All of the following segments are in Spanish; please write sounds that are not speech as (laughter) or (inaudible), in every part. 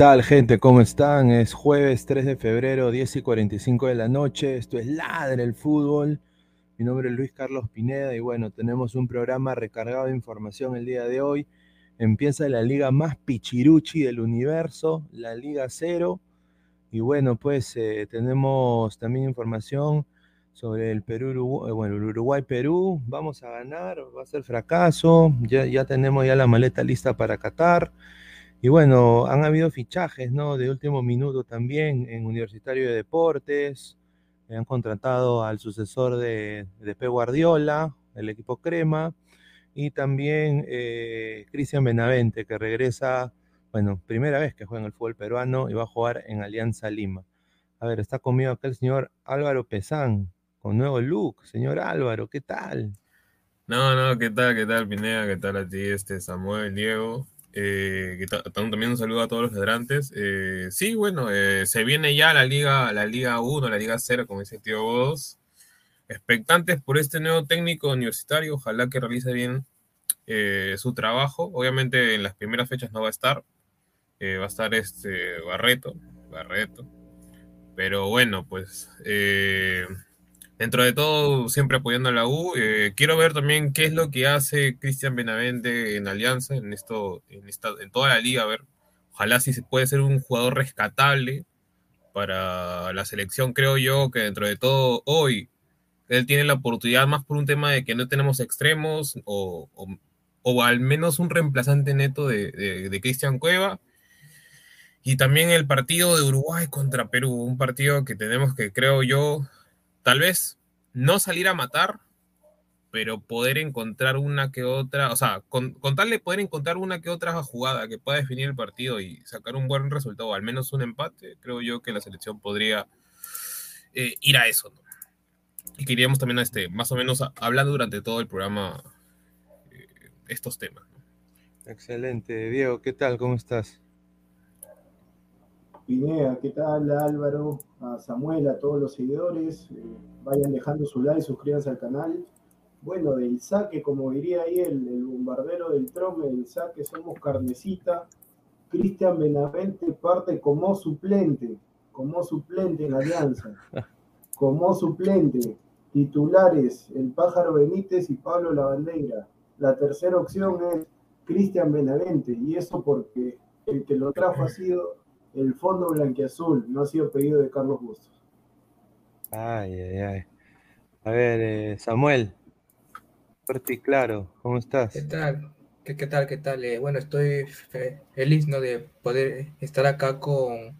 Tal, gente? ¿Cómo están? Es jueves 3 de febrero, 10 y 45 de la noche. Esto es Ladre el Fútbol. Mi nombre es Luis Carlos Pineda y bueno, tenemos un programa recargado de información el día de hoy. Empieza la liga más pichiruchi del universo, la Liga Cero. Y bueno, pues eh, tenemos también información sobre el Perú, Uruguay, bueno, el Uruguay-Perú. Vamos a ganar, va a ser fracaso. Ya, ya tenemos ya la maleta lista para Qatar. Y bueno, han habido fichajes, ¿no? De último minuto también en Universitario de Deportes. Han contratado al sucesor de, de P. Guardiola, el equipo Crema. Y también eh, Cristian Benavente, que regresa, bueno, primera vez que juega en el fútbol peruano y va a jugar en Alianza Lima. A ver, está conmigo acá el señor Álvaro Pesán, con nuevo look. Señor Álvaro, ¿qué tal? No, no, ¿qué tal? ¿Qué tal, Pineda? ¿Qué tal a ti, este Samuel, Diego? Eh, también un saludo a todos los ladrantes. Eh, sí, bueno, eh, se viene ya la Liga, la Liga 1, la Liga 0, como dice tío Godos. Expectantes por este nuevo técnico universitario, ojalá que realice bien eh, su trabajo. Obviamente en las primeras fechas no va a estar, eh, va a estar este Barreto, Barreto. Pero bueno, pues eh, dentro de todo, siempre apoyando a la U. Eh, quiero ver también qué es lo que hace Cristian Benavente en Alianza, en esto, en, esta, en toda la liga. A ver, ojalá si se puede ser un jugador rescatable para la selección. Creo yo que dentro de todo, hoy él tiene la oportunidad más por un tema de que no tenemos extremos o, o, al menos un reemplazante neto de, de, de Cristian Cueva y también el partido de Uruguay contra Perú, un partido que tenemos que, creo yo, tal vez no salir a matar, pero poder encontrar una que otra, o sea, con, tal de poder encontrar una que otra jugada que pueda definir el partido y sacar un buen resultado, al menos un empate, creo yo que la selección podría eh, ir a eso. Y queríamos también, este, más o menos, hablando durante todo el programa eh, estos temas. Excelente. Diego, ¿qué tal? ¿Cómo estás? Pinea, ¿qué tal Álvaro? A Samuel, a todos los seguidores. Eh, vayan dejando su like, suscríbanse al canal. Bueno, del saque, como diría ahí el, bombardero del trome, del saque somos carnecita. Cristian Benavente parte como suplente, como suplente en Alianza, como suplente. Titulares, el pájaro Benítez y Pablo Lavandeira. La tercera opción es Cristian Benavente, y eso porque el que lo trajo ha sido el fondo blanquiazul, no ha sido pedido de Carlos Bustos. Ay, ay, ay. A ver, eh, Samuel, fuerte y claro, ¿cómo estás? ¿Qué tal? ¿Qué, qué tal? ¿Qué tal? Eh, bueno, estoy feliz ¿no? de poder estar acá con,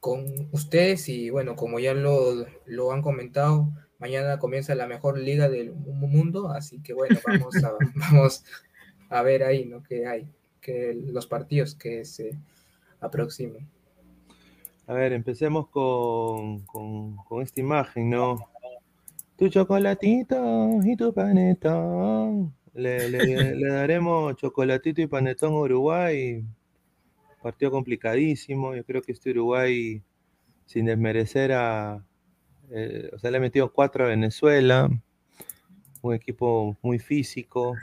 con ustedes y bueno, como ya lo, lo han comentado, mañana comienza la mejor liga del mundo, así que bueno, vamos a, (laughs) vamos a ver ahí, ¿no? Que hay, que los partidos que se aproximen. A ver, empecemos con, con, esta imagen, ¿no? Tu chocolatito y tu panetón. Le, le, daremos chocolatito y panetón a Uruguay. Partido complicadísimo. Yo creo que este Uruguay, sin desmerecer a. Eh, o sea, le ha metido cuatro a Venezuela. Un equipo muy físico.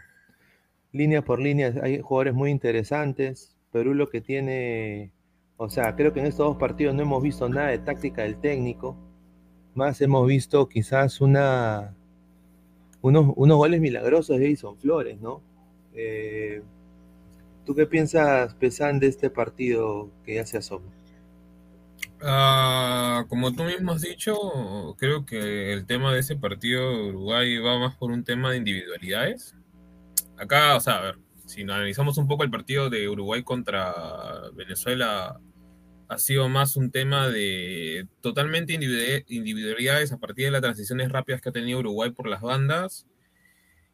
Línea por línea, hay jugadores muy interesantes. Perú lo que tiene o sea, creo que en estos dos partidos no hemos visto nada de táctica del técnico. Más hemos visto quizás una, unos, unos goles milagrosos de Edison Flores, ¿no? Eh, ¿Tú qué piensas, Pesan, de este partido que ya se asoma? Ah, como tú mismo has dicho, creo que el tema de ese partido de Uruguay va más por un tema de individualidades. Acá, o sea, a ver, si analizamos un poco el partido de Uruguay contra Venezuela, ha sido más un tema de totalmente individualidades a partir de las transiciones rápidas que ha tenido Uruguay por las bandas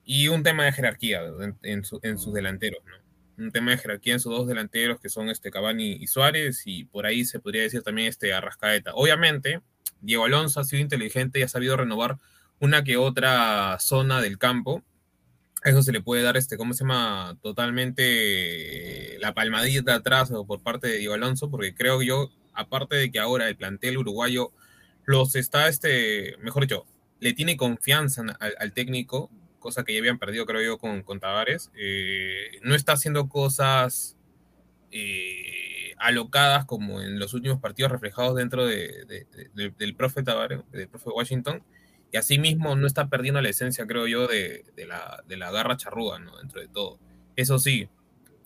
y un tema de jerarquía en, sus delanteros, ¿no? Un tema de jerarquía en sus dos delanteros que son este Cavani y Suárez y por ahí se podría decir también este Arrascaeta. Obviamente, Diego Alonso ha sido inteligente y ha sabido renovar una que otra zona del campo eso se le puede dar, este, ¿cómo se llama? Totalmente la palmadita atrás por parte de Diego Alonso, porque creo yo, aparte de que ahora el plantel uruguayo los está, este, mejor dicho, le tiene confianza al, técnico, cosa que ya habían perdido, creo yo, con, con Tavares. Eh, no está haciendo cosas eh, alocadas como en los últimos partidos reflejados dentro de, del profe Tavares, del profe Washington y asimismo no está perdiendo la esencia, creo yo, de, la, de la garra charrúa, ¿no? Dentro de todo. Eso sí,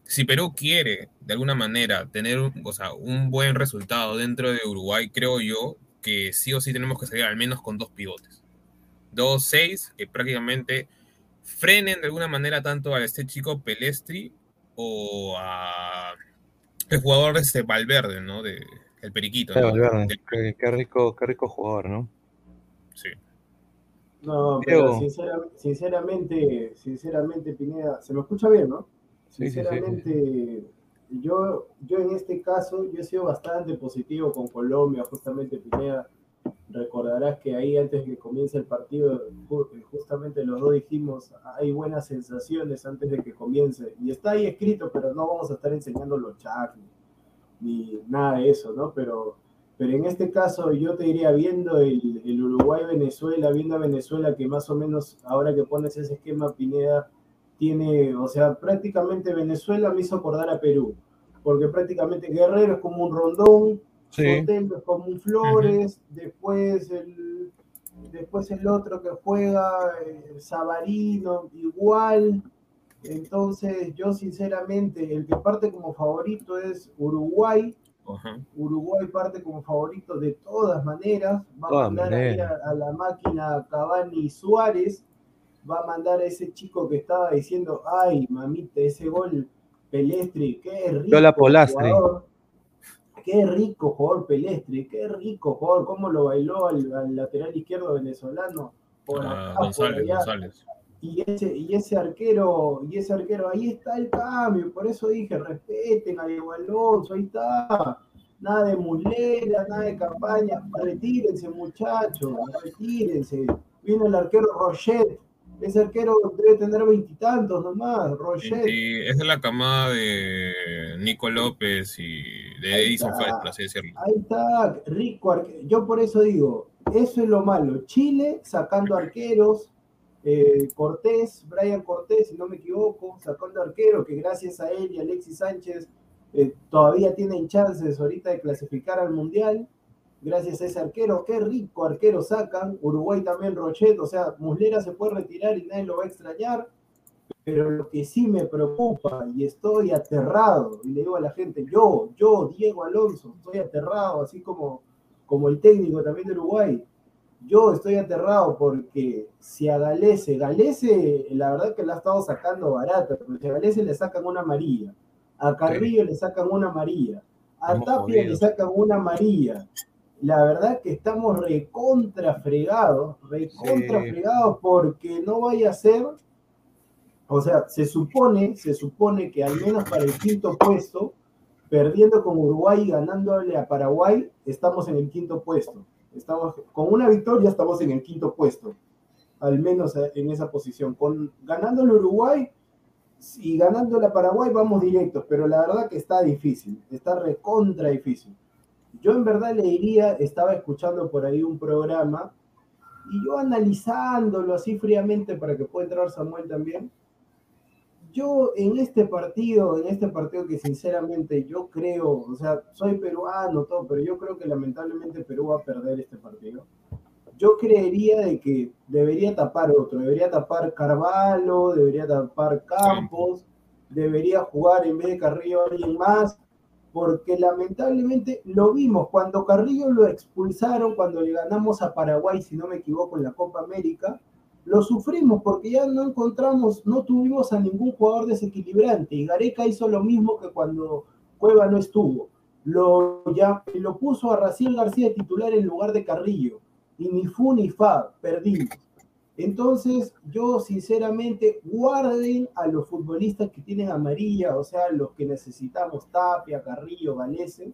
si Perú quiere, de alguna manera, tener o sea, un buen resultado dentro de Uruguay, creo yo que sí o sí tenemos que salir al menos con dos pivotes. Dos, seis, que prácticamente frenen de alguna manera tanto a este chico Pelestri o a el jugador este Valverde, ¿no? De, el Periquito. Valverde. qué, rico, qué rico jugador, ¿no? Sí. No, pero sinceramente, sinceramente, Pineda, se me escucha bien, ¿no? Sinceramente, Yo, yo en este caso, yo he sido bastante positivo con Colombia, justamente Pineda. Recordarás que ahí antes de que comience el partido, justamente los dos dijimos, hay buenas sensaciones antes de que comience. Y está ahí escrito, pero no vamos a estar enseñando los chats ni nada de eso, ¿no? Pero pero en este caso yo te diría, viendo el, Uruguay-Venezuela, viendo a Venezuela que más o menos ahora que pones ese esquema Pineda, tiene, o sea, prácticamente Venezuela me hizo acordar a Perú. porque prácticamente Guerrero es como un Rondón, sí. es como un Flores, después el después el otro que juega, eh, Sabarino, igual. Entonces, yo sinceramente, el que parte como favorito es Uruguay. Uruguay parte como favorito de todas maneras. Va a mandar a, la máquina Cavani Suárez. Va a mandar a ese chico que estaba diciendo, ay, mamita, ese gol Pelestri, qué rico. la Polastri. Qué rico jugador Pelestri, qué rico jugador, cómo lo bailó al, lateral izquierdo venezolano. Ah, González, González. Y ese, y ese arquero, y ese arquero, ahí está el cambio, por eso dije, respeten a Diego Alonso, ahí está. Nada de mulera, nada de campaña, retírense muchachos, retírense. Viene el arquero Roget, ese arquero debe tener veintitantos nomás, Roger. Y es de la camada de Nico López y de Edison Fred, por así decirlo. Ahí está, rico Yo por eso digo, eso es lo malo. Chile sacando arqueros, eh, Cortés, Brian Cortés, si no me equivoco, sacando arquero, que gracias a él y Alexis Sánchez eh, todavía tienen chances ahorita de clasificar al Mundial gracias a ese arquero. Qué rico arquero sacan. Uruguay también Rochet, o sea, Muslera se puede retirar y nadie lo va a extrañar. Pero lo que sí me preocupa y estoy aterrado, y le digo a la gente, yo, yo, Diego Alonso, estoy aterrado, así como, como el técnico también de Uruguay. Yo estoy aterrado porque si a Galese, Galese, la verdad que la ha estado sacando barata, porque si a Galese le sacan una amarilla, a Carrillo le sacan una amarilla, a Tapia le sacan una amarilla, la verdad que estamos recontra fregados, recontra fregados porque no vaya a ser, o sea, se supone, se supone que al menos para el quinto puesto, perdiendo con Uruguay y ganándole a Paraguay, estamos en el quinto puesto. Estamos, con una victoria estamos en el quinto puesto, al menos en esa posición. Con, ganándole a Uruguay y ganándole a Paraguay vamos directos, pero la verdad que está difícil, está recontra difícil. Yo en verdad le diría, estaba escuchando por ahí un programa y yo analizándolo así fríamente para que pueda entrar Samuel también. Yo en este partido, en este partido que sinceramente yo creo, o sea, soy peruano, todo, pero yo creo que lamentablemente Perú va a perder este partido. Yo creería de que debería tapar otro, debería tapar Carvalho, debería tapar Campos, debería jugar en vez de Carrillo alguien más, porque lamentablemente lo vimos cuando Carrillo lo expulsaron, cuando le ganamos a Paraguay, si no me equivoco, en la Copa América, lo sufrimos porque ya no encontramos, no tuvimos a ningún jugador desequilibrante y Gareca hizo lo mismo que cuando Cueva no estuvo. Lo, ya, lo puso a Raciel García titular en lugar de Carrillo y ni fu ni fa, perdimos. Entonces, yo sinceramente, guarden a los futbolistas que tienen amarilla, o sea, los que necesitamos, Tapia, Carrillo, Galese,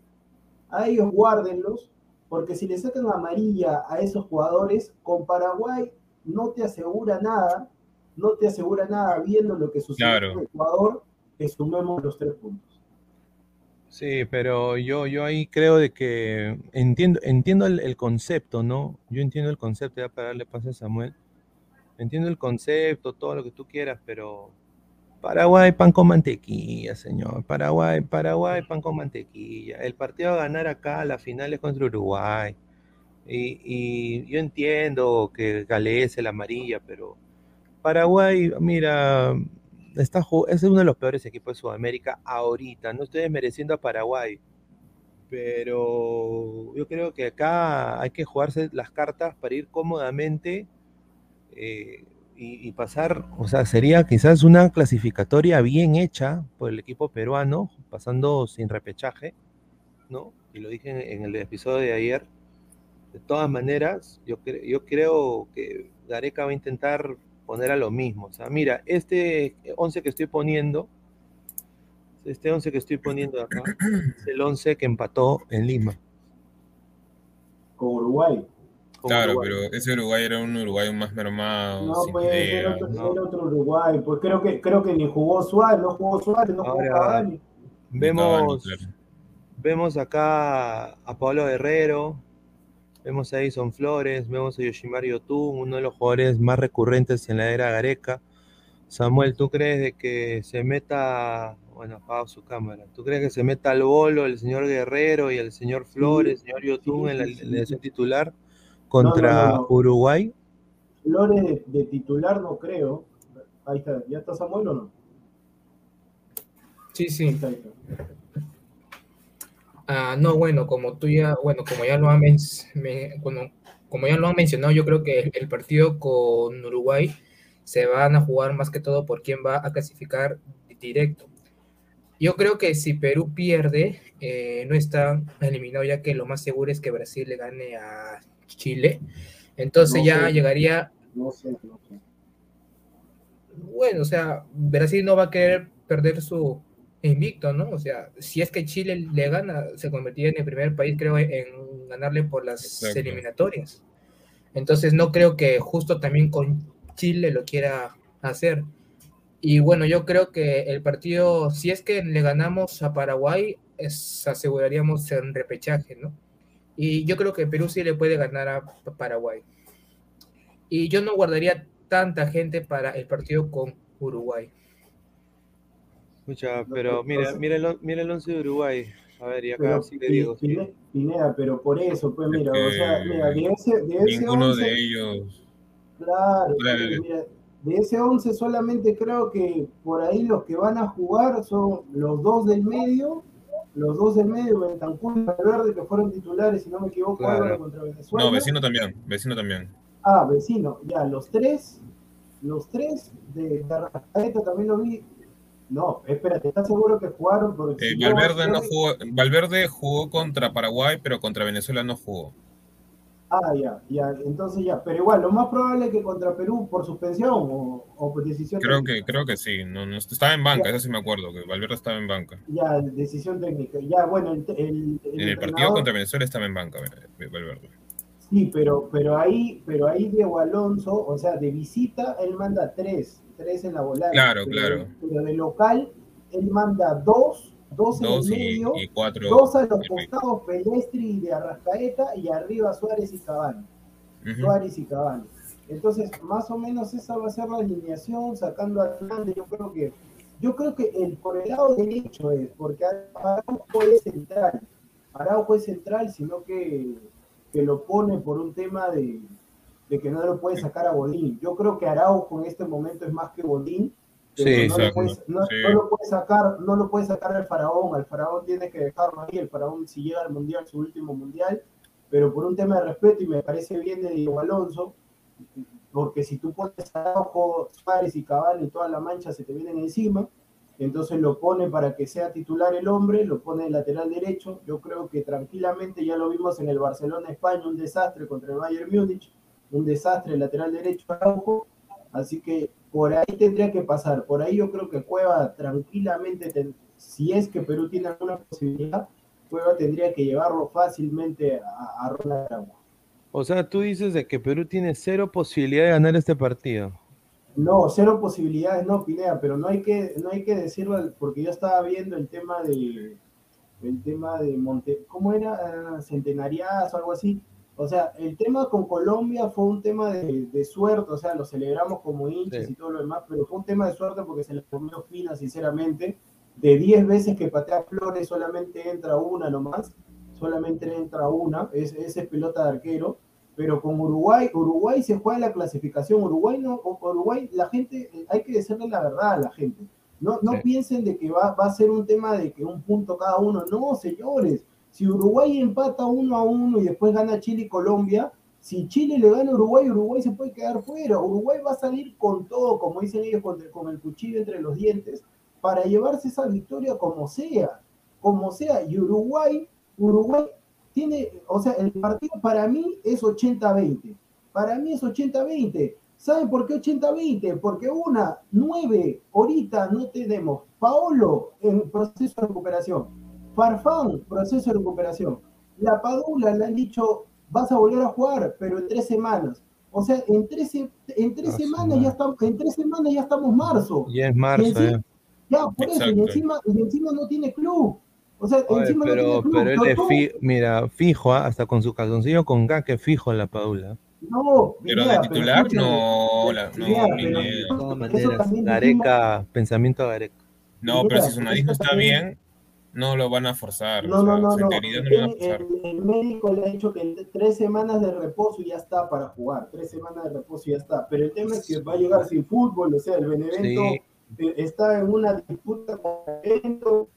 a ellos guárdenlos, porque si le sacan amarilla a esos jugadores, con Paraguay no te asegura nada, no te asegura nada viendo lo que sucede en Ecuador, que sumemos los tres puntos. Sí, pero yo, yo ahí creo de que entiendo, entiendo el, el concepto, ¿no? Yo entiendo el concepto, ya para darle paso a Samuel Entiendo el concepto, todo lo que tú quieras, pero Paraguay, pan con mantequilla, señor. Paraguay, Paraguay, pan con mantequilla. El partido a ganar acá, la final es contra Uruguay. Y, yo entiendo que Gales el amarilla, pero Paraguay, mira, está, es uno de los peores equipos de Sudamérica ahorita. No estoy desmereciendo a Paraguay, pero yo creo que acá hay que jugarse las cartas para ir cómodamente eh, y, pasar, o sea, sería quizás una clasificatoria bien hecha por el equipo peruano, pasando sin repechaje, ¿no? Y lo dije en, el episodio de ayer. De todas maneras, yo, yo creo que Gareca va a intentar poner a lo mismo. O sea, mira, este 11 que estoy poniendo, este 11 que estoy poniendo acá, es el 11 que empató en Lima. Con Uruguay. Claro, pero ese Uruguay era un Uruguay más mermado. No, pues era otro, Uruguay. Pues creo que, creo que ni jugó Suárez, no jugó Suárez, no jugó Cavani. Vemos, vemos acá a Pablo Guerrero, vemos a Edison Flores, vemos a Yoshimari Yotun, uno de los jugadores más recurrentes en la era Gareca. Samuel, ¿tú crees de que se meta Bueno, apagado su cámara. ¿Tú crees que se meta al bolo el señor Guerrero y el señor Flores, el señor Yotun en la elección titular contra Uruguay? Flores de, titular no creo. Ahí está. ¿Ya está Samuel o no? Sí, sí. Ah, no, bueno, como tú ya, bueno, como ya lo han, como ya lo han mencionado, yo creo que el partido con Uruguay se van a jugar más que todo por quién va a clasificar directo. Yo creo que si Perú pierde, eh, no está eliminado, ya que lo más seguro es que Brasil le gane a Chile. Entonces ya llegaría. No sé, no sé. Bueno, o sea, Brasil no va a querer perder su invicto, ¿no? O sea, si es que Chile le gana, se convertiría en el primer país, creo, en ganarle por las eliminatorias. Entonces no creo que justo también con Chile lo quiera hacer. Y bueno, yo creo que el partido, si es que le ganamos a Paraguay, es, aseguraríamos el repechaje, ¿no? Y yo creo que Perú sí le puede ganar a Paraguay. Y yo no guardaría tanta gente para el partido con Uruguay. Escucha, pero mira, mira el, mira el 11 de Uruguay. A ver, y acá sí le digo. Pineda, pero por eso, pues mira, o sea, mira, de ese, de ese ninguno de ellos. Claro, mira, de ese 11 solamente creo que por ahí los que van a jugar son los dos del medio, los dos del medio, Bentancur y Valverde, que fueron titulares, si no me equivoco, contra Venezuela. No, vecino también, vecino también. Ah, vecino, ya, los tres, los tres de Arrascaeta también lo vi. No, espérate, ¿estás seguro que jugaron? Porque eh, Valverde, no jugó, Valverde jugó contra Paraguay, pero contra Venezuela no jugó. Ah, ya, ya, entonces ya, pero igual, lo más probable es que contra Perú por suspensión o, o por decisión Creo que, creo que sí, no, no estaba en banca, eso sí me acuerdo, que Valverde estaba en banca. Ya, decisión técnica, ya, bueno, el, el, En el partido contra Venezuela estaba en banca, Valverde. Sí, pero, pero ahí, pero ahí Diego Alonso, o sea, de visita él manda tres, tres en la volante. Claro, claro. Pero de local él manda dos dos, en el medio, y, cuatro dos a los costados Pelestri de Arrascaeta y arriba Suárez y Cavani. Suárez y Cavani. Entonces, más o menos esa va a ser la alineación, sacando a Yo creo que, yo creo que el por el lado derecho es, porque Araujo es central. Araujo es central, sino que, que lo pone por un tema de, de que no lo puede sacar a Bolín. Yo creo que Araujo en este momento es más que Bolín Sí, no, lo puedes, no, lo puede sacar, no lo puede sacar al faraón, al faraón tiene que dejarlo ahí, el faraón si llega al mundial, su último mundial, pero por un tema de respeto y me parece bien de Diego Alonso, porque si tú pones a Ojo, Suárez y Cabal y toda la mancha se te vienen encima, entonces lo pone para que sea titular el hombre, lo pone en lateral derecho, yo creo que tranquilamente ya lo vimos en el Barcelona España, un desastre contra el Bayern Múnich, un desastre lateral derecho Araujo, así que por ahí tendría que pasar. Por ahí yo creo que Cueva tranquilamente, si es que Perú tiene alguna posibilidad, Cueva tendría que llevarlo fácilmente a, a Ronald O sea, tú dices de que Perú tiene cero posibilidad de ganar este partido. No, cero posibilidades, no, Pinea, pero no hay que, no hay que decirlo porque yo estaba viendo el tema de el tema de Monte, ¿cómo era? Ah, Centenarias o algo así. O sea, el tema con Colombia fue un tema de, suerte, o sea, lo celebramos como hinchas y todo lo demás, pero fue un tema de suerte porque se le comió fina, sinceramente. De 10 veces que patea Flores, solamente entra una nomás, solamente entra una, ese es pelota de arquero. Pero con Uruguay, Uruguay se juega la clasificación. Uruguay no, Uruguay, la gente, hay que decirle la verdad a la gente. No, no piensen de que va, va a ser un tema de que un punto cada uno. No, señores si Uruguay empata uno a uno y después gana Chile y Colombia, si Chile le gana a Uruguay, Uruguay se puede quedar fuera. Uruguay va a salir con todo, como dicen ellos, con el, cuchillo entre los dientes, para llevarse esa victoria como sea, como sea. Y Uruguay, Uruguay tiene, o sea, el partido para mí es 80-20. Para mí es 80-20. ¿Saben por qué 80-20? Porque una, nueve, ahorita no tenemos. Paolo en proceso de recuperación. Farfán, proceso de recuperación. La Padula le han dicho, vas a volver a jugar, pero en tres semanas. O sea, en tres, en tres semanas ya estamos, en tres semanas ya estamos marzo. Ya es marzo, eh. Ya, por eso, y encima, y encima no tiene club. O sea, encima pero, no tiene club. Pero él es fi mira, fijo, ¿ah? hasta con su calzoncillo con que fijo en la Padula. No, pero de titular no, la, no, de todas maneras, Gareca, pensamiento Gareca. No, pero si su nariz no está bien, no lo van a forzar. No, no, no, no. El, médico le ha dicho que tres semanas de reposo y ya está para jugar. Tres semanas de reposo y ya está. Pero el tema es que va a llegar sin fútbol, o sea, el Benevento eh, está en una disputa con el Benevento.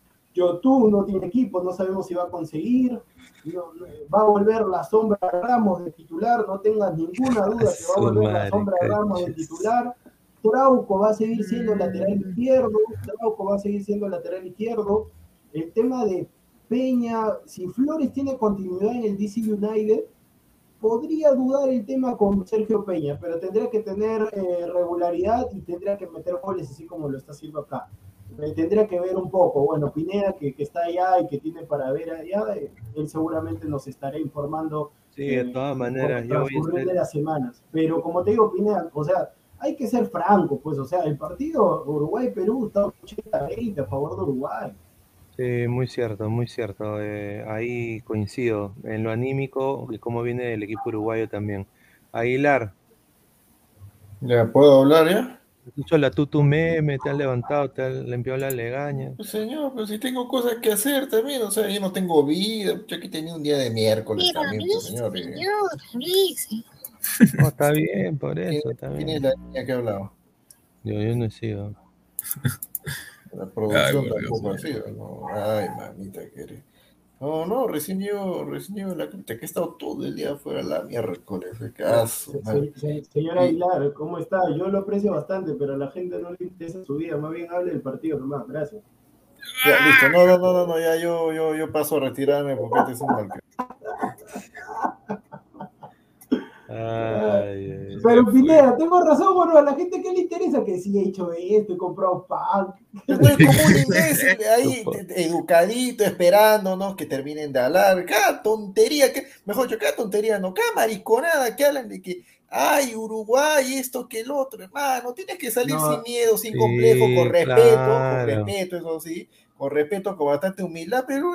tú no tiene equipo, no sabemos si va a conseguir. va a volver la sombra Ramos de titular, no tengas ninguna duda que va a volver la sombra Ramos de titular. Trauco va a seguir siendo lateral izquierdo, Trauco va a seguir siendo lateral izquierdo el tema de Peña, si Flores tiene continuidad en el DC United, podría dudar el tema con Sergio Peña, pero tendría que tener eh, regularidad y tendría que meter goles así como lo está haciendo acá. Eh, tendría que ver un poco, bueno, Pineda que, está allá y que tiene para ver allá, eh, él seguramente nos estará informando. Sí, de todas maneras, yo voy a de las semanas. Pero como te digo, Pineda, o sea, hay que ser franco, pues, o sea, el partido Uruguay-Perú está 80-20 a favor de Uruguay. Sí, muy cierto, muy cierto. Eh, ahí coincido en lo anímico y cómo viene el equipo uruguayo también. Aguilar. ¿Ya puedo hablar ya? Escucho la tutu meme, te has levantado, te has limpiado la legaña. Pues señor, pero si tengo cosas que hacer también, o sea, yo no tengo vida, yo aquí tenía un día de miércoles también, pues, señor. Eh. No, está bien, por eso, está bien. ¿Quién es la niña que ha hablado? Yo, yo no he sido. (laughs) La producción tampoco ha sido, ¿no? Ay, mamita querida. No, no, recién llevo, recién la carta que he estado todo el día afuera la miércoles. Caso, señora Aguilar, ¿cómo está? Yo lo aprecio bastante, pero a la gente no le interesa su vida, más bien hable del partido nomás, gracias. Ya, listo, no, no, no, no, ya yo, yo, yo paso a retirarme porque este es un mal (laughs) pero Pineda, tengo razón, bueno, a la gente que le interesa que sí he hecho esto, he comprado pan. Yo estoy como un (laughs) imbécil ahí, educadito, esperándonos que terminen de hablar. Cada tontería, que, mejor yo, cada tontería, no, cada mariconada que hablan de que, ay, Uruguay, esto que el otro, hermano, tienes que salir sin miedo, sin complejo, con respeto, con respeto, eso sí, con respeto, con bastante humildad, pero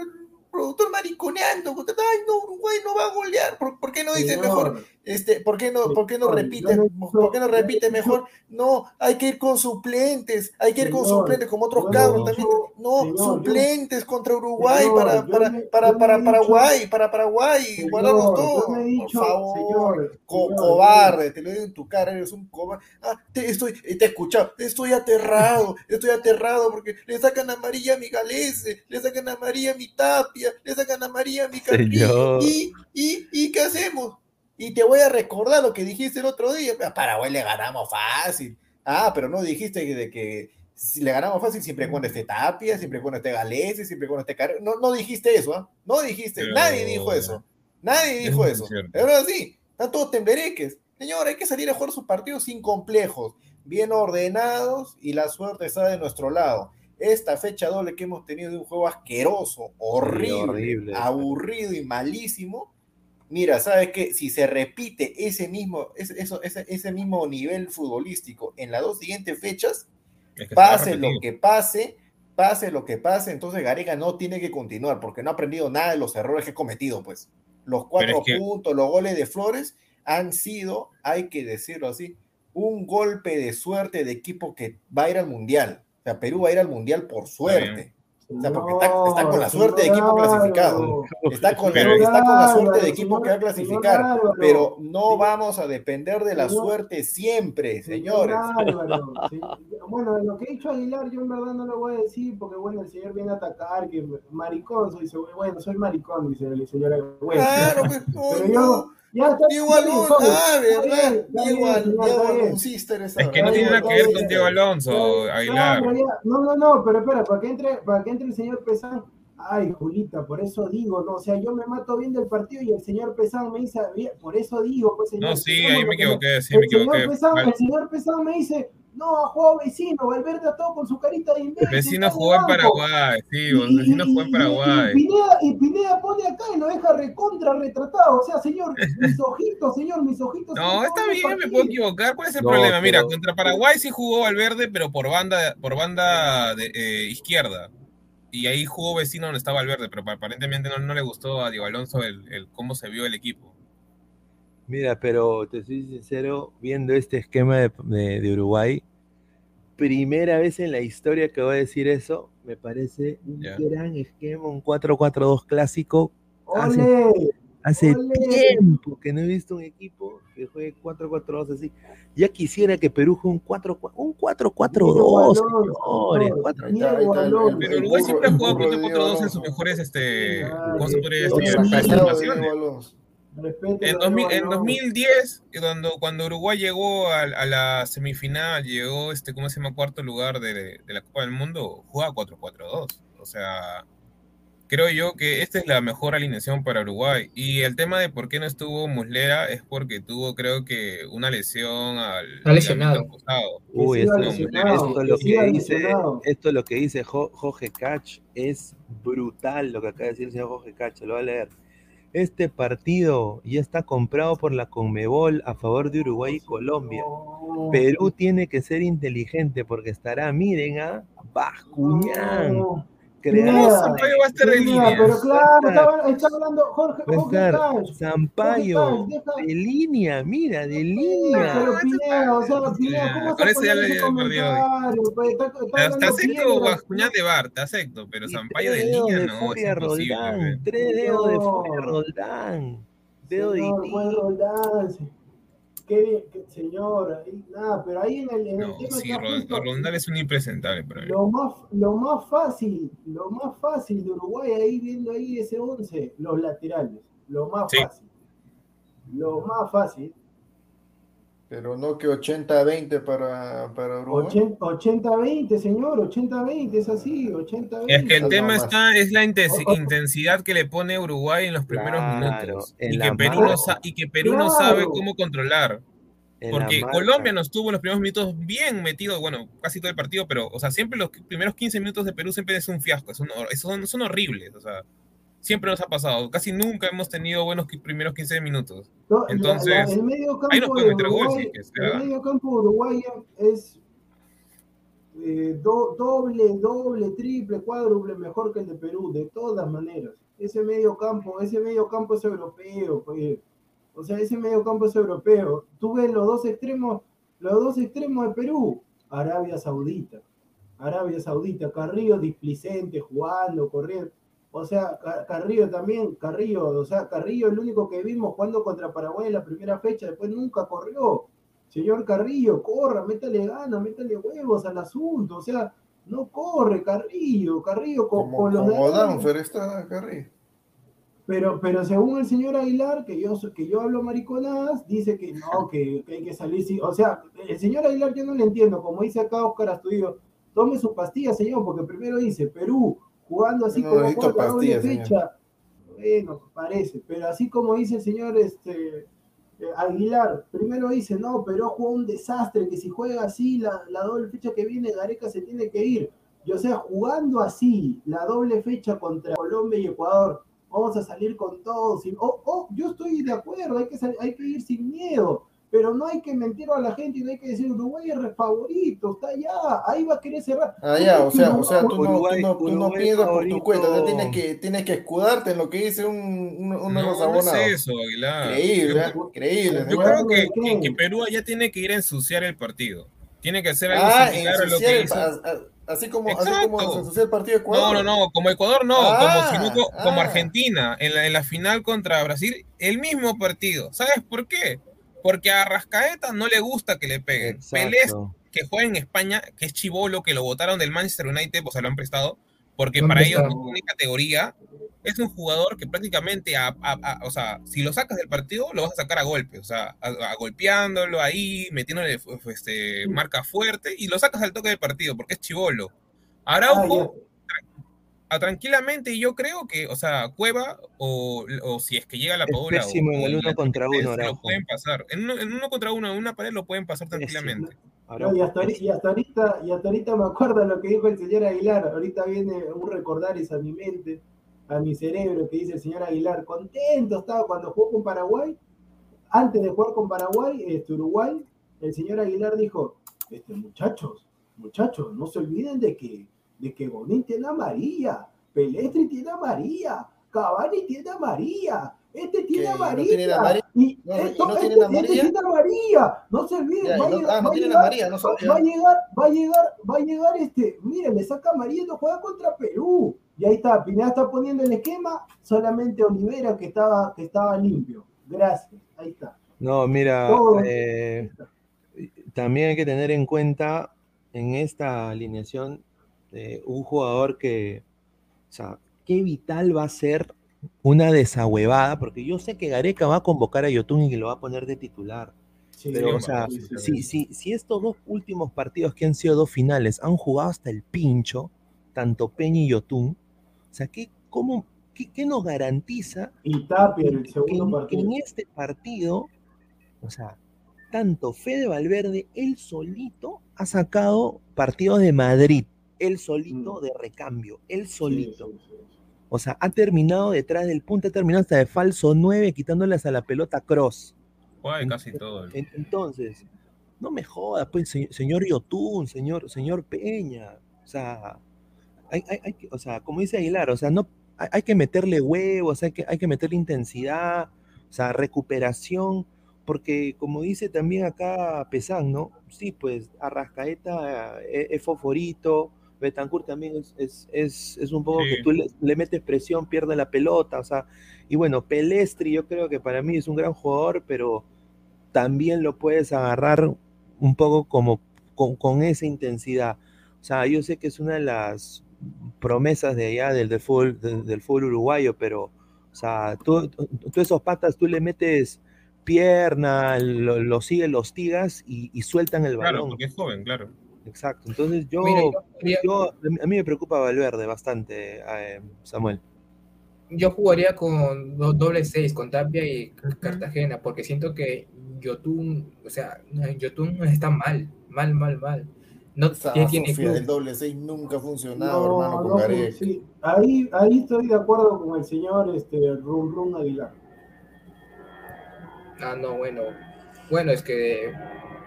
productor mariconeando, ay no, Uruguay no va a golear, ¿por, qué no dice mejor, este, por qué no, por qué no repite, por qué no repite mejor, no, hay que ir con suplentes, hay que ir con suplentes, como otros cabros también, no, suplentes contra Uruguay para, para, para, para, Paraguay, para Paraguay, guardamos todo, por favor, cobarde, te lo digo en tu cara, eres un cobarde, ah, te estoy, te he escuchado, estoy aterrado, estoy aterrado porque le sacan a María mi Galese, le sacan a María mi Tapia, le sacan a María mi Carrillo, y, y, y ¿qué hacemos? Y te voy a recordar lo que dijiste el otro día. A Paraguay le ganamos fácil. Ah, pero no dijiste de que si le ganamos fácil siempre cuando esté Tapia, siempre cuando esté Galese, siempre cuando esté Car... No, no dijiste eso, ¿ah? No dijiste. Nadie dijo eso. Nadie dijo eso. Pero sí, están todos temblereques. Señor, hay que salir a jugar sus partidos sin complejos, bien ordenados y la suerte está de nuestro lado esta fecha doble que hemos tenido de un juego asqueroso, horrible, aburrido y malísimo. Mira, ¿sabes qué? Si se repite ese mismo, ese, eso, ese, ese mismo nivel futbolístico en las dos siguientes fechas, pase lo que pase, pase lo que pase, entonces Garega no tiene que continuar porque no ha aprendido nada de los errores que ha cometido, pues. Los cuatro puntos, los goles de Flores han sido, hay que decirlo así, un golpe de suerte de equipo que va a ir al Mundial. O sea, Perú va a ir al Mundial por suerte. O sea, porque está, con la suerte de equipo clasificado. Está con, está con la suerte de equipo que va a clasificar. Pero no vamos a depender de la suerte siempre, señores. Bueno, lo que ha dicho Aguilar, yo en verdad no lo voy a decir, porque bueno, el señor viene a atacar, que maricón, soy, bueno, soy maricón, dice el señor. claro, pues, pero yo, Diego Alonso, ah, ¿verdad? Diego, Alonso, Es que no tiene nada que ver con Diego Alonso, Aguilar. No, no, no, pero espera, para que entre, para que entre el señor Pesán. Ay, Julita, por eso digo, no, o sea, yo me mato bien del partido y el señor Pesán me dice, por eso digo, pues señor. No, sí, ahí me equivoqué, sí, me equivoqué. el señor Pesán me dice, no, ha jugado vecino, Valverde a todo con su carita de imbécil. Vecino jugó en Paraguay, sí, vecino jugó en Paraguay. Y, Pineda, pone acá y lo deja recontra retratado. O sea, señor, (laughs) mis ojitos, señor, mis ojitos. No, está bien, me puedo equivocar. ¿Cuál es el problema? Mira, contra Paraguay sí jugó Valverde, pero por banda, por banda de, eh, izquierda. Y ahí jugó vecino donde estaba Valverde, pero aparentemente no, no le gustó a Diego Alonso el, el cómo se vio el equipo. Mira, pero te soy sincero, viendo este esquema de, Uruguay, primera vez en la historia que voy a decir eso. Me parece un gran esquema, un 4-4-2 clásico. Hace, tiempo que no he visto un equipo que juegue 4-4-2 así. Ya quisiera que Perú juegue un 4-4-2, un 4-4-2, señores. Pero Uruguay siempre ha jugado 4-4-2 en sus mejores, este, ¿cómo se podría decir? En, 2010, cuando, cuando Uruguay llegó a, la semifinal, llegó, este, ¿cómo se llama? Cuarto lugar de, la Copa del Mundo, jugaba 4-4-2. O sea, creo yo que esta es la mejor alineación para Uruguay. Y el tema de por qué no estuvo Muslera es porque tuvo, creo que, una lesión al. lesionado. Uy, esto, esto, lo que dice, esto lo que dice Jorge Cach es brutal lo que acaba de decir el señor Jorge Cach, lo voy a leer. Este partido ya está comprado por la Conmebol a favor de Uruguay y Colombia. Perú tiene que ser inteligente porque estará, miren, a Bascuñán. Creado. Sampaio va a estar en línea. Pero claro, está, hablando Jorge, Jorge Sampaio, de línea, mira, de línea. Pero Pineda, o sea, Pineda, ¿cómo Con eso ya le perdido. Pues, está acepto Bascuñán de Bar, te acepto, pero Sampaio de línea no, es imposible. Tres dedos de Furia Roldán. Dedo de Roldán qué bien, señor, nada, pero ahí en el, en no, tema sí, Rondal es un impresentable para Lo más, lo más fácil, lo más fácil de Uruguay ahí viendo ahí ese 11, los laterales, lo más fácil. Lo más fácil pero no que 80-20 para, para Uruguay. 80-20, señor, 80-20, es así, 80-20. Es que el tema está, es la intensidad que le pone Uruguay en los primeros minutos. Y que, Perú no, y que, Perú no, sabe cómo controlar. Porque Colombia nos tuvo en los primeros minutos bien metido, bueno, casi todo el partido, pero, o sea, siempre los primeros 15 minutos de Perú siempre es un fiasco, son, son, son horribles, o sea siempre nos ha pasado. Casi nunca hemos tenido buenos primeros 15 minutos. Entonces, el medio campo de Uruguay, El medio campo uruguayo es eh, doble, doble, triple, cuádruple mejor que el de Perú, de todas maneras. Ese medio campo, ese medio campo es europeo, pues. O sea, ese medio campo es europeo. Tú ves los dos extremos, los dos extremos de Perú, Arabia Saudita. Arabia Saudita, Carrillo displicente, jugando, corriendo. O sea, Carrillo también, Carrillo, o sea, Carrillo es el único que vimos jugando contra Paraguay en la primera fecha, después nunca corrió. Señor Carrillo, corra, métale ganas, métale huevos al asunto, o sea, no corre Carrillo, Carrillo con, como, los como Danfer está Carrillo. Pero, pero según el señor Aguilar, que yo, que yo hablo mariconadas, dice que no, (laughs) que, hay que salir. O sea, el señor Aguilar yo no le entiendo, como dice acá Oscar Astudillo, tome su pastilla, señor, porque primero dice Perú, jugando así como la doble fecha. Bueno, parece, pero así como dice el señor este, eh, Aguilar, primero dice, no, pero jugó un desastre, que si juega así la, la doble fecha que viene, Gareca se tiene que ir. Y o sea, jugando así la doble fecha contra Colombia y Ecuador, vamos a salir con todos. Oh, oh, yo estoy de acuerdo, hay que, hay que ir sin miedo pero no hay que mentir a la gente y no hay que decir Uruguay es favorito, está allá, ahí va a querer cerrar. Ah, ya, o sea, o sea tú, no, tú no, tú no piensas por tu cuenta, tienes que, tienes que escudarte en lo que dice un, un, uno no, los abonados. No es eso, Aguilar. Increíble, ¿eh? increíble. Yo creo que, que, Perú allá tiene que ir a ensuciar el partido. Tiene que hacer algo ah, similar a lo que hizo. Así como, así como se ensució el partido de Ecuador. No, no, no, como Ecuador no, ah, como, como ah. Argentina en la, en la final contra Brasil, el mismo partido. ¿Sabes por qué? Porque a Rascaeta no le gusta que le peguen. Pelés, que juega en España, que es chivolo, que lo votaron del Manchester United, pues se lo han prestado, porque para ellos no tiene categoría. Es un jugador que prácticamente, o sea, si lo sacas del partido, lo vas a sacar a golpe, o sea, a, golpeándolo ahí, metiéndole este, marca fuerte, y lo sacas al toque del partido, porque es chivolo. Araujo, tranquilamente yo creo que, o sea, Cueva o, o si es que llega la Paola o, en el uno contra uno, lo pueden pasar. En uno, en uno, contra uno, en una pared lo pueden pasar tranquilamente. y, hasta, y, hasta ahorita, y hasta ahorita me acuerdo lo que dijo el señor Aguilar. Ahorita viene un recordar a mi mente, a mi cerebro, que dice el señor Aguilar. Contento estaba cuando jugó con Paraguay. Antes de jugar con Paraguay, este Uruguay, el señor Aguilar dijo: este, muchachos, muchachos, no se olviden de que de que Bonin tiene a María, Pelestri tiene a María, Cavani tiene a María, Este tiene amarilla. No tiene amarilla. Y no, esto, no tiene este, amarilla. Este tiene amarilla. No se olvide. va, no, ah, no tiene amarilla, no va a llegar, va a llegar, va a llegar este. Miren, le saca amarilla y juega contra Perú. Y ahí está, Pineda está poniendo el esquema, solamente Olivera que estaba, que estaba limpio. Gracias, ahí está. No, mira, eh, también hay que tener en cuenta en esta alineación eh, un jugador que, o sea, qué vital va a ser una desahuevada, porque yo sé que Gareca va a convocar a Yotun y que lo va a poner de titular. pero, o sea, si, si, si, estos dos últimos partidos que han sido dos finales han jugado hasta el pincho, tanto Peña y Yotun, o sea, ¿qué, cómo, qué, nos garantiza y Tapia, el segundo que, en este partido, o sea, tanto Fede Valverde, él solito ha sacado partidos de Madrid, él solito mm. de recambio, él solito. O sea, ha terminado detrás del punto, ha terminado hasta de falso 9, quitándoles a la pelota cross. casi todo. Entonces, no me jodas, pues, señor Yotun, señor, señor Peña. O sea, hay, hay, o sea, como dice Aguilar, o sea, no, hay, que meterle huevos, hay que, hay que meterle intensidad, o sea, recuperación, porque como dice también acá Pesán, ¿no? Sí, pues Arrascaeta eh, es, foforito, Betancourt también es, es, es, un poco que tú le, metes presión, pierde la pelota, o sea, y bueno, Pelestri yo creo que para mí es un gran jugador, pero también lo puedes agarrar un poco como con, con esa intensidad. O sea, yo sé que es una de las promesas de allá del, del, fútbol, del, fútbol uruguayo, pero, o sea, tú, tú, esos patas, tú le metes pierna, lo, lo sigues, los tigas y, y, sueltan el balón. Claro, porque es joven, claro. Exacto, entonces yo, yo, a mí me preocupa Valverde bastante, eh, Samuel. Yo jugaría con doble seis, con Tapia y Cartagena, porque siento que Yotun, o sea, Yotun está mal, mal, mal, mal. No tiene El doble 6 nunca ha funcionado, hermano, con no, sí. ahí, ahí estoy de acuerdo con el señor este, Rum Rum Aguilar. Ah, no, bueno. Bueno, es que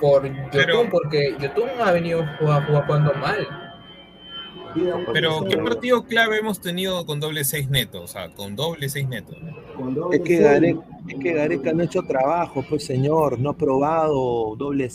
por Yotun, porque Yotun ha venido jugando mal. Pero, ¿qué partido clave hemos tenido con doble 6 neto? O sea, con doble 6 neto. Es que, Gareca, es que Gareca no ha hecho trabajo, pues señor, no ha probado doble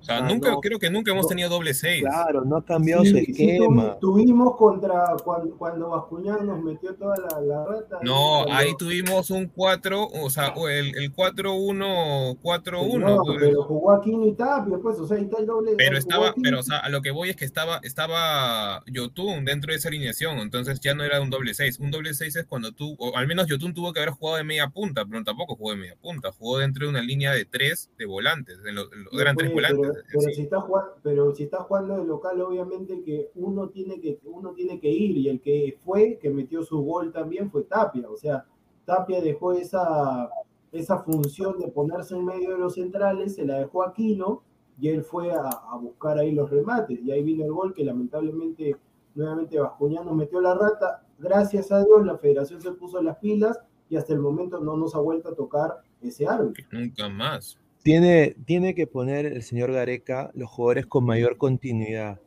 6 sea, nunca, creo que nunca hemos tenido doble 6. Claro, no ha cambiado su esquema. tuvimos contra cuando, cuando Bascuñán nos metió toda la, la rata. No, ahí tuvimos un 4, o sea, el, el 4-1, 4-1. No, pues. pero jugó Aquino y Tapia, pues, o sea, ahí está el doble. Pero estaba, pero, o sea, a lo que voy es que estaba, estaba Yotun dentro de esa alineación, entonces ya no era un doble 6. Un doble 6 es cuando tú, o al menos Yotun tuvo que haber jugado de media punta, pero tampoco jugó de media punta, jugó dentro de una línea de 3 de volantes, de los, eran tres volantes pero, si está jugando, pero si está jugando de local, obviamente que uno tiene que, uno tiene que ir, y el que fue, que metió su gol también fue Tapia, o sea, Tapia dejó esa, esa función de ponerse en medio de los centrales, se la dejó a Aquino, y él fue a, buscar ahí los remates, y ahí vino el gol que lamentablemente nuevamente Bascuñán metió la rata, gracias a Dios la federación se puso las pilas, y hasta el momento no nos ha vuelto a tocar ese árbitro. Nunca más. Tiene, tiene que poner el señor Gareca los jugadores con mayor continuidad.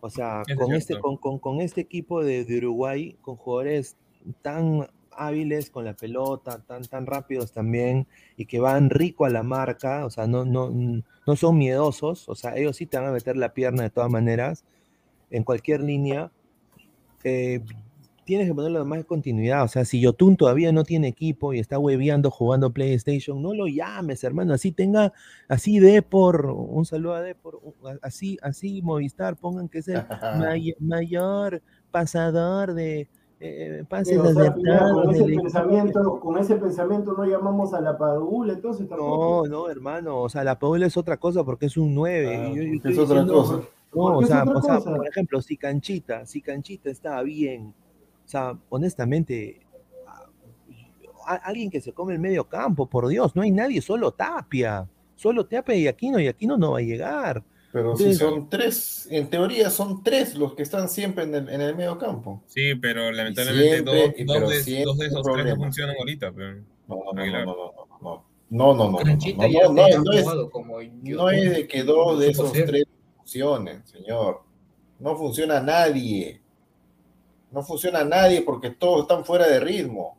O sea, con este, con, con, con, este equipo de, de, Uruguay, con jugadores tan hábiles con la pelota, tan, tan rápidos también, y que van rico a la marca, o sea, no, no, no son miedosos, o sea, ellos sí te van a meter la pierna de todas maneras, en cualquier línea. Eh, tienes que ponerle más continuidad. O sea, si Yotun todavía no tiene equipo y está hueveando jugando PlayStation, no lo llames, hermano. Así tenga, así de por, un saludo a de por, así, así Movistar, pongan que es el (laughs) mayor pasador de eh, pases con, ese pensamiento, con ese pensamiento no llamamos a la Padula, entonces No, no, hermano. O sea, la Padula es otra cosa porque es un 9. Ah, es otra cosa. No, o sea, o sea, por ejemplo, si Canchita, si Canchita está bien, o sea, honestamente, alguien que se come el medio campo, por Dios, no hay nadie, solo Tapia. Solo Tapia y Aquino, y Aquino no va a llegar. Pero si son tres, en teoría son tres los que están siempre en el, en el medio campo. Sí, pero lamentablemente dos, dos, de, dos, de, esos tres no funcionan ahorita. Pero... No, no, no, no, no, no, no, no, no, no, no, es, no es de que dos de esos tres funcionen, señor. No funciona nadie. No funciona nadie porque todos están fuera de ritmo.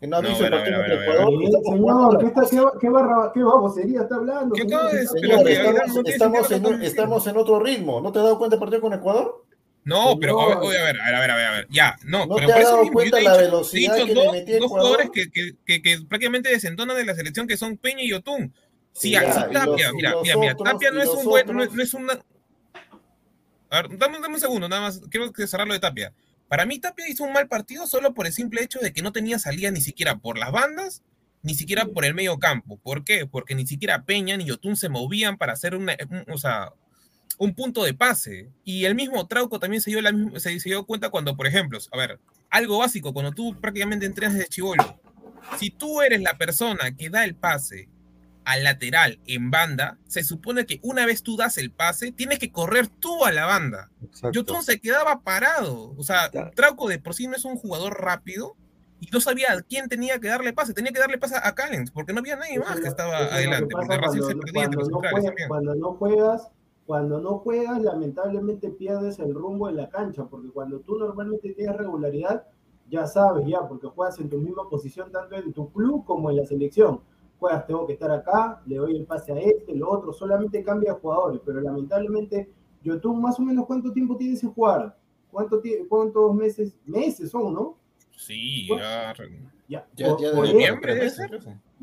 no ha No, visto el a ver, partido a ver, contra a ver, Ecuador. Estamos señor, jugando ¿qué, la- está, qué, qué, barra, qué babosería está hablando? Que- estamos, estamos en, que estamos otro ritmo. ¿No te has dado cuenta del partido con Ecuador? No, pero a ver, a ver, a ver, a ver, a ver, a ver, ya, no, ¿No pero te has dado cuenta la velocidad dicho que dos, dos jugadores que, que, que, que prácticamente desentonan de la selección, que son Peña y Ya, si y Tapia, los- mira, mira, mira, otros, Tapia no es un buen, no, es- otros. no es una... A ver, dame, dame un segundo, nada más, quiero que cerrar lo de Tapia. Para mí Tapia hizo un mal partido solo por el simple hecho de que no tenía salida ni siquiera por las bandas, ni siquiera por el medio campo. ¿Por qué? Porque ni siquiera Peña ni Yotun se movían para hacer una, un- o sea, un punto de pase. Y el mismo Trauco también se dio, la se, se dio cuenta cuando, por ejemplo, a ver, algo básico, cuando tú prácticamente entrenas desde chivolo, si tú eres la persona que da el pase al lateral en banda, se supone que una vez tú das el pase, tienes que correr tú a la banda. Yotun se quedaba parado. O sea. Trauco de por sí no es un jugador rápido y no sabía a quién tenía que darle pase. Tenía que darle pase a Callens porque no había nadie más que estaba eso que adelante. Porque cuando se no- perdía cuando juegas-. Cuando no juegas, cuando no juegas, lamentablemente pierdes el rumbo de la cancha, porque cuando tú normalmente tienes regularidad, ya sabes, ya, porque juegas en tu misma posición tanto en tu club como en la selección. Juegas, tengo que estar acá, le doy el pase a este, lo otro, solamente cambia de jugadores, pero lamentablemente, yo tú más o menos cuánto tiempo tienes que jugar, ¿Cuánto tie- cuántos meses, meses son, ¿no? Sí, Bueno, ya. Ya, Ya, por- ya por de eso-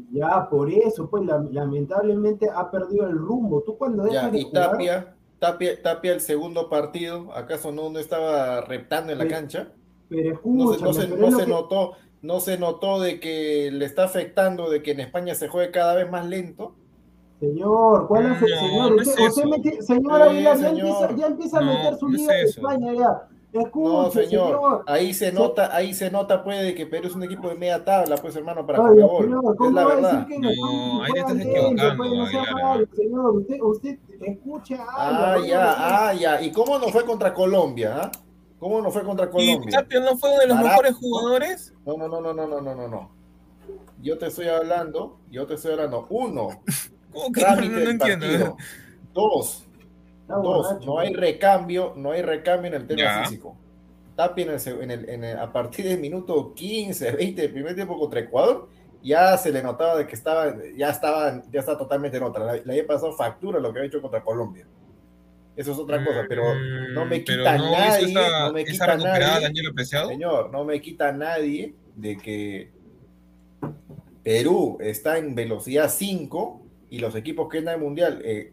ya, por eso, pues la- lamentablemente ha perdido el rumbo. Tú cuando Ya, dejas de y jugar, Tapia, Tapia, Tapia el segundo partido, ¿acaso no, no estaba reptando en la Sí. cancha? pero No, escúchame, se, no, se, pero no se que- notó, no se notó de que le está afectando de que en España se juegue cada vez más lento. Señor, ¿cuál hace, No, señor? no es Usted, usted mete- señor Sí, Aguilar, ya señor. empieza, ya empieza a No, meter su no es liga de eso. España ya. No, Escuche, señor, señor. ahí se nota, ahí se nota puede que Perú es un equipo de media tabla, pues hermano, para Oye, señor, Es ¿cómo la va a decir verdad. que en No, se ahí te estás lento? equivocando, Pues no sea malo, señor. Usted, usted escucha algo. Ah, ¿no? ya, ah, ya. ¿Y cómo no fue contra Colombia? ah? ¿Cómo no fue contra Colombia? ¿Y Tapia no fue uno de los mejores jugadores? No, no, no, no, no, no, no, no. no. Yo te estoy hablando, yo te estoy hablando. Uno, (laughs) ¿Cómo que no, no, no entiendo. Dos, dos, no hay recambio, no hay recambio en el tema físico. Tapia en el, en, a partir del minuto 15, 20 del primer tiempo contra Ecuador, ya se le notaba de que estaba, ya estaba, ya está totalmente en otra. La, la había pasado factura lo que ha hecho contra Colombia. Eso es otra cosa, pero no me Mm, quita no nadie, no me quita nadie. Señor, no me quita nadie de que Perú está en velocidad 5 y los equipos que están en el mundial, eh,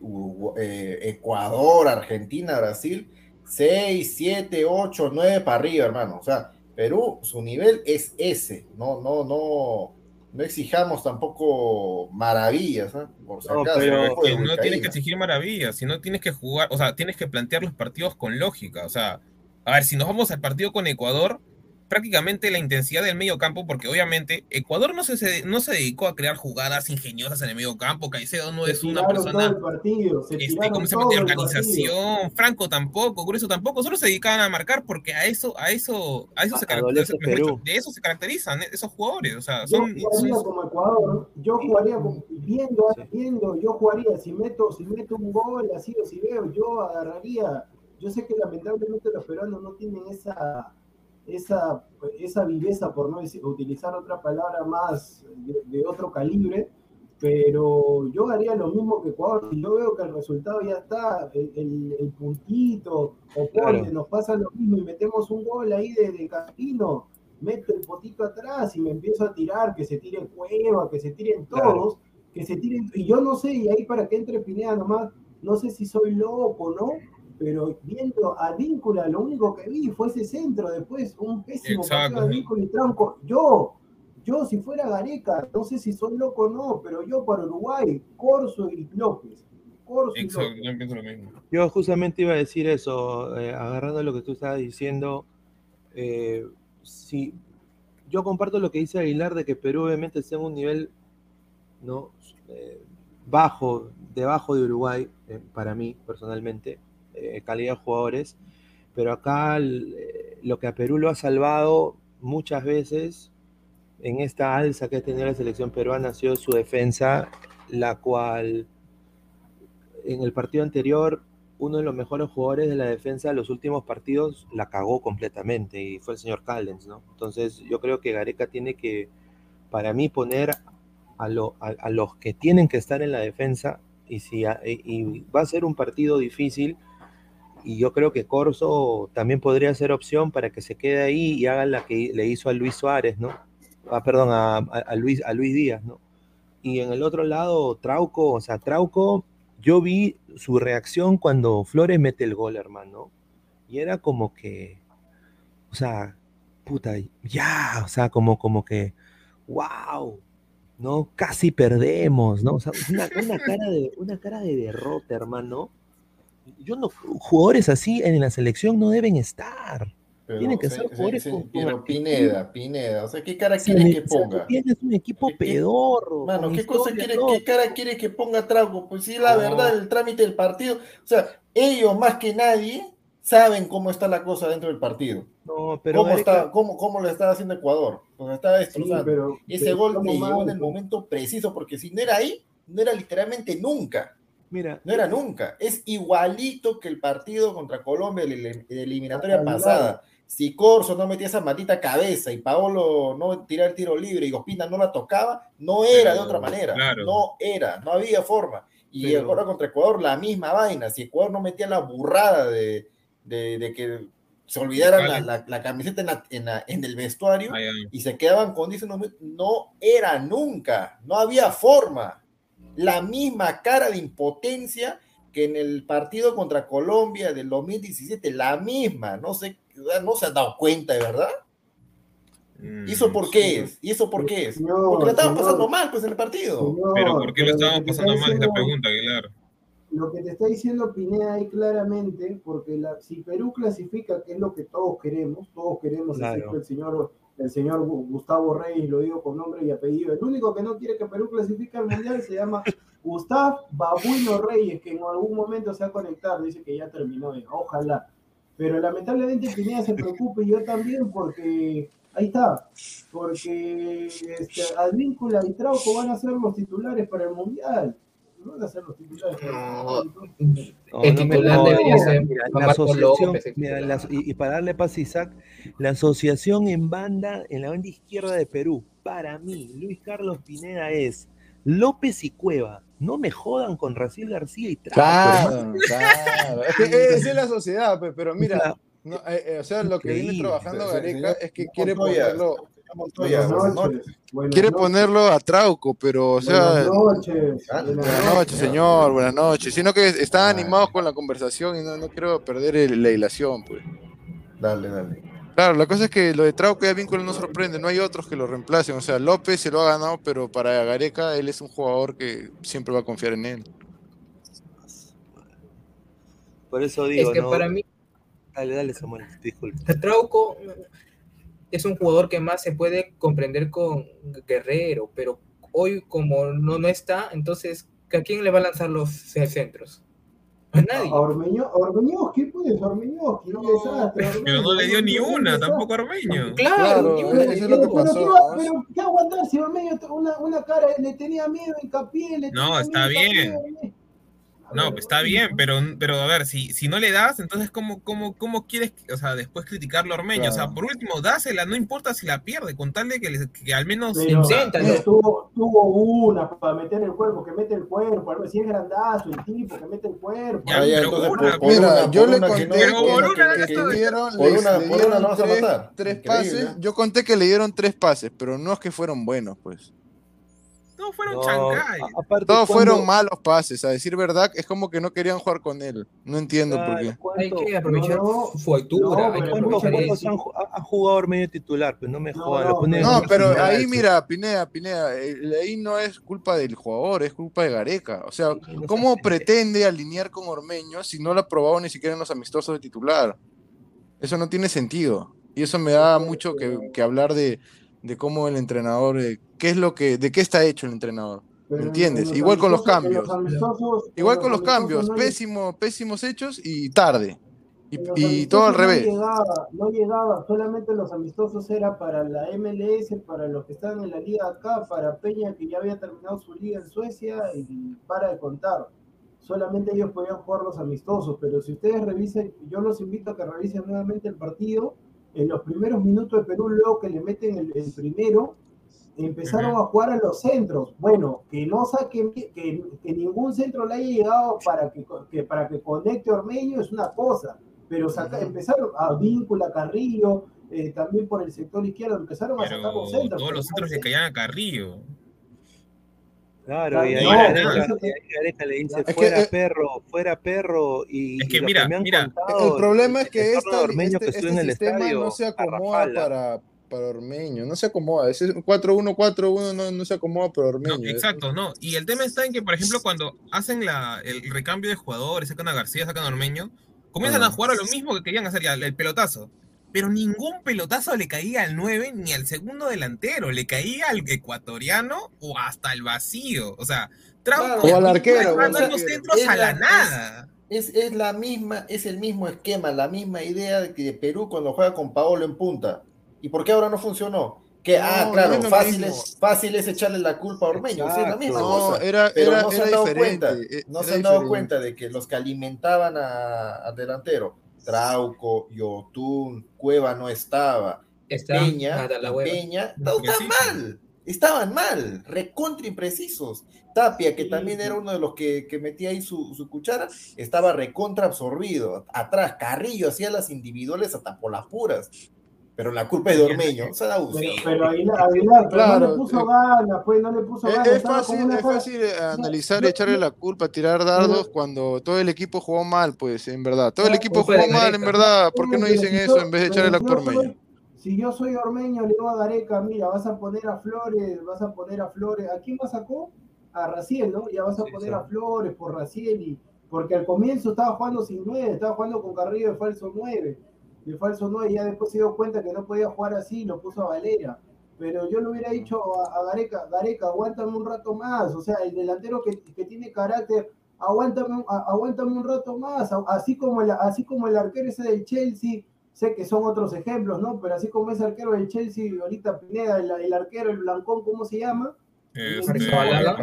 eh, Ecuador, Argentina, Brasil, 6, 7, 8, 9 para arriba, hermano. O sea, Perú, su nivel es ese. No, no, no, no exijamos tampoco maravillas, ¿ah? por si No, acaso. pero- que no tienes que exigir maravillas, sino tienes que jugar, o sea, tienes que plantear los partidos con lógica. O sea, a ver, si nos vamos al partido con Ecuador, prácticamente la intensidad del medio campo, porque obviamente Ecuador no se, se- no se dedicó a crear jugadas ingeniosas en el medio campo. Caicedo no Se es una persona el partido, se este, ¿cómo se partido. organización, Franco tampoco, Grueso tampoco, solo se dedicaban a marcar porque a eso, a eso, a eso se caracterizan, de eso se caracterizan eh, esos jugadores, o sea, Yo son, jugaría son- como Ecuador, yo jugaría como, viendo, viendo, yo jugaría, si meto, si meto un gol así o si veo, yo agarraría, yo sé que lamentablemente los peruanos no tienen esa, esa, esa viveza, por no decir- utilizar otra palabra más de, de otro calibre, pero yo haría lo mismo que Ecuador, si yo veo que el resultado ya está, el, el- el puntito, o Claro. nos pasa lo mismo y metemos un gol ahí de, de meto el potito atrás y me empiezo a tirar, que se tire Cueva, que se tiren Claro. todos, que se tiren, y yo no sé, y ahí para que entre Pineda nomás, no sé si soy loco no, pero viendo a Víncula, lo único que vi fue ese centro, después un pésimo partido de. Víncula y Tronco. Yo, yo si fuera Gareca, no sé si soy loco o no, pero yo para Uruguay, Corso y López. Corso y Exacto, López. yo pienso lo mismo. Yo justamente iba a decir eso, eh, agarrando lo que tú estabas diciendo. eh, sí, yo comparto lo que dice Aguilar de que Perú obviamente está en un nivel ¿no? Eh, bajo, debajo de Uruguay, eh, para mí personalmente, eh, calidad de jugadores, pero acá eh, lo que a Perú lo ha salvado muchas veces en esta alza que ha tenido la selección peruana ha sido su defensa, la cual en el partido anterior uno de los mejores jugadores de la defensa de los últimos partidos la cagó completamente y fue el señor Callens, ¿no? Entonces yo creo que Gareca tiene que para mí poner a, los que tienen que estar en la defensa y, si, y va a ser un partido difícil y yo creo que Corso también podría ser opción para que se quede ahí y haga la que le hizo a Luis Suárez, ¿no? Ah, perdón, a, Luis, a Luis Díaz, ¿no? Y en el otro lado, Trauco, o sea, Trauco, yo vi su reacción cuando Flores mete el gol, hermano. Y era como que, o sea, puta, ya, o sea, como, como que, wow, ¿no? Casi perdemos, ¿no? O sea, una, cara, de, una cara de derrota, hermano. Yo no, jugadores así en la selección no deben estar. Tienen que ser jugadores Pero Pineda, Pineda, o sea, ¿qué cara quiere que ponga? Tienes un equipo pedorro. Mano, ¿qué cosa quiere, qué cara quiere que ponga Trago? Pues sí, la verdad, el trámite del partido, o sea, ellos más que nadie saben cómo está la cosa dentro del partido. No, pero ¿Cómo, está, cómo, cómo lo está haciendo Ecuador? Pues está destrozando. Ese gol le llegó en el momento preciso, porque si no era ahí, no era literalmente nunca. Mira, no era nunca. Es igualito que el partido contra Colombia de eliminatoria pasada. Si Corso no metía esa maldita cabeza y Paolo no tiraba el tiro libre y Ospina no la tocaba, no era de otra manera. No era, no había forma. Y ahora contra Ecuador la misma vaina. Si Ecuador no metía la burrada de, de, que se olvidaran la, camiseta en, el vestuario y se quedaban con dice no era nunca, no había forma. La misma cara de impotencia que en el partido contra Colombia del 2017, la misma, no sé no se han dado cuenta, de verdad. ¿Y eso por qué es? ¿Y eso por qué es? Porque lo estaban pasando mal, pues, en el partido. pero ¿por qué lo estaban pasando mal? Es la pregunta, Aguilar. Lo que te está diciendo Pineda ahí claramente, porque la, si Perú clasifica, que es lo que todos queremos, todos queremos, el señor el señor Gustavo Reyes, lo digo con nombre y apellido. El único que no quiere que Perú clasifique al Mundial se llama Gustavo Babuino Reyes, que en algún momento se va a conectar, dice que ya terminó, ojalá. Pero lamentablemente Pineda se preocupa y yo también porque ahí está, porque este, Advíncula y Trauco van a ser los titulares para el Mundial. No el debería ser la asociación, y, para darle paz a Isaac, la asociación en banda, en la banda izquierda de Perú, para mí, Luis Carlos Pineda es López y Cueva, no me jodan con Raciel García y Claro, claro. Es que es la sociedad, pero mira, eh, eh, o sea, lo que viene trabajando Gareca es que quiere ponerlo. Quiere ponerlo a Trauco, pero o sea. Buenas noches. Buenas noches, señor. Buenas noches. Sino que está animado con la conversación y no, no quiero perder la hilación, pues. Dale, dale. Claro, la cosa es que lo de Trauco y Vínculo no sorprende, no hay otros que lo reemplacen. O sea, López se lo ha ganado, pero para Gareca él es un jugador que siempre va a confiar en él. Por eso digo. Es que para mí. Dale, dale, Samuel, disculpe. Trauco es un jugador que más se puede comprender con Guerrero, pero hoy, como no, no está, entonces, ¿a quién le va a lanzar los centros? A nadie. A ¿qué puedes? Ormeño, qué desastre. Pero no le dio ni una, tampoco a Ormeño. Claro, eso es lo que pasó. Pero, ¿qué aguantar si Ormeño una, una cara le tenía miedo en Capiel? No, está bien. No, pues está bien, pero, pero a ver, si, si no le das, entonces ¿cómo, cómo, cómo quieres, o sea, después criticarlo a Ormeño? O sea, por último, dásela, no importa si la pierde, con tal de que, que al menos intenta. Tuvo, tuvo, una para meter el cuerpo, que mete el cuerpo, si es grandazo el tipo, que mete el cuerpo. Ya, pero una, mira, yo le conté que, le dieron, tres, tres pases, yo conté que le dieron tres pases, pero no es que fueron buenos, pues. Todos fueron chancay. Todos fueron malos pases, a decir verdad, es como que no querían jugar con él. No entiendo por qué. Hay que aprovechar su altura. ha jugado medio titular, pues no me. No, pero ahí mira, Pineda, Pineda, ahí no es culpa del jugador, es culpa de Gareca. O sea, ¿cómo pretende alinear con Ormeño si no lo ha probado ni siquiera en los amistosos de titular? Eso no tiene sentido. Y eso me da mucho que hablar de, de cómo el entrenador, eh, qué es lo que, de qué está hecho el entrenador. ¿Me entiendes? Igual con los cambios. Igual con los cambios, pésimo, pésimos hechos y tarde. Y, todo al revés. No llegaba, solamente los amistosos era para la MLS, para los que están en la liga acá, para Peña que ya había terminado su liga en Suecia y para de contar. Solamente ellos podían jugar los amistosos, pero si ustedes revisen, yo los invito a que revisen nuevamente el partido en los primeros minutos de Perú, luego que le meten el, primero, empezaron a jugar a los centros. Bueno, que no saquen, que, que ningún centro le haya llegado para que, para que conecte Ormeño es una cosa, pero saca, empezaron a Víncula, Carrillo, eh, también por el sector izquierdo, empezaron a sacar los centros. Todos los centros le caían a Carrillo. Claro, y ahí Gareca, le dice fuera perro, fuera perro. Y, es que mira, mira. el problema es que esta, este, este en el sistema no se acomoda para, para Ormeño, no se acomoda. Ese 4-1-4-1 no, no, se acomoda para Ormeño. No, exacto, no. Y el tema está en que, por ejemplo, cuando hacen la, el recambio de jugadores, sacan a García, sacan a Ormeño, comienzan a jugar a lo mismo que querían hacer ya, el pelotazo pero ningún pelotazo le caía al 9 ni al segundo delantero, le caía al ecuatoriano o hasta el vacío. O sea, Trauco o al arquero, los centros a la nada. Es, es, la misma, es el mismo esquema, la misma idea de que Perú cuando juega con Paolo en punta. ¿Y por qué ahora no funcionó? Que, ah, claro, fácil, es, fácil es echarle la culpa a Ormeño, es la misma cosa. Era, pero era, no se han dado cuenta, no se han dado cuenta de que los que alimentaban al delantero Trauco, Yotun, Cueva no estaba. Peña, Peña, estaban mal, estaban mal, recontra imprecisos. Tapia, que también era uno de los que, que metía ahí su, su, cuchara, estaba recontra absorbido. Atrás, Carrillo hacía las individuales hasta por las puras pero la culpa es de Ormeño. Se da pero, pero Aguilar, claro, no le puso ganas, pues no le puso ganas. Es fácil, es fácil analizar y echarle la culpa, tirar dardos cuando todo el equipo jugó mal, pues, en verdad. Todo el equipo jugó mal, en verdad. ¿Por qué no dicen eso en vez de echarle la culpa a Ormeño? Si yo soy Ormeño, le digo a Gareca, mira, vas a poner a Flores, vas a poner a Flores. ¿A quién más sacó? A Raciel, ¿no? Ya vas a poner a Flores por Raciel y porque al comienzo estaba jugando sin nueve, estaba jugando con Carrillo de falso nueve el falso no, y ya después se dio cuenta que no podía jugar así, lo puso a Valera. Pero yo le hubiera dicho a, Gareca, Gareca, aguántame un rato más, o sea, el delantero que, que tiene carácter, aguántame, aguántame un rato más, así como, el, así como el arquero ese del Chelsea, sé que son otros ejemplos, ¿no? Pero así como ese arquero del Chelsea, ahorita Pineda, el, arquero, el blancón, ¿cómo se llama? Este, Balada.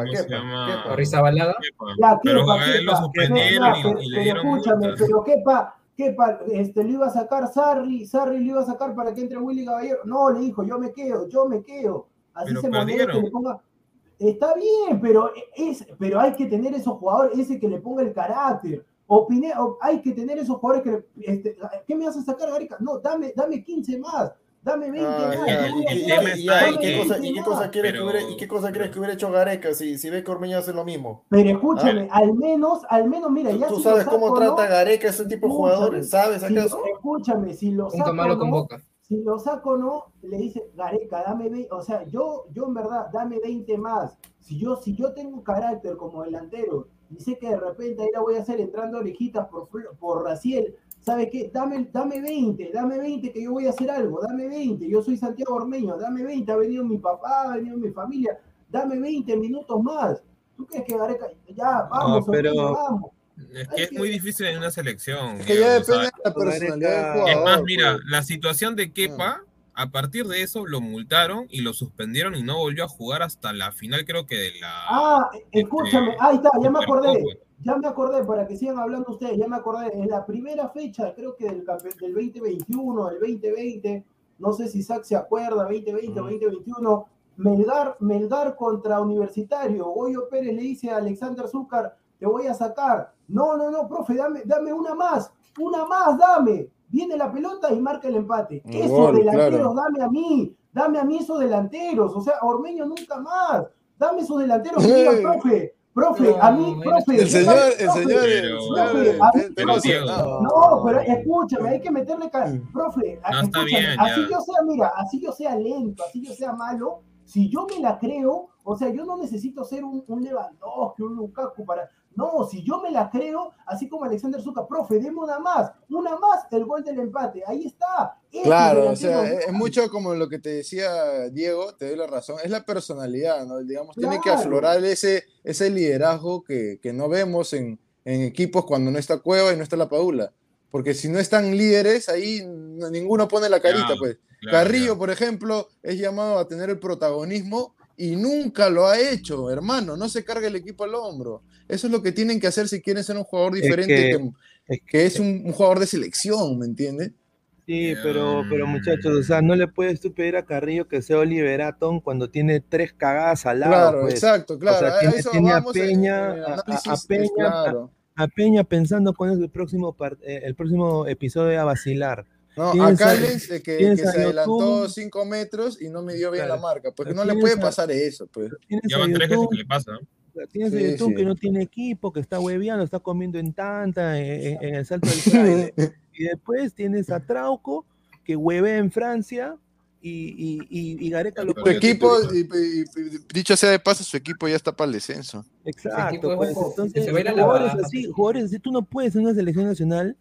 Ya, pero a él lo suspendieron y, le dieron escúchame, pero pa ¿Qué este, le iba a sacar Sarri, Sarri le iba a sacar para que entre Willy Caballero. No, le dijo, yo me quedo, yo me quedo. Así se manera que le ponga. Está bien, pero, es, pero hay que tener esos jugadores, ese que le ponga el carácter. Opiné, hay que tener esos jugadores que. Este, ¿Qué me vas a sacar, Garica? No, dame, dame 15 más. Dame 20 ¿Y qué cosa crees que hubiera hecho Gareca si, si ve que Ormeño hace lo mismo? Pero escúchame, al menos, al menos, mira, ya ¿Tú sabes cómo trata Gareca ese tipo de jugadores? ¿Sabes acaso? escúchame, si lo saco no, si lo saco no, le dice, Gareca, dame 20, o sea, yo, yo en verdad, dame 20 más. Si yo, si yo tengo carácter como delantero y sé que de repente ahí la voy a hacer entrando orejitas por, por Raciel, ¿sabe qué? Dame, dame 20, dame 20 que yo voy a hacer algo, dame 20, yo soy Santiago Ormeño, dame 20, ha venido mi papá, ha venido mi familia, dame 20 minutos más. ¿Tú crees que Gareca, ya, vamos, pero... vamos? Es que es muy difícil en una selección. Es que ya depende de la personalidad del Es más, mira, pues. la situación de Kepa, a partir de eso lo multaron y lo suspendieron y no volvió a jugar hasta la final, creo que de la. Ah, escúchame, este, ahí está, ya me acordé. Ya me acordé, para que sigan hablando ustedes, ya me acordé, en la primera fecha, creo que del, del 2021, del 2020, no sé si Zach se acuerda, 2020 o 2021, Melgar, Melgar contra Universitario, Goyo Pérez le dice a Alexander Zúcar, te voy a sacar. No, no, no, profe, dame, dame una más, una más, dame. Viene la pelota y marca el empate. Esos delanteros, dame a mí, dame a mí esos delanteros. O sea, Ormeño nunca más. Dame esos delanteros que digan, (laughs) profe, Profe, a mí, profe. El señor, el señor. No, pero escúchame, hay que meterle. Profe, así yo sea, mira, así yo sea lento, así yo sea malo, si yo me la creo, o sea, yo no necesito ser un, un Lewandowski, un Lukaku para. No, si yo me la creo, así como Alexander Zucca, profe, deme una más, una más, el gol del empate, ahí está. claro, o sea, es mucho como lo que te decía Diego, te doy la razón, es la personalidad, ¿no? Digamos, tiene que aflorar ese, ese liderazgo que, que no vemos en, en, equipos cuando no está Cueva y no está la Paula. Porque si no están líderes, ahí ninguno pone la carita, pues. Carrillo, por ejemplo, es llamado a tener el protagonismo y nunca lo ha hecho, hermano. No se carga el equipo al hombro. Eso es lo que tienen que hacer si quieren ser un jugador diferente, que, es, un, jugador de selección, ¿me entiendes? Sí, pero, pero muchachos, o sea, no le puedes tú pedir a Carrillo que sea Oliver Atom cuando tiene tres cagadas al lado. Claro, pues. exacto, claro. O sea, a tiene, eso tiene a vamos en- Peña, en el a- análisis, Peña, claro. a, a Peña pensando con el próximo eh, el próximo episodio a vacilar. No, Tienes a a- Callens eh, que, se adelantó Yotun. 5 metros y no midió bien Claro. la marca, porque no le puede pasar eso, pues. Tienes Ya van tres veces que le pasa. ¿no? Tienes a Sí, sí. que no tiene equipo, que está hueveando, está comiendo en tanta, en, en- en el salto del fraile. (laughs) y después tienes a Trauco, que huevea en Francia, y, y, y, y Gareca lo Su equipo, y- y- y- dicho sea de paso, su equipo ya está para el descenso. Exacto, es pues, entonces jugadores así, pues. jugadores así, tú no puedes en una selección nacional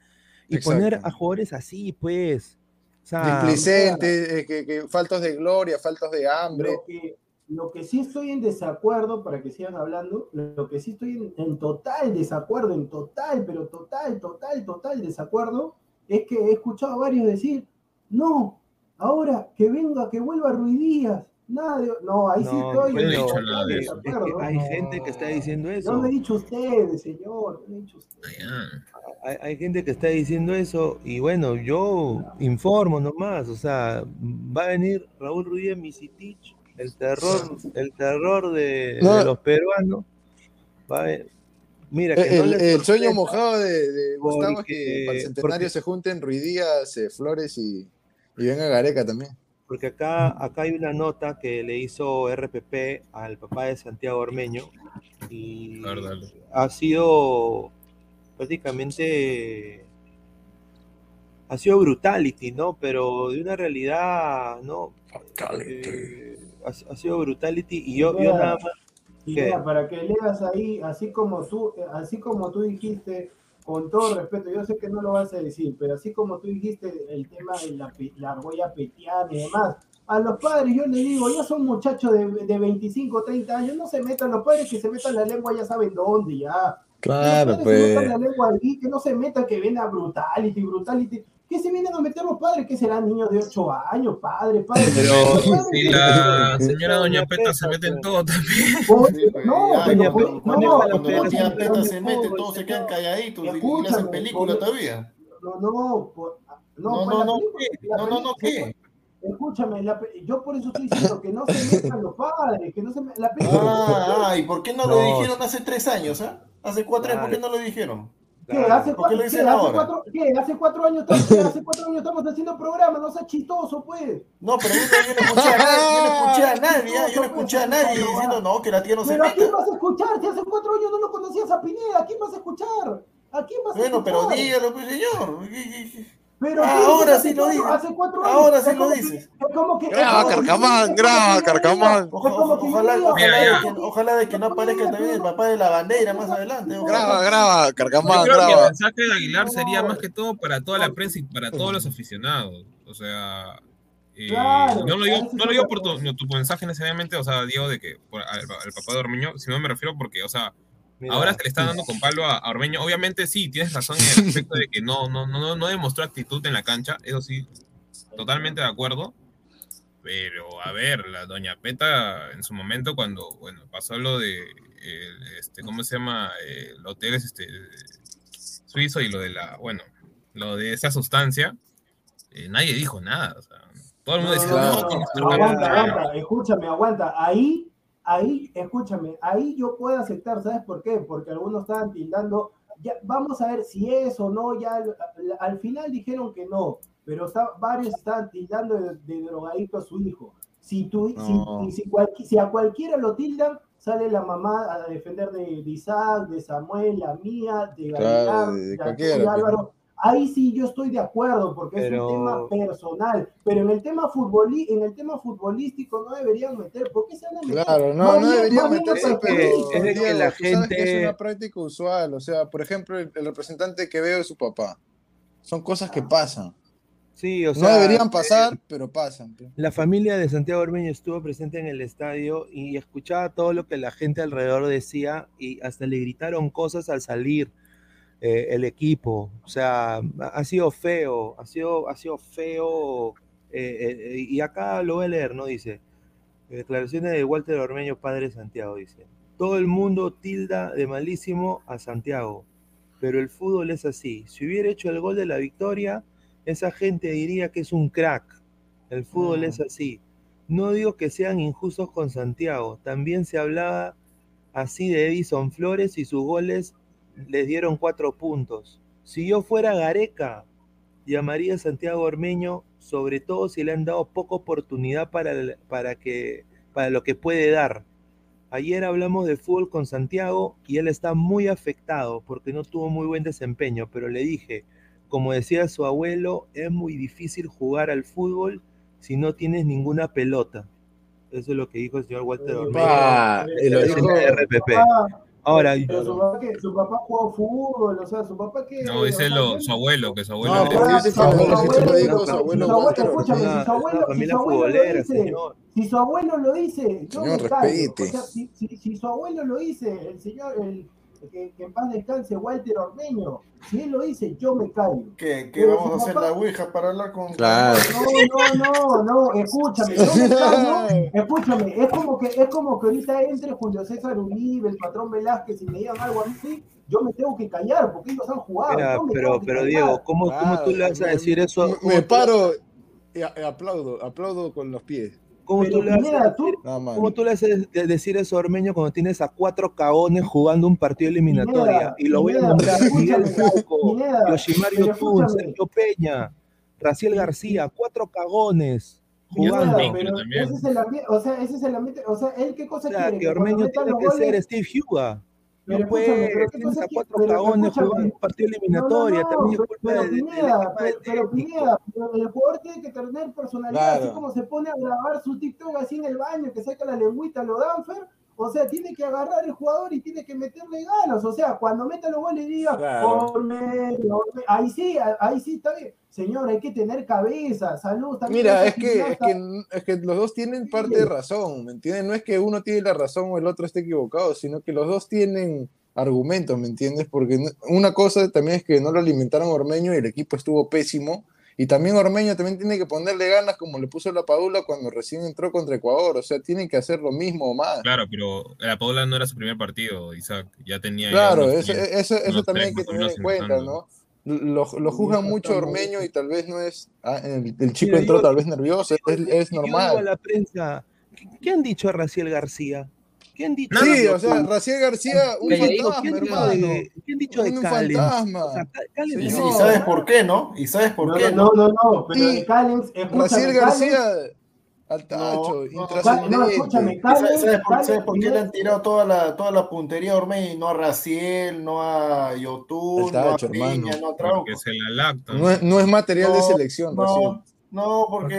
y Exacto. poner a jugadores así, pues. O sea, Displicentes, eh, que, que faltos de gloria, faltos de hambre. Lo que, lo que sí estoy en desacuerdo, para que sigan hablando, lo que sí estoy en, en total desacuerdo, en total, pero total, total, total desacuerdo, es que he escuchado a varios decir, no, ahora que venga, que vuelva Ruiz Díaz. Nada de- no, ahí sí No, estoy no he dicho nada de eso. es que desacuerdo. hay gente que está diciendo No eso. lo he dicho ustedes, señor, no lo he dicho ustedes. Ah, Hay, hay gente que está diciendo eso y bueno, yo informo nomás, o sea, va a venir Raúl Ruiz Misitich, el terror, el terror de, No. de los peruanos. Va a ver- Mira, que no El, les el sueño mojado de, de Gustavo es que para el centenario porque- se junten Ruidías, eh, Flores y, y venga Gareca también. Porque acá, acá hay una nota que le hizo RPP al papá de Santiago Ormeño y ha sido prácticamente ha sido brutality, ¿no? Pero de una realidad, ¿no? Eh, ha, ha sido brutality y yo, nada más Y mira, para que leas ahí, así como tú, así como tú dijiste, con todo respeto, yo sé que no lo vas a decir, pero así como tú dijiste el tema de la, la argolla petiana y demás, a los padres yo les digo, ya son muchachos de, de 25, 30 años, no se metan, los padres que se metan la lengua ya saben dónde, ya. Claro, los padres se metan pues. la lengua ahí, que no se metan, que ven a brutality, brutality. ¿Qué se vienen a meter los padres? que serán niños de 8 años, padres, padres? Pero- Si la señora Doña Doña Peta se mete en pues. todo también. Pues, no, pero Doña pues, Peta, no, no, Pero tía pero Peta se mete, todos se quedan calladitos y- le hacen película todavía. No, no, no, No, no, no, No, no, no, ¿qué? Escúchame, la pe- yo por eso estoy diciendo que no se metan los padres, que no se la película. Ah, ¿y por qué no lo No, dijeron hace tres años, ah? Hace cuatro años, ¿por qué no lo dijeron? ¿Qué? ¿Hace, ¿Por qué ¿Hace cuatro, ¿qué? ¿Hace cuatro años estamos, (laughs) hace cuatro años estamos haciendo programa? No seas chistoso, pues. No, pero yo, no- yo no escuché a nadie, yo no escuché a (laughs) nadie, ah, yo no escuché a nadie diciendo no, que la tía no se Pero ¿a quién vas a escuchar? Si hace cuatro años no lo conocías a Pineda, ¿a quién vas a escuchar? ¿A quién vas a Bueno, pero escuchar? dígalo, pues señor. Pero Ah, ¿qué ahora sí lo dices. Hace cuatro años. Ahora sí lo dices. Graba, Carcamán, graba, Carcamán. Ojalá, de que, no aparezca también el papá de la bandera más adelante. Graba, graba, Yo Carcamán, creo que el graba. mensaje de Aguilar sería más que todo para toda la prensa y para todos los aficionados. O sea, eh, Claro, no lo digo, no lo digo por tu, que- no, tu mensaje necesariamente, o sea, digo de que por, al, al papá de Ormeño, si no me refiero porque, o sea, Mira, ahora se le está dando con palo a, a Ormeño. Obviamente sí, tienes razón en el aspecto de que no, no, no, no, no demostró actitud en la cancha, eso sí, totalmente de acuerdo. Pero, a ver, la doña Peta en su momento cuando, bueno, pasó lo de, el, este, ¿cómo se llama? El hotel es este, suizo y lo de la, bueno, lo de esa sustancia, eh, nadie dijo nada. o sea, todo el mundo No, decía, no, no, no, aguanta, cagado". aguanta, escúchame, aguanta. Ahí, ahí, escúchame, ahí yo puedo aceptar, ¿sabes por qué? Porque algunos estaban tildando, ya, vamos a ver si es o no, ya al, al final dijeron que no, pero está- varios estaban tildando de, de drogadicto a su hijo. Si, tú, si- No. si, si a cualquiera lo tildan, sale la mamá a defender de, de Isaac, de Samuel, la mía, de Claro, Gabriel, de pues. Álvaro. Ahí sí yo estoy de acuerdo, porque Pero- es un tema personal, pero en el tema futbolí en el tema futbolístico no deberían meter, ¿por qué se van a meter? Claro, no, no bien- debería más bien meterse, los pero futbolistas. es de que la sabes que es gente- una práctica usual. O sea, por ejemplo, el, el representante que veo es su papá. Son cosas que pasan. Sí, o No sea, deberían pasar, pero pasan. La familia de Santiago Ormeño estuvo presente en el estadio y escuchaba todo lo que la gente alrededor decía y hasta le gritaron cosas al salir eh, el equipo. O sea, ha sido feo, ha sido, ha sido feo. eh, eh, y acá lo voy a leer, ¿no? Dice, declaraciones de Walter Ormeño, padre de Santiago, dice. Todo el mundo tilda de malísimo a Santiago, pero el fútbol es así. Si hubiera hecho el gol de la victoria, esa gente diría que es un crack. El fútbol Mm. es así. No digo que sean injustos con Santiago. También se hablaba así de Edison Flores y sus goles les dieron cuatro puntos. Si yo fuera Gareca, llamaría a Santiago Ormeño, sobre todo si le han dado poca oportunidad para, el- para, que, para lo que puede dar. Ayer hablamos de fútbol con Santiago y él está muy afectado porque no tuvo muy buen desempeño, pero le dije, como decía su abuelo, es muy difícil jugar al fútbol si no tienes ninguna pelota. Eso es lo que dijo el señor Walter Ormeño. Dijo- de RPP. Ah, Ahora, pero su papá, que, su papá jugó fútbol, o sea, su papá que. No, dice lo, su abuelo, que su abuelo. No, pero dice su su escúchame, si su abuelo, Una si familia su abuelo lo dice, si su abuelo lo dice, yo Señor, me callo. respete. O sea, si, si- si su abuelo lo dice, el señor, el, que, que en paz descanse Walter Ormeño, si él lo dice, yo me callo. ¿Qué, qué Pero vamos a hacer papá- la ouija para hablar con... Claro. No, no, no, no, escúchame, yo me callo, (laughs) escúchame, es como que, es como que ahorita entre Julio César Uribe, el patrón Velázquez, y me digan algo a mí, yo me tengo que callar, porque ellos han jugado. Mira, pero, pero. Diego, ¿cómo, cómo tú le vas a decir eso? Me- Me paro y aplaudo, aplaudo con los pies. ¿Cómo tú le tú- más. ¿Cómo tú le haces de- decir eso a Ormeño cuando tienes a cuatro cagones jugando un partido eliminatoria? Y lo voy a nombrar Miguel escúchame, Fauco, Pineda, Yoshimar pero Yotun, escúchame. Sergio Peña, Raciel García, cuatro cagones jugando. Pero ese es el ambiente, o sea, ese es el ambiente, o sea, él qué cosa O sea, quiere que Ormeño tiene que goles- ser Steve Huga. Pero qué tienes a cuatro jugando un partido no, eliminatoria. no, También es culpa Pineda, pero, pero. Pineda, el jugador tiene que tener personalidad, Claro. así como se pone a grabar su TikTok así en el baño, que saca la lengüita lo Danfer, o sea, tiene que agarrar el jugador y tiene que meterle ganas, o sea, cuando meta los goles diga, Claro. Ahí sí, ahí sí está bien. Señor, hay que tener cabeza, salud también. Mira, es que, es, que, es que los dos tienen parte de razón, ¿me entiendes? No es que uno tiene la razón o el otro esté equivocado, sino que los dos tienen argumentos, ¿me entiendes? Porque una cosa también es que no lo alimentaron Ormeño y el equipo estuvo pésimo. Y también Ormeño también tiene que ponerle ganas como le puso la Padula cuando recién entró contra Ecuador. O sea, tienen que hacer lo mismo o más. Claro, pero la Paula no era su primer partido, Isaac. Ya tenía. ya Claro, unos eso, tres- eso, eso también hay que tener en cuenta. ¿no? Lo, lo juzgan mucho. Ormeño y tal vez no es. ah, el, el chico Mira, entró yo- tal vez nervioso, es, es Yo digo a normal. la prensa, ¿qué, qué han dicho a Raciel García? ¿Qué han dicho? Sí, o sea? Raciel García, un ¿Qué han dicho- fantasma, ¿Qué han dicho hermano. de, qué han dicho de Un Callens? fantasma. O sea, Ca- Callens Y, No. y sabes por qué, ¿no? Y sabes por No, qué, no, no, no, pero Y Callens, Raciel García al tacho, No, intrascendente. escúchame, ¿Y sabes, sabes por, Callens, sabes por qué le han tirado toda la, toda la puntería a Ormeño y no a Raciel, no a Yotun, no a hermano. no a Trauco? Porque se la lactan. no, es, no es material de No, selección, Raciel. No, porque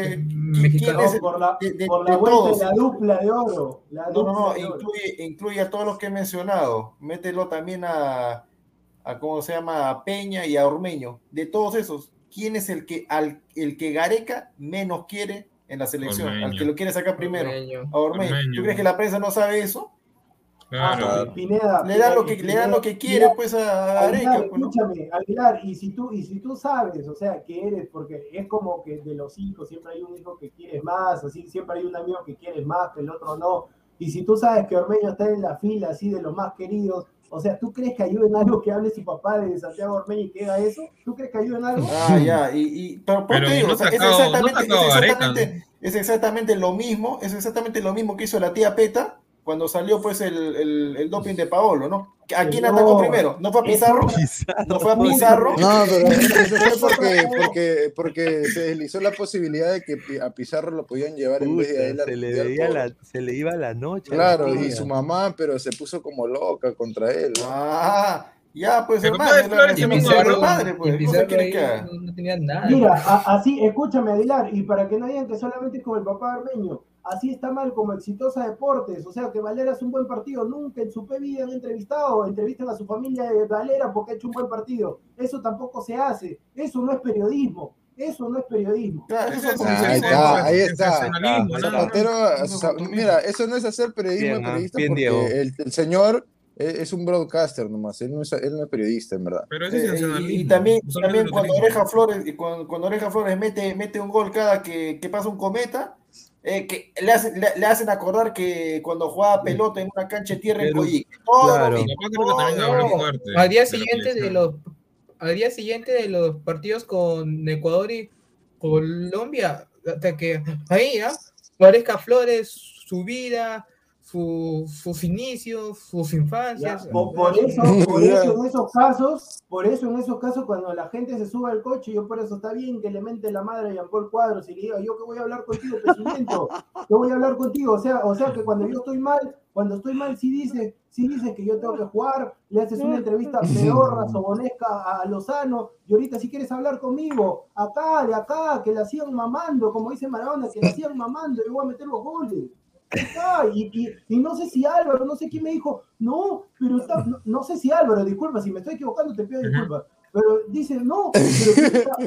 Porque ¿quién- es el- por la, de- de- por la de vuelta todos? de la dupla de oro. La No, no, dupla no, incluye, incluye a todos los que he mencionado. Mételo también a, a ¿cómo se llama? A Peña y a Ormeño. De todos esos, ¿quién es el que al el que Gareca menos quiere en la selección? Al que lo quiere sacar primero. Ormeño. A Ormeño. Ormeño. ¿Tú crees que la prensa no sabe eso? Claro. Ah, Pineda, Le dan lo Pineda, que, le dan lo que quiere Pineda, pues a Gareca. Aguilar, pues, ¿no? escúchame, Aguilar, y si tú, y si tú sabes, o sea, que eres, porque es como que de los hijos siempre hay un hijo que quieres más, así siempre hay un amigo que quieres más, que el otro no. Y si tú sabes que Ormeño está en la fila así de los más queridos, o sea, ¿tú crees que ayuda en algo que hable su papá de Santiago Ormeño y que haga eso? ¿Tú crees que ayuda en algo? Ah, ya, y, y pero, ¿por Pero qué no O sea, es sacado- no exactamente, es exactamente, es exactamente lo mismo, es exactamente lo mismo que hizo la tía Peta cuando salió pues el, el, el doping de Paolo, ¿no? ¿A quién No, atacó primero? ¿No fue a Pizarro? (laughs) ¿No fue a Pizarro? No, pero (laughs) eso fue porque, porque, porque se deslizó la posibilidad de que a Pizarro lo podían llevar en vez de a él se, le la, se le iba la noche. la Claro, y su mamá, pero se puso como loca contra él. ¿no? Ah, ya, pues El hermano, es pues. Mira, a- así, escúchame, Aguilar, y para que no digan que solamente con el papá Armeño, así está mal como Exitosa Deportes, o sea, que Valera es un buen partido, nunca en su vida han entrevistado, entrevistan a su familia de Valera porque ha hecho un buen partido, eso tampoco se hace, eso no es periodismo, eso no es periodismo. Claro, eso es Ah, Ahí está, ahí está. Eso es mira, eso no es hacer periodismo Bien, de periodista bien, porque Diego. el, el señor es, es un broadcaster nomás, él no es, él no es periodista, en verdad. Pero ese Eh, sensacionalismo. y, y también, también cuando. Oreja Flores, cuando, cuando Oreja Flores mete, mete un gol cada que, que pasa un cometa, eh, que le hacen, le, le hacen acordar que cuando jugaba pelota en una cancha de tierra en claro. Al día siguiente de los al día siguiente de los partidos con Ecuador y Colombia, hasta que ahí, ¿ah? Parezca Flores, su vida, sus inicios, sus infancias. por, eso, por eso en esos casos, por eso en esos casos cuando la gente se sube al coche, yo por eso está bien que le mente la madre a Jean Paul Cuadros y le diga, yo que voy a hablar contigo, presidente, (laughs) yo voy a hablar contigo, o sea, o sea que cuando yo estoy mal, cuando estoy mal, si dice, si dice que yo tengo que jugar, le haces una entrevista pedorra, sobonesca a Lozano, y ahorita si quieres hablar conmigo, acá, de acá, que la sigan mamando, como dice Maradona, que la sigan mamando, yo voy a meter los goles. (laughs) Y, y, no sé si Álvaro, no sé quién me dijo, no, pero está, no, sé si Álvaro, disculpa, si me estoy equivocando te pido disculpas. Pero dice, no,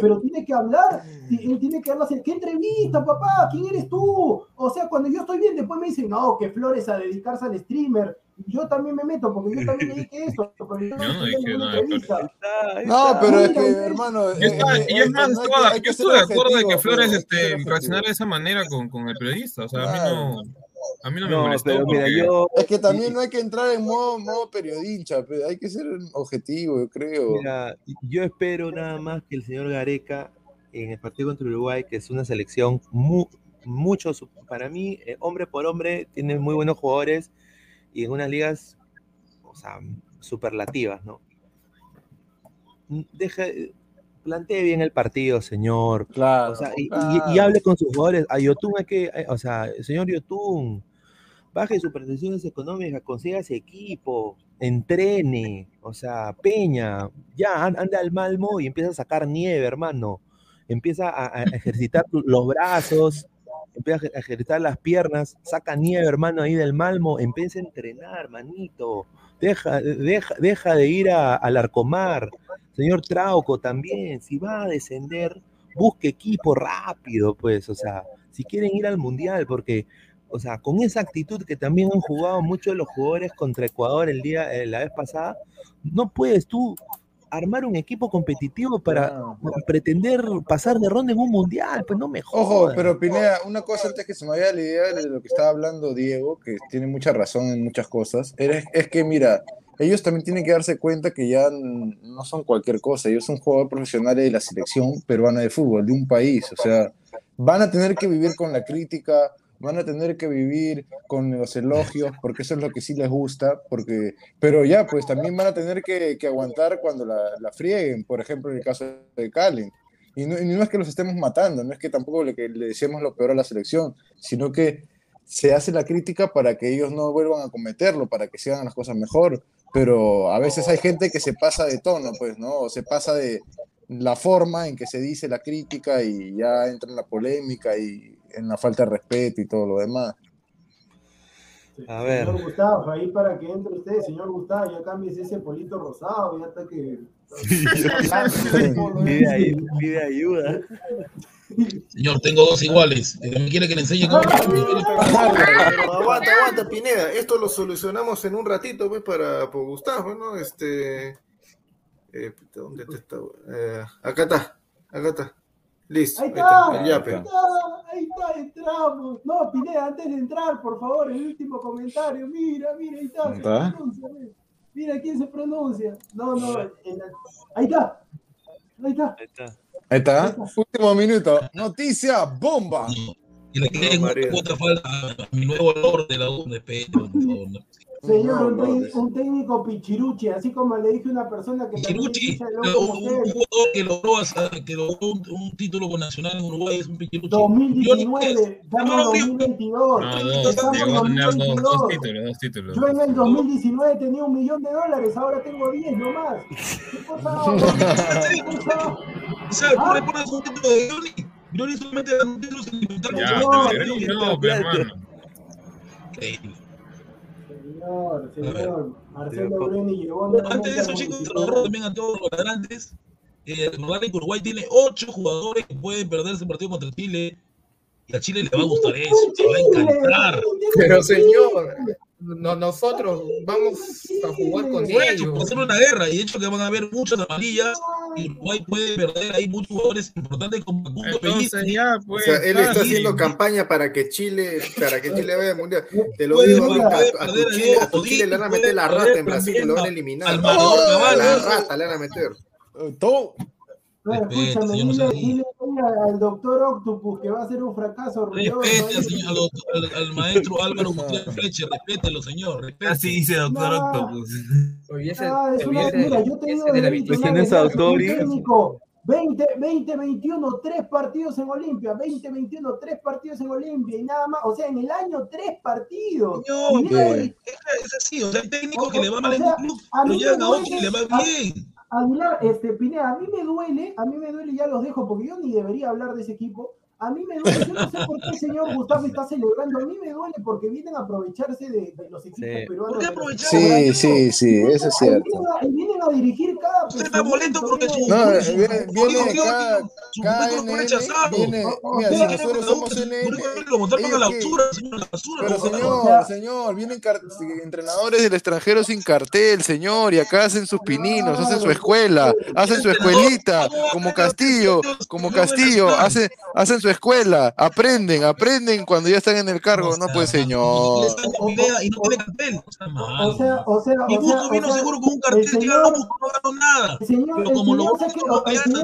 pero, tiene que hablar, él tiene que hablar, ¿qué entrevista, papá? ¿Quién eres tú? O sea, cuando yo estoy bien, después me dicen, no, que Flores a dedicarse al streamer. Yo también me meto, porque yo también le dije eso. Yo (laughs) no, dije nada. No, pero es que, hermano. Yo, es más, estoy de acuerdo de que Flores este, reaccionara de esa manera con, con el periodista. O sea, a mí no. A mí no me molestó. Es que también no hay que entrar en modo, modo periodista, hay que ser objetivo, yo creo. Mira, yo espero nada más que el señor Gareca en el partido contra Uruguay, que es una selección muy, mucho, para mí, eh, hombre por hombre, tiene muy buenos jugadores y en unas ligas, o sea, superlativas, ¿no? Deja, plantee bien el partido, señor. Claro. O sea, y, hable con sus jugadores. A Yotun hay que, o sea, señor Yotun, baje sus pretensiones económicas, consiga ese equipo, entrene, o sea, Peña, ya anda al Malmo y empieza a sacar nieve, hermano. Empieza a, ejercitar los brazos, empieza a ejercitar las piernas, saca nieve, hermano, ahí del Malmo, empieza a entrenar, manito. Deja, deja, deja de ir al Arcomar. Señor Trauco también, si va a descender, busque equipo rápido, pues, o sea, si quieren ir al Mundial, porque o sea, con esa actitud que también han jugado muchos de los jugadores contra Ecuador el día, eh, la vez pasada, no puedes tú armar un equipo competitivo para pretender pasar de ronda en un mundial, pues no me Ojo, pero Pineda, una cosa antes que se me vaya la idea de lo que estaba hablando Diego, que tiene mucha razón en muchas cosas, es, es que mira, ellos también tienen que darse cuenta que ya no son cualquier cosa, ellos son jugadores profesionales de la selección peruana de fútbol, de un país, o sea, van a tener que vivir con la crítica, van a tener que vivir con los elogios, porque eso es lo que sí les gusta, porque, pero ya, pues también van a tener que, aguantar cuando la, la, frieguen, por ejemplo, en el caso de Cali. Y no, es que los estemos matando, no es que tampoco le, que le decimos lo peor a la selección, sino que se hace la crítica para que ellos no vuelvan a cometerlo, para que se hagan las cosas mejor. Pero a veces hay gente que se pasa de tono, pues, ¿no? O se pasa de la forma en que se dice la crítica y ya entra en la polémica y en la falta de respeto y todo lo demás. A ver. Señor Gustavo, ahí para que entre usted, señor Gustavo, ya cambies ese polito rosado, ya está que. pide, ayuda. Señor, tengo dos iguales. ¿Me quiere que le enseñe cómo? (laughs) aguanta, aguanta, Pineda. Esto lo solucionamos en un ratito, pues, para por Gustavo, ¿no? Este. Eh, ¿Dónde está? Eh, acá está, acá está. Listo. Ahí está, ahí está, ahí está, entramos. No, Pineda, antes de entrar, por favor, el último comentario. Mira, mira, ahí está. ¿Está? mira quién se pronuncia. No, no, ahí está. Ahí está. Ahí está. Ahí está. Último minuto. Noticia bomba. Y le quieren otra falta a mi nuevo olor de la por favor. Señor, un, técnico pichiruchi, así como le dije a una persona que. Pichiruchi, un, jugador que logró, que logró un, título con Nacional en Uruguay es un pichiruchi. 2019, estamos 2022. Dos títulos, dos títulos. Yo en el 2019 tenía un millón de dólares, ahora tengo 10 nomás. ¿Qué. (laughs) ¿Tú recuerdas un título de? Glory solamente un título sin disputar. No, pero hermano. Increíble señor, señor. Marcelo Bruni llegó Antes de eso, chicos, también a todos los grandes. Eh, recordarle que Uruguay tiene ocho jugadores que pueden perderse el partido contra Chile. Y a Chile le va a gustar eso, se va a encantar. Pero señor, no, nosotros vamos a jugar con ellos. Por hacer una guerra, y de hecho que van a haber muchas amarillas, y Uruguay puede perder ahí muchos jugadores importantes como Facundo Pues, o sea, él está haciendo campaña para que Chile, para que Chile vaya al mundial. Te lo digo, a, a, tu Chile, a tu Chile le van a meter la rata en Brasil, lo van a eliminar. la rata le van a meter. Todo. Escúchame, dile, dile, al doctor Octopus que va a ser un fracaso. Respete señor, al, al, maestro Álvaro Gutiérrez Fleche, respételo, señor. Respete. Así dice doctor Octopus. ah, es una, mira, yo te digo, ¿Quién autor? 20, 20, 21, tres partidos en Olimpia, 20, 21, tres partidos en Olimpia y nada más, o sea, en el año tres partidos. Señor, es, así, o sea, el técnico que le va mal en un club, lo llevan a otro y le va bien. Aguilar, este, Pineda, a mí me duele, a mí me duele, ya los dejo, porque yo ni debería hablar de ese equipo, a mí me duele, yo no sé por qué el señor Gustavo está celebrando, a mí me duele porque vienen a aprovecharse de, de los equipos peruanos. ¿Por qué aprovechar? Sí, sí, sí, eso es cierto. Y vienen, a, dirigir cada Usted está molesto porque su, no, viene, viene cada, cada NN, rechazado. Viene, mira, si nosotros somos NN, lo botaron a la basura, señor, la basura. Pero señor, señor, vienen entrenadores del extranjero sin cartel, señor, y acá hacen sus pininos, hacen su escuela, hacen su escuelita, como Castillo, como Castillo, hacen, hacen su escuela, aprenden, aprenden cuando ya están en el cargo, no, pues señor. Y no tiene cartel. O sea, o sea, y Busco vino seguro con un cartel que no ganó nada. Pero como lo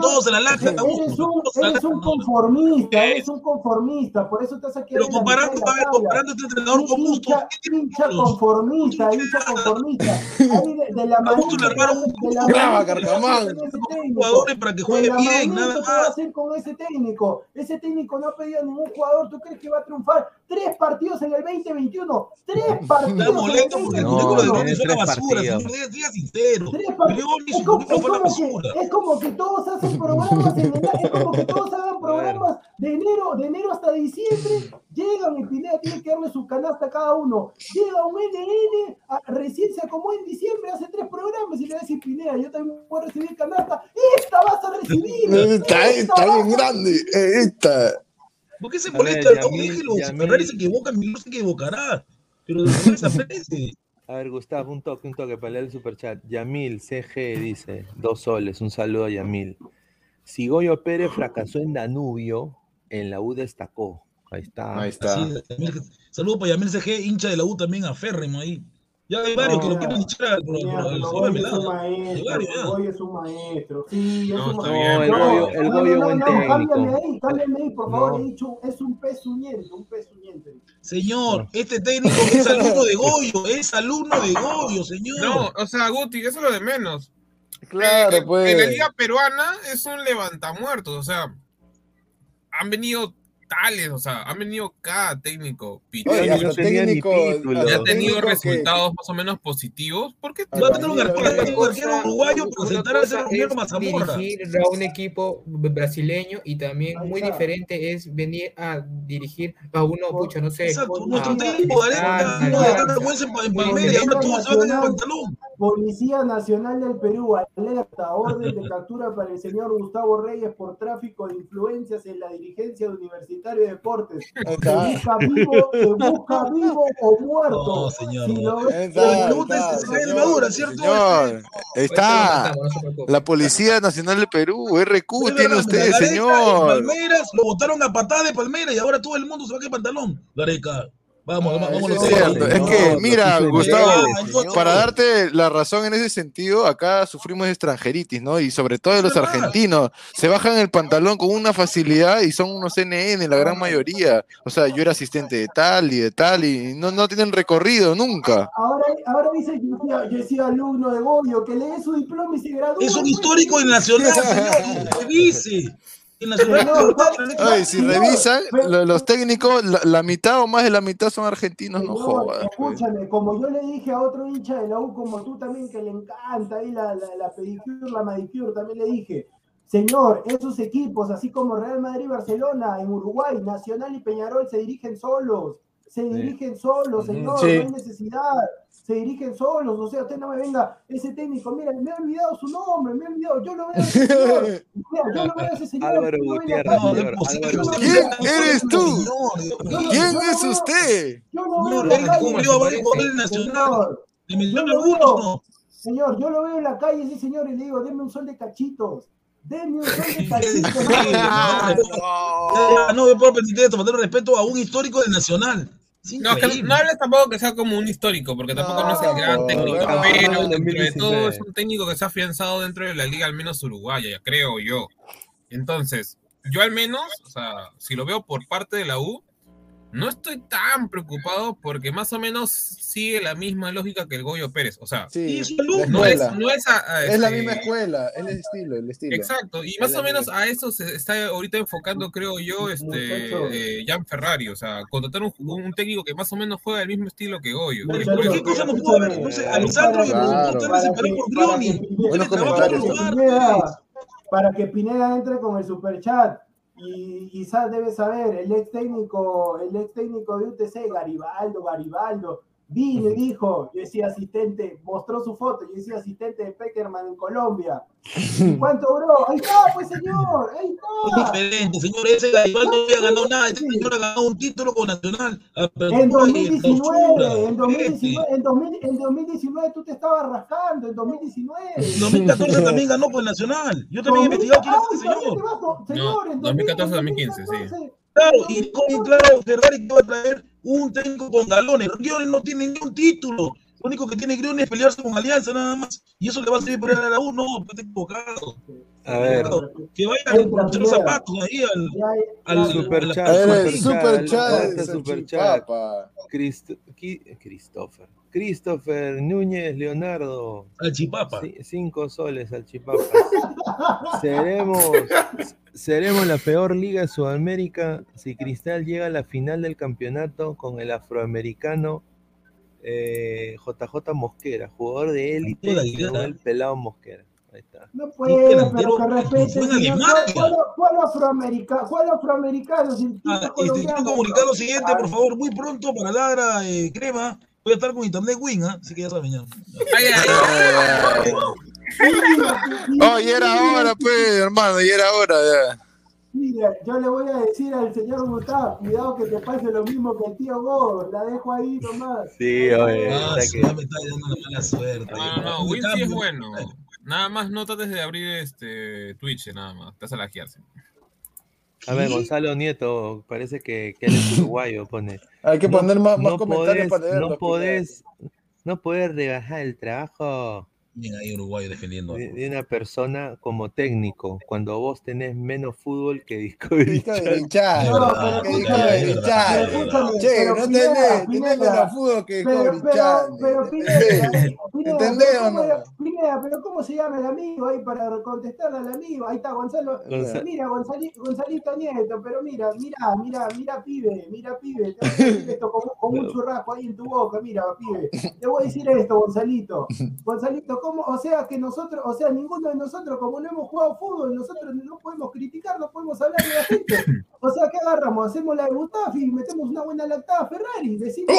todos en la lata. Eres un, eres un conformista, eres un conformista, por eso te has aquí. Pero comparando, a ver, comparando este entrenador con Gusto. Hincha conformista, hincha conformista. De la manera. Graba, Carcamán. Jugadores para que juegue bien, nada más. ¿Qué va a hacer con ese técnico? Ese técnico no ha pedido a ningún jugador, ¿tú crees que va a triunfar? Tres partidos en el 2021, tres partidos. Está molesto porque el currículo de Ronnie fue una basura, señor, sincero. Es como, es, como que, es como que todos hacen programas, en el, es como que todos hagan programas de enero, de enero hasta diciembre, llegan y Pineda tiene que darle su canasta a cada uno. Llega un NN, recién se acomodó en diciembre, hace tres programas y le va a decir Pineda, yo también voy a recibir canasta. Esta vas a recibir. Está, está bien grande. Esta. ¿Por qué se molesta? No, déjelo. Si Ferrari se equivoca, no se equivocará. Pero después se aprende. (laughs) A ver, Gustavo, un toque, un toque para leer el superchat. Yamil CG dice, dos soles, un saludo a Yamil. Si Goyo Pérez fracasó en Danubio, en la U destacó. Ahí está. Ahí está. Saludo para Yamil CG, hincha de la U también, aférrimo ahí. Ya hay varios que lo quieren echar al Goy es un maestro, el Goy es un maestro. Sí, es un maestro. el Goyo, el Goyo buen técnico. Cámbiame ahí, cámbiame ahí, por favor. He dicho, es un pezuñente, un pezuñente. Señor, este técnico es alumno de (laughs) Goyo, es alumno de Goyo, señor. No, o sea, Guti, eso es lo de menos. Claro, pues. En la liga peruana es un levantamuertos, o sea, han venido o sea, han venido cada técnico. Oye, ya, técnico ya ha tenido resultados más o menos positivos. ¿Por qué va a tener un arquero uruguayo para sentar a ser? Dirigir a un equipo brasileño y también muy diferente es venir a dirigir a uno, pucha, no sé. Exacto, nuestro técnico de. Policía Nacional del Perú, alerta, orden de captura para el señor Gustavo Reyes por tráfico de influencias en la dirigencia universitaria de deportes. Se busca vivo, se busca vivo o muerto. No, señor. Si ves, está, está, señor, ¿cierto? Señor, está la Policía Nacional del Perú, RQ, tiene usted, señor. Palmeiras lo botaron a patada de Palmeiras y ahora todo el mundo se va a quedar pantalón. Gareca. Vamos, vamos, vamos. Es cierto, es que, mira, Gustavo, para darte la razón en ese sentido, acá sufrimos extranjeritis, ¿no? Y sobre todo de los argentinos, se bajan el pantalón con una facilidad y son unos NN, la gran mayoría. O sea, yo era asistente de tal y de tal y no, no tienen recorrido nunca. Ahora, ahora dice que yo soy alumno de Goyo, que lee su diploma y se gradúa. Es un histórico y nacional, señor, (laughs) dice. Ay, si revisan, los técnicos, la, mitad o más de la mitad son argentinos, no, jodas. Pues. Escúchame, como yo le dije a otro hincha de la U, como tú también, que le encanta ahí la, la, la pedicure, la manicure, también le dije, señor, esos equipos, así como Real Madrid, Barcelona, en Uruguay, Nacional y Peñarol, se dirigen solos, se dirigen solos, señor, no hay necesidad se dirigen solos, o sea, usted no me venga ese técnico, mira, me he olvidado su nombre, me he olvidado, yo lo veo a ese señor, yo lo veo a ese señor. Álvaro Gutiérrez, ¿Quién eres tú? ¿Quién es usted? Yo lo veo en la calle, señor, yo lo veo en la calle, ese señor, y le digo, denme un sol de cachitos. Denme un sol de cachitos. no me puedo permitir esto, faltar respeto a un histórico del Nacional. No, que no hables tampoco que sea como un histórico, porque tampoco no, es el gran técnico, pero dentro de todo es un técnico que se ha afianzado dentro de la liga, al menos uruguaya, creo yo. Entonces, yo al menos, o sea, si lo veo por parte de la U, no estoy tan preocupado porque más o menos sigue la misma lógica que el Goyo Pérez. O sea, Sí, no es, la no es, a- a- Es la este, misma escuela, es el estilo, el estilo. Exacto, y más o menos misma. a eso se está ahorita enfocando, creo yo, este eh, Jan Ferrari, o sea, contratar un, un técnico que más o menos juega el mismo estilo que Goyo. Por eso- cosa no pudo haber, no sé, Alessandro Claro. productor me separé por Grioni. Buenos comentarios. Para que Pineda entre con el superchat. Y quizás debe saber, el ex técnico, el ex técnico de UTC, Garibaldo, Garibaldo, vino y dijo, yo decía asistente, mostró su foto, yo decía asistente de Peckerman en Colombia. ¿Y (laughs) cuánto duró? Ahí está, pues señor, ahí Es está. diferente, señor. Ese Garibaldo no había ganado nada. Este señor ha ganado un título con Nacional. Apertura En y 2019, en clausura. 2019, en, 2000 en 2019 tú te estabas rascando, en 2019. En 2014 también ganó con Nacional. Yo también he investigado quién es ese señor. vas, no, señor, en 2014, 2015, sí. Claro, y con claro, Ferrari que va a traer un técnico con galones. Grioni no tiene ni un título. Lo único que tiene Grioni es pelearse con Alianza nada más. Y eso le va a servir para la U. No, está equivocado. A ver. Que vaya a comprar los zapatos ahí al, al Superchat, A ver, el superchat, superchat Christopher. Christopher Núñez Leonardo. Salchipapa. Ci- cinco soles al chipapa. (laughs) seremos, seremos la peor liga de Sudamérica si Cristal llega a la final del campeonato con el afroamericano eh, JJ Mosquera, jugador de élite, el pelado Mosquera. Ahí está. No puede, pero que respete. ¿Cuál, cuál afroamericano? ¿Cuál afroamericano? Si el tipo Ah, es este, colombiano. quiero comunicar lo siguiente, por favor, muy pronto para Ladra eh, Crema. Voy a estar con Internet Win, ¿ah? así que ya saben ya. (laughs) (laughs) Oh, y era hora, pues, hermano, y era hora ya. Mira, yo le voy a decir al señor Gustavo, cuidado que te pase lo mismo que el tío Gómez, la dejo ahí nomás. Sí, oye. Ah, que- ya me está dando una mala suerte. No, no, no, Win sí es bueno. Nada más no trates de abrir este Twitch, nada más. Te a lajearse. A ver, Gonzalo Nieto, parece que, que él es uruguayo, pone. Hay que poner más- más comentarios podés- para leerlos, No podés, no podés rebajar el trabajo Bien ahí Uruguay defendiendo. de, de una persona como técnico, cuando vos tenés menos fútbol que Discovery (laughs) Channel. No, pero Que Discovery pero Channel. Che, pero no tenés, tenés menos fútbol que Pero, Discovery pero, Channel. pero Pineda, ¿Entendés? Pineda, ¿Entendés pero o ¿cómo no? Pineda, pero ¿cómo se llama el amigo ahí para contestarle al amigo? Ahí está Gonzalo. Gonza- Mira, Gonzalito, Nieto, pero mira, mira, mira, mira, pibe, mira, pibe. Te voy a decir esto con, con un churrasco ahí en tu boca, mira, pibe. Te voy a decir esto, Gonzalito. (laughs) Gonzalito, ¿cómo? O sea, que nosotros, o sea, ninguno de nosotros, como no hemos jugado fútbol, nosotros no podemos criticar, no podemos hablar de la gente. O sea, ¿qué agarramos? Hacemos la de Mustafi y metemos una buena lactada a Ferrari. Decimos,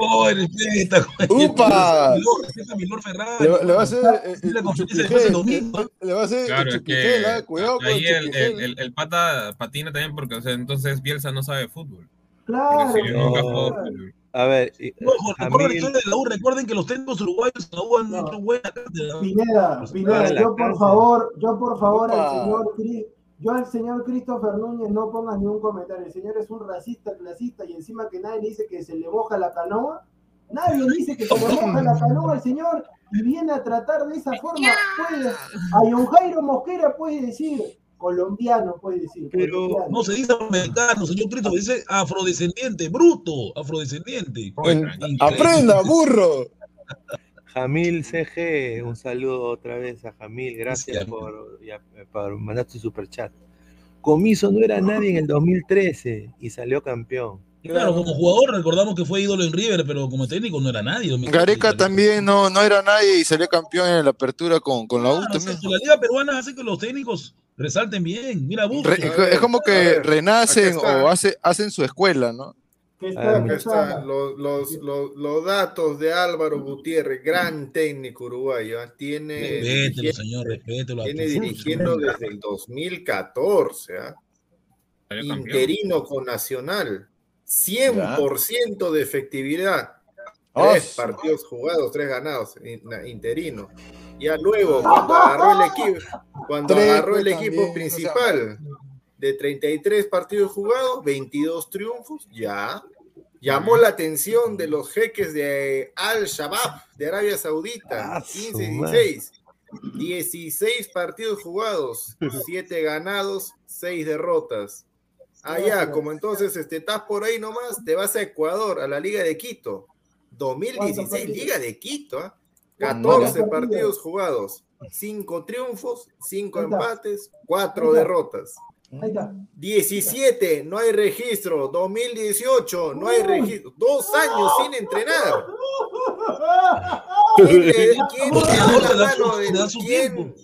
¡Oh, respeta! (laughs) ¡Upa! Respeta a mi Lord Ferrari. Le, le va a hacer eh, la el después del Chupigel, domingo. eh, Le va a hacer Claro, el es Chupigel, que cuidado con ahí el el, el, el, el pata patina también porque o sea, entonces Bielsa no sabe fútbol. Claro. Porque si nunca fútbol. A ver, Ojo, recuerden de la U. Recuerden que los técnicos uruguayos en la U han hecho buena cátedra. Pineda, Pineda, yo por casa. favor, yo por favor al señor Cri- yo al señor Christopher Núñez no pongas ni un comentario. El señor es un racista, clasista y encima que nadie le dice que se le moja la canoa. Nadie le dice que se le moja la canoa al señor y viene a tratar de esa forma. Puede, a John Jairo Mosquera puede decir, colombiano puede decir. Pero colombiano. No se dice afroamericano, señor Cristo, dice afrodescendiente, bruto, afrodescendiente. Aprenda, burro. (laughs) Jamil CG, un saludo otra vez a Jamil, gracias Sí, por, ya- por mandar tu superchat. Comiso no era nadie en el 2013 y salió campeón. Claro, como jugador recordamos que fue ídolo en River, pero como técnico no era nadie. Gareca también no, no era nadie y salió campeón en la apertura con, con la U Claro, también. exacto, la liga peruana hace que los técnicos resalten bien. Mira. Re- es como que renacen o hace, hacen su escuela, ¿no? Ah, está, Acá que están está. los, los, los, los datos de Álvaro Gutiérrez, gran técnico uruguayo. ¿ah? Tiene, Respételo, dirigiendo, señor, respételo. tiene dirigiendo desde el 2014. ¿ah? Salió campeón. Interino con Nacional. 100% de efectividad. Ah, Tres partidos jugados, tres ganados. in- Interino. Ya luego, cuando agarró el equipo, cuando Tres, agarró el equipo también, o principal de 33 partidos jugados, 22 triunfos, ya. Llamó la atención de los jeques de Al-Shabaab de Arabia Saudita. Ah, su 15-16. 16 partidos jugados, 7 ganados, 6 derrotas. Allá, como entonces este, estás por ahí nomás, te vas a Ecuador, a la Liga de Quito. 2016, Liga de Quito. ¿ah? 14 partidos jugados, 5 triunfos, 5 empates, 4 derrotas. Ahí está. 17, no hay registro. 2018, no hay registro. Dos años sin entrenar. ¿Quién (laughs) le, quién le da la mano de, quién,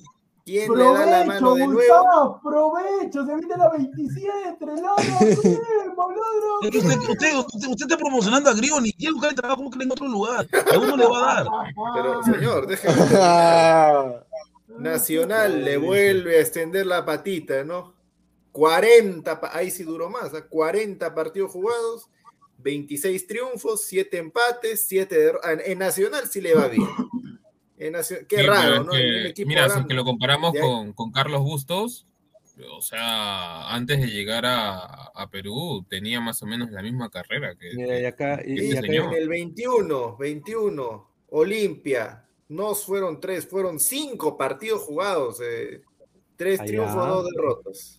quién le da la mano de nuevo? Gustavo, provecho, se viene la 27, ladra, bien, boludo. Es que usted, usted, usted, usted está promocionando a Grioni. Quiere buscar el trabajo que en otro lugar. A uno le va a dar. Pero, señor, déjeme. (laughs) Nacional le vuelve a extender la patita, ¿no? 40, pa- ahí sí duró más, ¿ah? 40 partidos jugados, 26 triunfos, 7 empates, 7 derrotas. En Nacional sí le va bien. En Nacional- Qué Sí, raro, es ¿no? que, En un equipo mira, si grande. es que lo comparamos con, con Carlos Bustos, o sea, antes de llegar a, a Perú tenía más o menos la misma carrera que, Mira, y acá, y- que y este acá- señor. En el 21, 21, Olimpia, no fueron tres, fueron cinco partidos jugados, eh, tres Allá. triunfos, dos derrotas.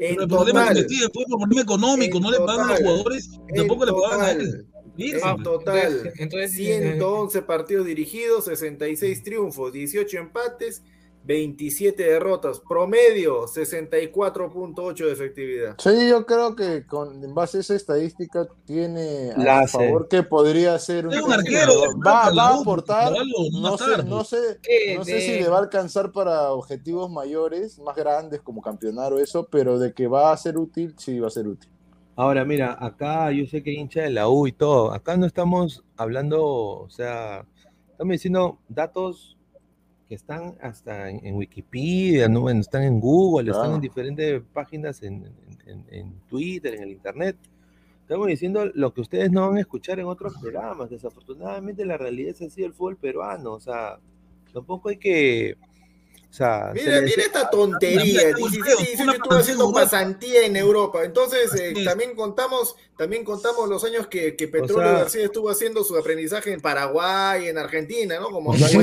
En el problema es que total, Steve fue por problema económico, no le pagan a los total, jugadores tampoco le pagan a él. Total, Mira, en Ah, total, entonces- entonces, eh, 111 partidos dirigidos, 66 triunfos, 18 empates, 27 derrotas, promedio 64.8 de efectividad. Sí, yo creo que con, en base a esa estadística tiene a La favor que podría ser un, arquero, que va, a aportar, no sé, no sé, no sé si le va a alcanzar para objetivos mayores, más grandes como campeonar o eso, pero de que va a ser útil, sí va a ser útil. Ahora, mira, acá yo sé que hincha de la U y todo. Acá no estamos hablando, o sea, estamos diciendo datos que están hasta en, en Wikipedia, ¿no? Bueno, están en Google, están en diferentes páginas en, en- en- en Twitter, en el Internet. Estamos diciendo lo que ustedes no van a escuchar en otros programas. Desafortunadamente la realidad es así del fútbol peruano. O sea, tampoco hay que... O sea, se Mira, mira esta Mira, tontería. mira, 17 Wilfredo, 18 una estuvo haciendo pasantía en Europa. Entonces, eh, también contamos, también contamos los años que, que Petróleo sea- García estuvo haciendo su aprendizaje en Paraguay, en Argentina, ¿no? Como (laughs) o sea, Como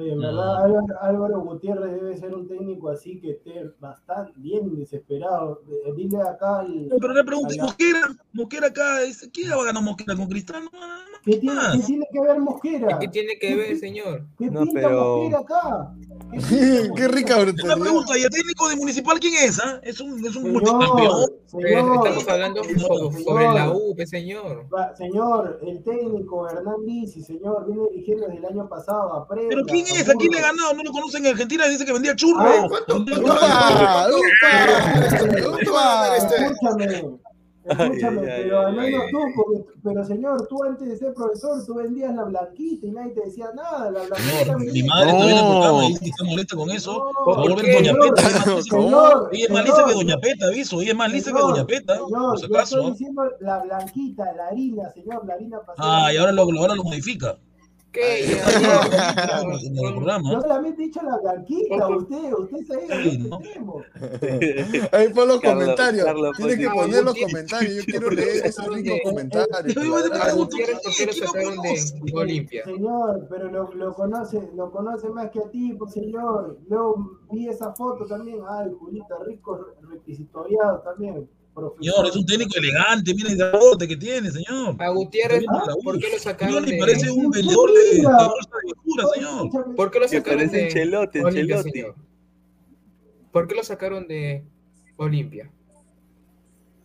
Oye, en No. verdad, Álvaro, Álvaro Gutiérrez debe ser un técnico así que esté bastante bien desesperado. Eh, Dile acá al. No, pero le pregunto, ¿y a la- Mosquera? Mosquera acá, es- ¿quién va a ganar Mosquera con Cristal? No, ¿Qué tiene, más. qué tiene que ver Mosquera? ¿Qué tiene que ver, señor? ¿Qué No, pinta pero- Mosquera acá? (laughs) ¿Qué rica Una brutalidad. pregunta, ¿y el técnico de Municipal quién es? ah? Es un, es un Señor, multicampeón. Señor, estamos hablando so- sobre la U, señor. Señor, el técnico Hernán Lisi, señor, viene dirigiendo desde el año pasado. ¿Pero quién es? ¿A quién le ha seguro. ganado? No lo conocen en Argentina, dice que vendía churros. Ah, ¿cuánto-. ¡Upa! ¿Qué va ¡Upa! este? Escúchame, escúchame, pero al menos tú, porque- pero señor, tú antes de ser profesor, tú vendías la blanquita y nadie te decía nada. La blanquita mi madre está viendo el programa y está molesta con eso. No, Por favor, ¿por ver qué? Doña Peta. Ella es más lisa- Señor, ella es más lisa que Doña Peta, aviso. Ella es más lisa que Doña Peta, Señor, por si yo acaso. estoy ¿ah? diciendo la blanquita, la harina, señor, la harina pasada. Ah, y ahora lo, ahora lo modifica. ¿Qué? Yo solamente he dicho la blanquita, usted, usted se ha ido a Sí, este ¿no? extremo. (laughs) Ahí pon los Carlos, comentarios. Carlos, Tienes que poner los comentarios. Yo quiero leer esos ricos comentarios. Yo iba a decir, A pregunto, Gutiérrez, ¿por qué lo ¿quién lo? Señor, pero lo, lo conoce, lo conoce más que a ti, pues señor. Luego vi esa foto también, ay, Julita, rico, requisitoriado también. Señor, es un técnico elegante, miren el aporte que tiene, señor. A Gutiérrez, Ah, ¿por qué lo Señor, sacaron le de parece un vendedor de, de bolsa de Oye, señor. ¿Por qué lo sacaron de Ancelotti, Olimpia, señor? ¿Por qué lo sacaron de Olimpia?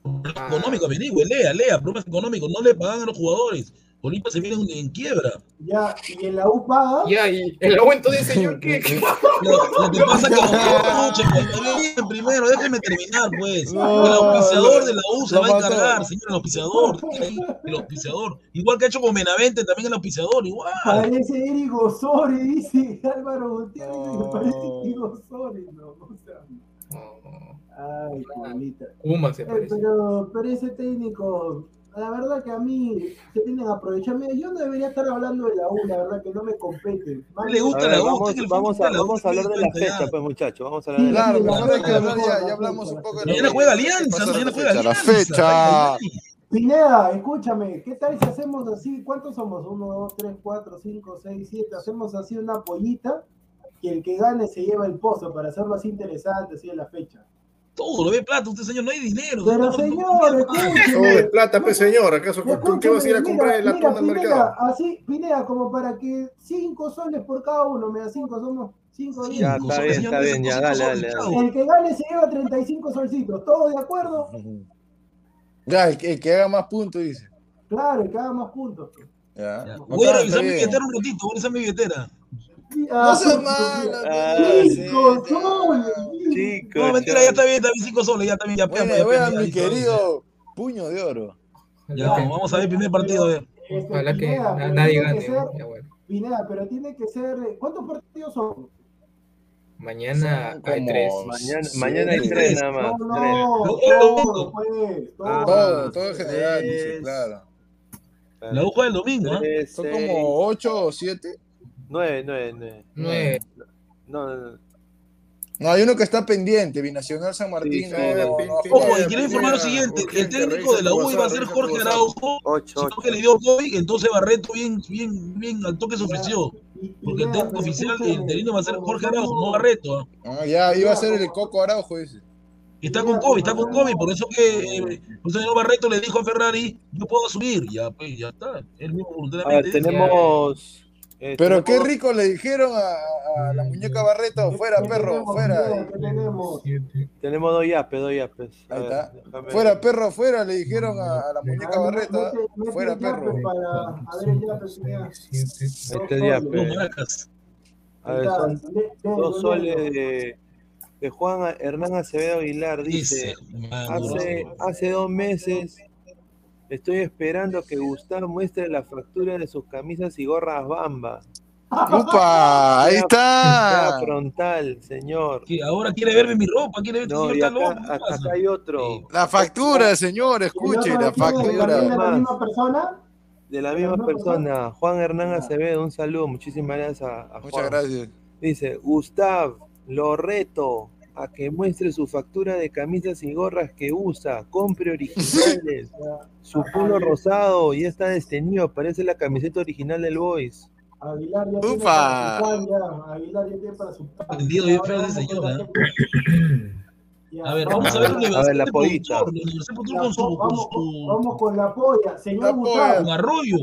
Ah. Económico, averigüe, lea, lea, problemas económicos, no le pagan a los jugadores. Olimpia se viene en, en quiebra. Ya, y en la U paga. Ya, y el aumento del señor, ¿qué? (laughs) Lo, lo que pasa es que pues, bien, primero, déjeme terminar, pues. No, el auspiciador de la U se va a encargar, señor, el auspiciador. El auspiciador. Igual que ha hecho con Benavente, también el auspiciador, igual. Parece Eric Osori, dice Álvaro Gutiérrez, parece Eric Osori, no, o sea, No, ay, se Eh, parece. pero, pero ese técnico, la verdad que a mí se tienen a aprovechar. Mira, yo no debería estar hablando de la U, la verdad que no me compete. Le gusta A la U, vamos, usted que el vamos, a, la vamos a hablar de la fecha, pues muchachos. Vamos a hablar de la Claro, Sí, mejor la fecha, hablar, mejor, ya, la ya hablamos fecha, un poco la de Mañana lo juega que- ¿qué Alianza, mañana la juega fecha? La Alianza. fecha. Pineda, escúchame, ¿qué tal si hacemos así? ¿Cuántos somos? Uno, dos, tres, cuatro, cinco, seis, siete. Hacemos así una pollita y el que gane se lleva el pozo para hacerlo así interesante, así en la fecha. Todo lo ve plata, usted señor, no hay dinero. Pero No, no, señor, Todo de escúcheme. plata, pues señor. ¿Acaso con, qué vas a ir a comprar el atún mira, al mercado? Así, Pineda, como para que cinco soles por cada uno, me da cinco, somos cinco, diez. Ya, está soles, bien, está no bien, es ya, cinco dale, soles, dale. El que gane se lleva 35 solcitos, ¿todos de acuerdo? (laughs) Ya, el que, el que haga más puntos, dice. Claro, el que haga más puntos. Ya. Ya. Voy a revisar mi billetera un ratito, voy a revisar mi billetera. No seas malo, Ah, Cinco sí, ya. soles. Chicos, No, mentira, ya está bien, está bien, cinco soles, ya está bien, ya Bueno, pega, ya voy a pega, mi querido puño de oro. Ya, vamos a ver el primer partido, a ver. Este, Ojalá que Pineda, pero nadie tiene gane. que ser- ya bueno. Pineda, pero tiene que ser. ¿Cuántos partidos son? Mañana hay tres. Mañana, mañana hay tres nada más. No, tres. no, Lo- todo, pues. Ah, Todo. Todo, todo en general, dice, Tres. claro. La U juega el domingo. Tres, Son como ocho o siete. Nueve, nueve, nueve. Nueve. No, no, no. No, hay uno que está pendiente, Binacional San Martín. Sí, no, sí. no, Pin- no, pin- Ojo, y quiero informar lo siguiente, el técnico de la U iba a ser Jorge Araujo, Ocho, sino que le dio COVID, entonces Barreto bien, bien, bien al toque se ofreció. Porque el técnico oficial escúchame, el interino va a ser Jorge Araujo, no Barreto. ¿ah? Ya, iba a ser el Coco Araujo, dice. Está con COVID, está con COVID, por eso que eh, el señor Barreto le dijo a Ferrari, yo puedo subir, ya, pues, ya está. Él mismo A ver, voluntariamente dice, tenemos. Eh, Pero qué rico le dijeron a, a la muñeca Barreto, fuera ¿Qué perro, tenemos, fuera. Tenemos? Tenemos dos yapes, dos yapes. Ahí está. Fuera perro, fuera, le dijeron a, a la muñeca mete fuera perro. Este yape. A ver, son dos soles de, de Juan Hernán Acevedo Aguilar. Dice: hace, hace dos meses estoy esperando que Gustavo muestre la factura de sus camisas y gorras Bamba. ¡Upa! Ahí está. frontal, señor. que ahora quiere verme mi ropa, quiere ver No, señor y acá, hay otro. Sí. La factura, señor, ¿Y el escuche, la? ¿También de factura. la misma persona? De la ¿De la misma persona, Juan Hernán Acevedo, un saludo, muchísimas gracias a, a Muchas Juan. gracias. Dice, Gustav, lo reto a que muestre su factura de camisas y gorras que usa, compre originales, (laughs) su polo rosado ya está destenido, parece la camiseta original del Boys. Aguilar ya tiene Upa. para su pan, ya. Aguilar ya tiene para su pan. Vendido bien Ahora feo ese vamos con señor, la ¿eh? A ver, vamos a ver la A ver, la de pollita. Vamos, con la polla. Señor La Gustavo, con arroyo.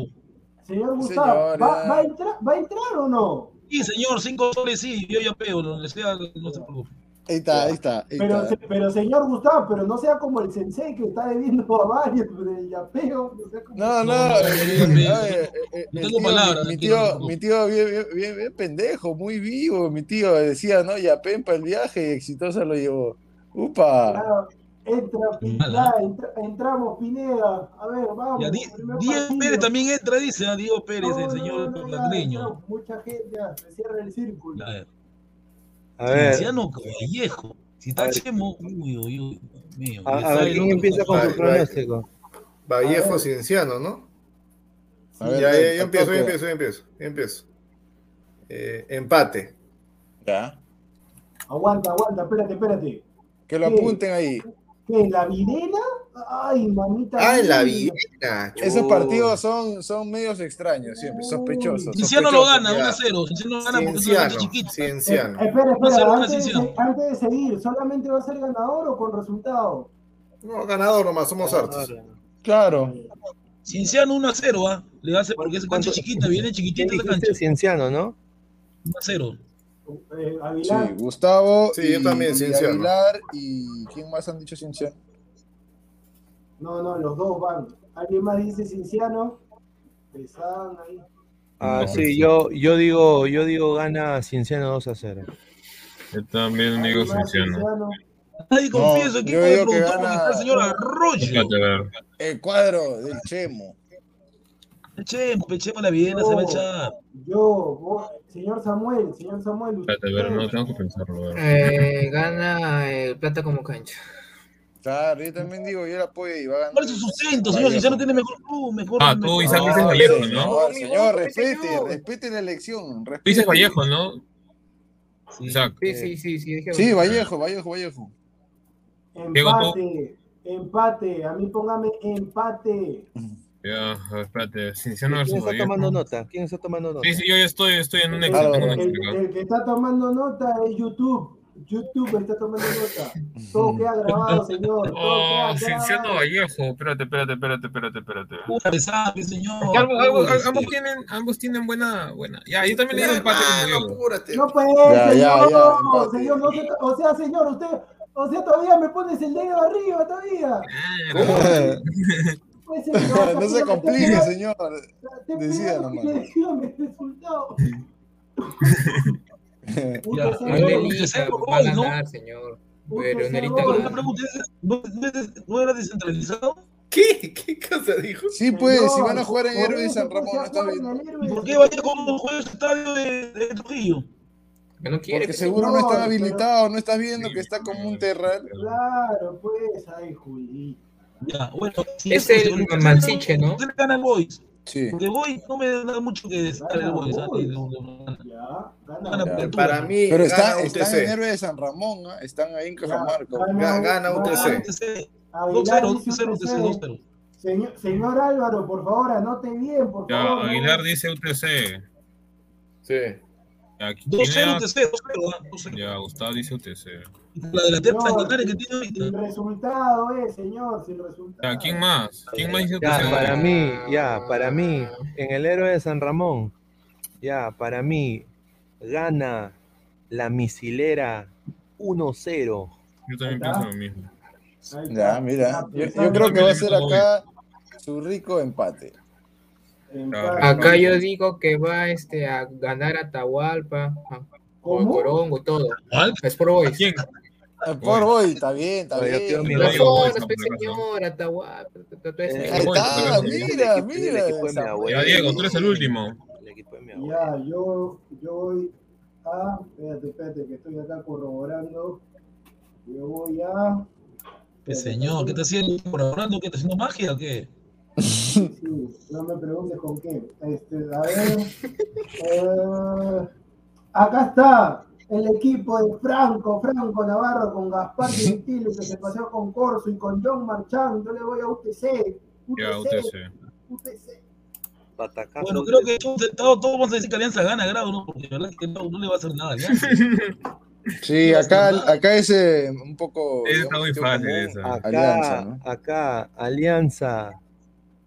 señor Gustavo, ¿va, a entrar, ¿va a entrar o no? Sí, señor, cinco soles, sí, yo ya pego, donde sea, no se preocupe. Ahí está, ahí está. Ahí Pero, está. se- pero señor Gustavo, pero no sea como el sensei que está debiendo a varios de yapeo. No, sea como- No, no, No, no, eh, no, no, eh, no, eh, no el tengo tío, palabras, mi, tío, mi tío bien, bien, bien, bien pendejo, muy vivo, mi tío decía, no, ya para el viaje y exitosa lo llevó. Upa. Entra, Pi- Mala. ya, entra- entramos, Pineda. A ver, vamos. Ya, Diego. Pérez también entra, dice, ah, Diego Pérez, No, el señor no, Mucha gente ya, se cierra el círculo. A ver, A ver, Cienciano Vallejo. Si está. Chemo, uy, uy, uy, mío. a, a ver, ¿quién empieza con su pronóstico? Vallejo. Cienciano, ¿no? A ver, ya, ya, yo empiezo, yo empiezo, yo empiezo, yo empiezo. Eh, empate. Ya. Aguanta, aguanta, espérate, espérate. Que lo apunten ahí. ¿Qué? ¿La Videna? Ay, mamita. Ah, en la mía. Viena. Esos partidos son, son medios extraños siempre, sospechosos. Cienciano lo gana, ya. 1 a 0. Cienciano gana porque es una Cienciano. Eh, Cienciano. espera, Va a espera, antes de, antes de seguir, ¿solamente va a ser ganador o con resultado? No, ganador nomás, somos hartos. Claro. Cienciano 1 a 0, ¿ah? Le hace porque es cancha ¿Cuánto- chiquita, viene ¿Quién chiquitita la cancha. Cienciano, ¿no? 1 a 0. Eh, Sí, Aguilar, Gustavo Sí, yo y, también, y Cienciano. Aguilar y ¿quién más han dicho Cienciano? no, no, los dos van. ¿Alguien más dice Cinciano? Pesan ahí. Ah, No, sí, yo, yo digo, yo digo gana Cienciano 2 a 0. Yo también digo ¿Alguien más Cienciano. Cinciano? Nadie confía en su yo equipo de digo que productor porque gana- está el señor Arroyo. El cuadro del Chemo. Chemo, Chemo la Viena se va a echar. Yo, vos, señor Samuel, señor Samuel. Espérate, usted- no tengo que pensarlo. Eh, gana el plata como cancha. Claro, yo también digo, yo la apoyo y va a ganar. ¿Cuál es su sustento, señor? Si ya no tiene mejor club, mejor. Ah, tú, Isaac, dices No, Vallejo, señor, ¿no? Señor, respete, respete la elección. Tú dices respete. Vallejo, ¿no? Isaac. Sí, sí, sí, sí. dije Sí, Vallejo, Vallejo, Vallejo. Empate, empate, a mí póngame empate. (laughs) Ya, espérate. Sí, sí, no, ¿Quién está tomando nota? ¿Quién está tomando nota? Sí, sí, yo estoy, estoy en un El, un el- acá. el que está tomando nota es YouTube. YouTube está tomando nota. Todo (laughs) queda grabado, señor. Todo Oh, grabado. Vallejo. Espérate, espérate, espérate, espérate, espérate. Mi señor. Es que ambos, ambos- tienen, ambos tienen buena, buena. Ya, yo también le digo empate Diego. apúrate. No puede, Ya, señor. ya, ya, señor no se- o sea, señor, usted, o sea, todavía me pones el dedo arriba, todavía. (laughs) (laughs) Pues, señor, No se complique, señor. Pido nomás. (laughs) Ya, No va a ¿no? señor. (laughs) Pero. Pero una gana. pregunta, ¿es- ¿no, no- no era descentralizado? ¿Qué? ¿Qué cosa dijo? Sí, pues, si van a jugar en Héroe de San Ramón, no está bien. en el Héroe ¿Y de por qué vaya con juega el estadio de, de Trujillo? Que no quiere. Porque que seguro no señor, están pero- habilitados, no estás viendo que está como un terral. Claro, pues, ay, Juli. Ya, bueno. si Es eso- el si- Mansiche, ¿no? Usted le gana al Boys. Sí. Porque Boys no me da mucho que destacar el Gana Boys. No, no, no, no. Gana gana. Para mí, Pero está, gana están en. Héroe de San Ramón, ¿ah? están ahí en Cajamarca. Ga- gana Ah, UTC. UTC. Aguilar 2-0, dice 2-0, UTC. 2-0. Señor, señor Álvaro, por favor, anote bien, por Ya, favor. ¿no? Aguilar dice UTC. Sí. Ya, aquí 2-0 tiene- UTC, 2-0. ¿ah? 2-0. Ya, Gustavo dice UTC. La delantera Señor, Santander que tiene Sin ahorita. resultado, eh, señor, sin resultado. Ya, ¿quién más? ¿Quién más dice Ya, para mí, ya, para mí, en el héroe de San Ramón, ya, para mí, gana la misilera 1-0. Yo también pienso lo mismo. Ya, mira, Está yo, creo que va a ser acá su rico empate. Acá yo digo que va este, a ganar Atahualpa, a-. Corongo, todo. ¿Cuál? Es por hoy. Por hoy, está bien, está bien. mi No Los digo gol. Boys, zonas, no, por si acaso. señor, Atahualpa. todo eso. Eh, Ahí está, mira, mira. Diego, tú eres el último. Ya, yo, yo voy a. Espérate, espérate, que estoy acá corroborando. Yo voy a. Pues, señor, ¿qué está haciendo? ¿Colaborando? ¿Qué está haciendo magia o qué? Sí, sí, no me preguntes con qué. Este, a ver. (laughs) eh, acá está el equipo de Franco, Franco Navarro con Gaspar (laughs) Gentile que se paseó con Corso y con John Marchand. Yo le voy a UTC. Ya, UTC. Bueno, creo que todos, todos, vamos a decir que Alianza gana grado, ¿no? Porque la verdad es que no, no le va a hacer nada a Alianza. (laughs) Sí, acá, acá es eh, un poco. Esa está muy fácil, esa. Acá, Alianza, ¿no? acá, Alianza,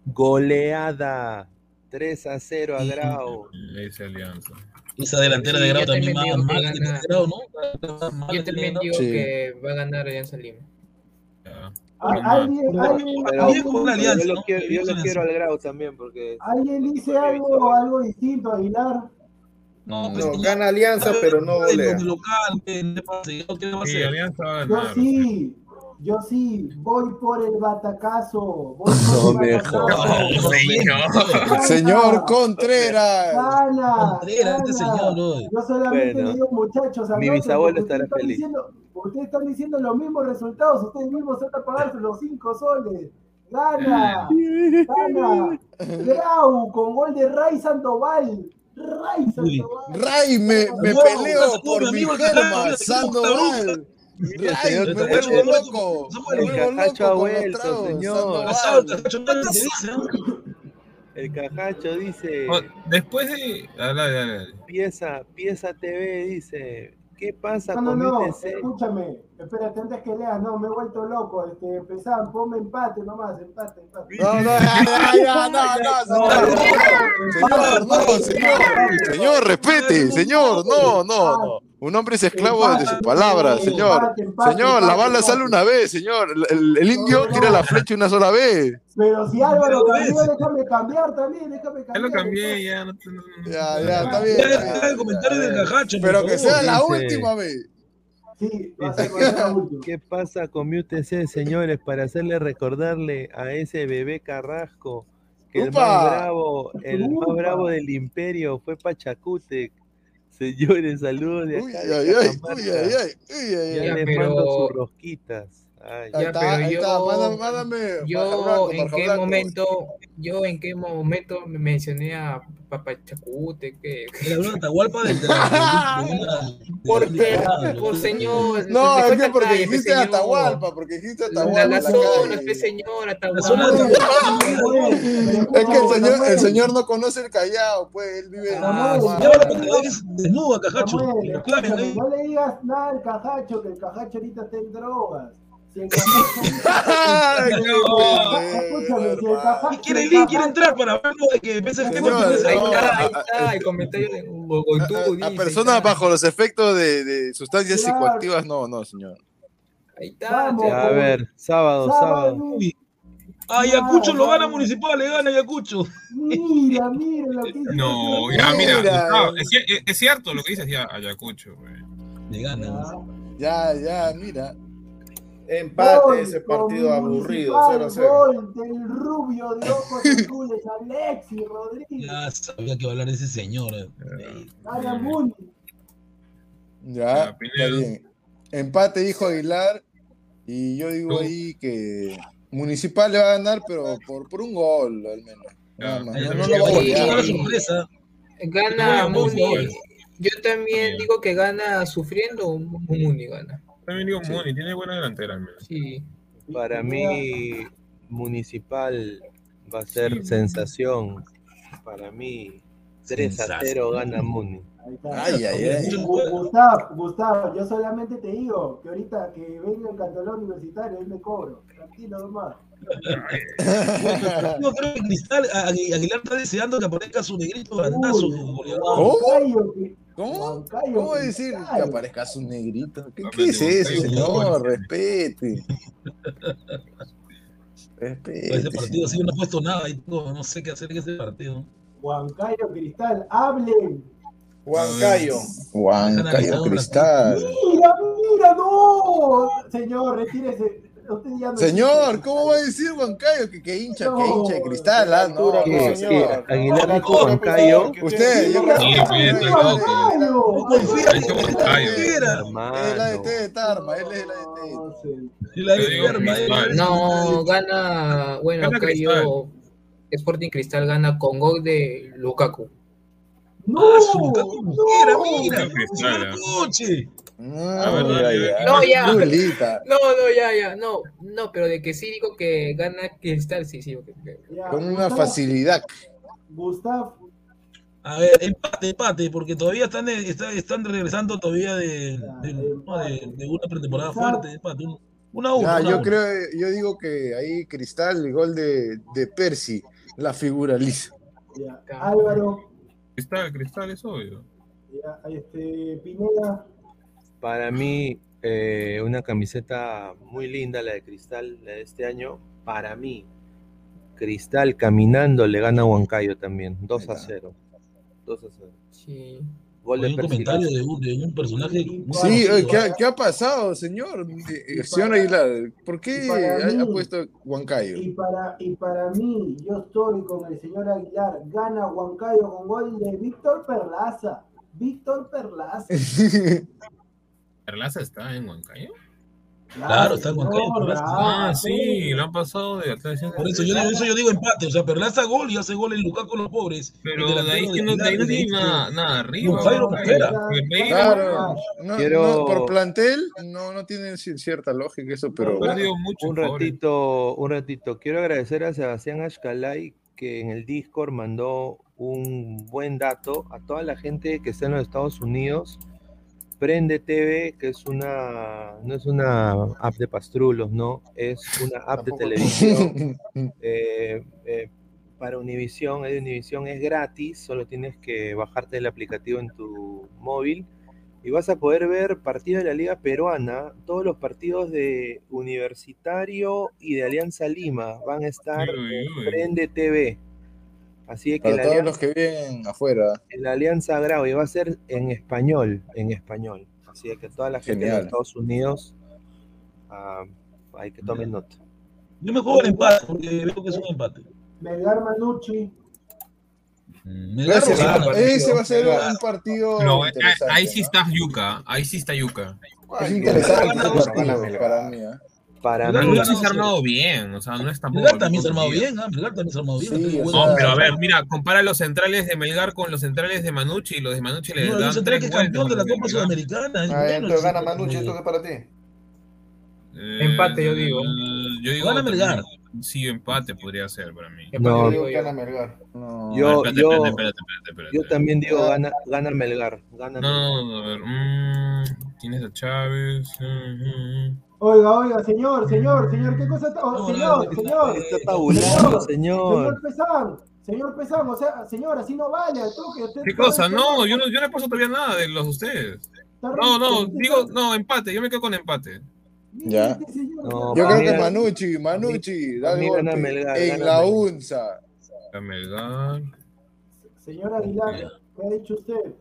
goleada, 3 a 0 a Grau. Le dice Alianza. Esa delantera de yo también que mal de grado, ¿no? Yo que también digo Sí. que va a ganar Alianza Lima. Alguien, yo lo quiero, yo lo Alianza. quiero al Grau también, porque alguien dice algo, algo distinto, Aguilar. No, pues, No, gana Alianza, pero no golea. local, ¿qué va a Sí, hacer? Alianza va a Yo ganar. sí, yo sí, voy por el batacazo. Voy (laughs) No por me el batacazo. No, señor. Señor Contreras. Gana, Contreras, este señor, ¿no? Yo solamente Bueno, le digo, muchachos, mi bisabuelo estará ustedes feliz. Diciendo, ustedes están diciendo los mismos resultados, ustedes mismos se van a pagarse los cinco soles. Gana, gana. Grau con gol de Ray Sandoval. Ray. Sandoval. Ray, me, me No, peleo por mi germa, Sandoval. Me Cajacho, vuelvo loco. Samuel, Me el vuelvo Cajacho ha loco con los vuelto, tragos, señor. No? el Cajacho dice, Después de. Dale, dale, dale. pieza, pieza TV dice, ¿qué pasa No, no, con no, UTC? escúchame, espérate antes que leas, no, me he vuelto loco, este, empezaban, ponme empate nomás, empate, empate. No, no, ya, no, no, Sandoval. Señor, no, señor. Señor, respete, señor. No, no, no. Un hombre es esclavo de su palabra, señor. Empate, empate, Señor, la bala empate. sale una vez, señor. El, el- el indio tira la flecha una sola vez. Pero si Álvaro cambió, ves. déjame cambiar también, déjame Ya cambiar. lo cambié, ya. No, no, no, no. Ya, ya, está bien. Ya, ya, el comentario ya, del ya. Cajacho, Pero que sea la Dice- última vez. Sí, va a ser. (laughs) ¿Qué pasa con mi UTC, señores? Para hacerle recordarle a ese bebé Carrasco que el más bravo, el más bravo del imperio fue Pachacute. Señores, saludos de Uy, ay, ay, ay, uy, ay, ay, uy, ay, Ya ay. Ya, les pero- mando sus rosquitas. Ay, Ya, Ahí está, pero yo- está, mándame, mándame Yo Blanco, en qué Blanco. momento, yo en qué momento me mencioné a Papachacute que Atahualpa del (laughs) (laughs) porque por señor No, es que porque dijiste. Atahualpa, porque dijiste Atahualpa. la en la zona, señor, La zona Atahualpa. Es que el señor, el señor no conoce el Callao, pues él vive en Ah, ya dejes desnuda, cajacho. Ahí. no le digas nada al cajacho, que el cajacho ahorita está en drogas. Quiere, entrar para de que a- Ahí está, ahí está, el comentario de Bogotú, A, personas bajo los efectos de, de sustancias Claro. psicoactivas, no, no, señor. Ahí está. A ver, sábado, sábado. Uy. Ayacucho lo gana Municipal, le gana Ayacucho. Mira, mira lo que dice. No, ya, mira, es, cier- es cierto lo que dices ya, Ayacucho, güey. Le gana. Ya, ya, mira. Empate Gol ese partido aburrido, Municipal, 0-0. Gol del rubio de ojos (laughs) azules, Alexis Rodríguez. Ya sabía que iba a hablar de ese señor. eh. Gana Muni. Ya, Ya, está bien. Empate, dijo Aguilar. Y yo digo ahí que Municipal le va a ganar, pero por, por un gol al menos. Nada Ya. más. Ay, No, pero no sí, lo va a Ayacucho golear. gana Muni. Yo también digo que gana sufriendo, Muni gana. También digo Sí. Muni, tiene buena delantera al menos. Sí. Para mí, Municipal va a ser Sí. sensación. Para mí, 3 a 0 gana Muni. Ay, ay, ay. Gu- Gustavo, Gustavo, yo solamente te digo que ahorita que venga el cantalón universitario, él me cobro. Tranquilo nomás. Yo creo que Cristal, Agu- Aguilar está deseando que aparezca su negrito grandazo. ¿Cómo? ¿Cómo? Huancayo, ¿Cómo decir que Ay, aparezca su negrito? ¿Qué, qué es eso, señor? por Respete. (laughs) Ese Respete. partido sí no ha puesto nada y tengo- no sé qué hacer en ese partido. Huancayo Cristal, hablen. Huancayo. Huancayo Cristal. Mira, mira, no. Señor, retírese. (laughs) No Señor, ¿cómo va a decir Huancayo que, que hincha, que hincha de cristal? Ah, no, ¿Qué? pues, ¿Qué? señor. Aguilar dijo Huancayo. Usted, yo creo que es. No confía en Huancayo. Es la. DT de Tarma, él es la DT. No. No, gana. Bueno, Gana acá Cristal. yo. Sporting Cristal gana con gol de Lukaku. No, Ah, su Lukaku, mira, no. mira. Cristal, Ah. No, ya. No, ya. No, no, ya, ya. No, no, pero de que sí digo que gana Cristal, sí, sí. Ya, Con una facilidad. Gustavo, A ver, empate, empate, porque todavía están, está- están regresando todavía de, de, no, de- de una pretemporada fuerte. Empate, un- una. Ah, una yo creo, yo digo que ahí Cristal, el gol de, de Percy, la figura lisa. ya, Álvaro, Cristal, Cristal, es obvio. ya, este, Pineda, Para mí, eh, una camiseta muy linda, la de Cristal, la de este año. Para mí, Cristal caminando le gana a Huancayo también. 2 a Ahí está. 0. 2 a 0. Sí. Gol de un comentario de un, de un personaje. Sí, oye, ¿qué, ha- qué ha pasado, señor? Eh, Y señor Aguilar, ¿por qué ha mí- puesto Huancayo? y para, y para mí, yo estoy con el señor Aguilar, gana Huancayo con gol de Víctor Perlaza. Víctor Perlaza. (laughs) ¿Perlaza está en Huancayo? Claro, está en Huancayo, Perlaza. Ah, sí. sí, lo han pasado de acá. Por eso yo, digo- eso yo digo empate. O sea, Perlaza gol y hace gol en Lukaku los pobres. Pero de ahí que no, de ahí no tiene de nada, nada arriba. Claro, no, Quiero- no, por plantel no, no tiene ci- cierta lógica eso, pero mucho. Un pobre. ratito, un ratito. Quiero agradecer a Sebastián Ashkalay que en el Discord mandó un buen dato a toda la gente que está en los Estados Unidos. Prende TV, que es una, no es una app de pastrulos, ¿no? Es una app de televisión. (laughs) eh, eh, para Univision, es Univision es gratis, solo tienes que bajarte el aplicativo en tu móvil y vas a poder ver partidos de la Liga Peruana, todos los partidos de Universitario y de Alianza Lima van a estar Uy, uy, en. Prende TV. Así es que para la todos alianza, los que viven afuera. la Alianza Grau y va a ser en español, en español. Así es que toda la gente de Genial. Estados Unidos ah, hay que tomen nota. Yo me juego el empate porque veo que es un empate. Melgar Manucci. Me Ese, largo, va- gana. ese va a ser un partido No, eh, interesante. ahí sí está Yuca, ahí sí está Yuca. Es interesante para mí. ¿ah? Para Melgar mí, no se ha armado bien, o sea, no es tampoco. Melgar también se ha armado bien, ¿ah? Melgar también se ha armado bien. Sí, No, pero a ver, mira, compara los centrales de Melgar con los centrales de Manucci y los de Manucci le No, dan un central que es campeón de la Copa. Sudamericana. Ah, bueno entonces el gana Manucci, esto es para ti. Eh, Empate, yo digo. Yo digo Gana Melgar. Sí, empate podría ser para mí. Empate, No. Yo digo gana Melgar. No. Yo- A ver, espérate, yo- espérate, espérate, espérate, espérate. yo también digo gana, gana Melgar. Gana No, Melgar. no, no, a ver. mm, tienes a Chávez. mm, mm. Oiga, oiga, señor, señor, señor, ¿qué cosa está? oh, No, señor, no, señor, Está tabulando, señor señor. Pesán, señor Pesán, o sea, señor, así no vale, al toque. usted ¿Qué cosa? No, yo no, yo no he puesto todavía nada de los de ustedes. No, no, digo, no, empate. Yo me quedo con empate. Ya. este No, Yo creo que Manucci, Manucci, da para mí el gana golpe Melgar, en gana la Melgar. UNSA. A Melgar. Señor Aguilar, ¿qué ha dicho usted?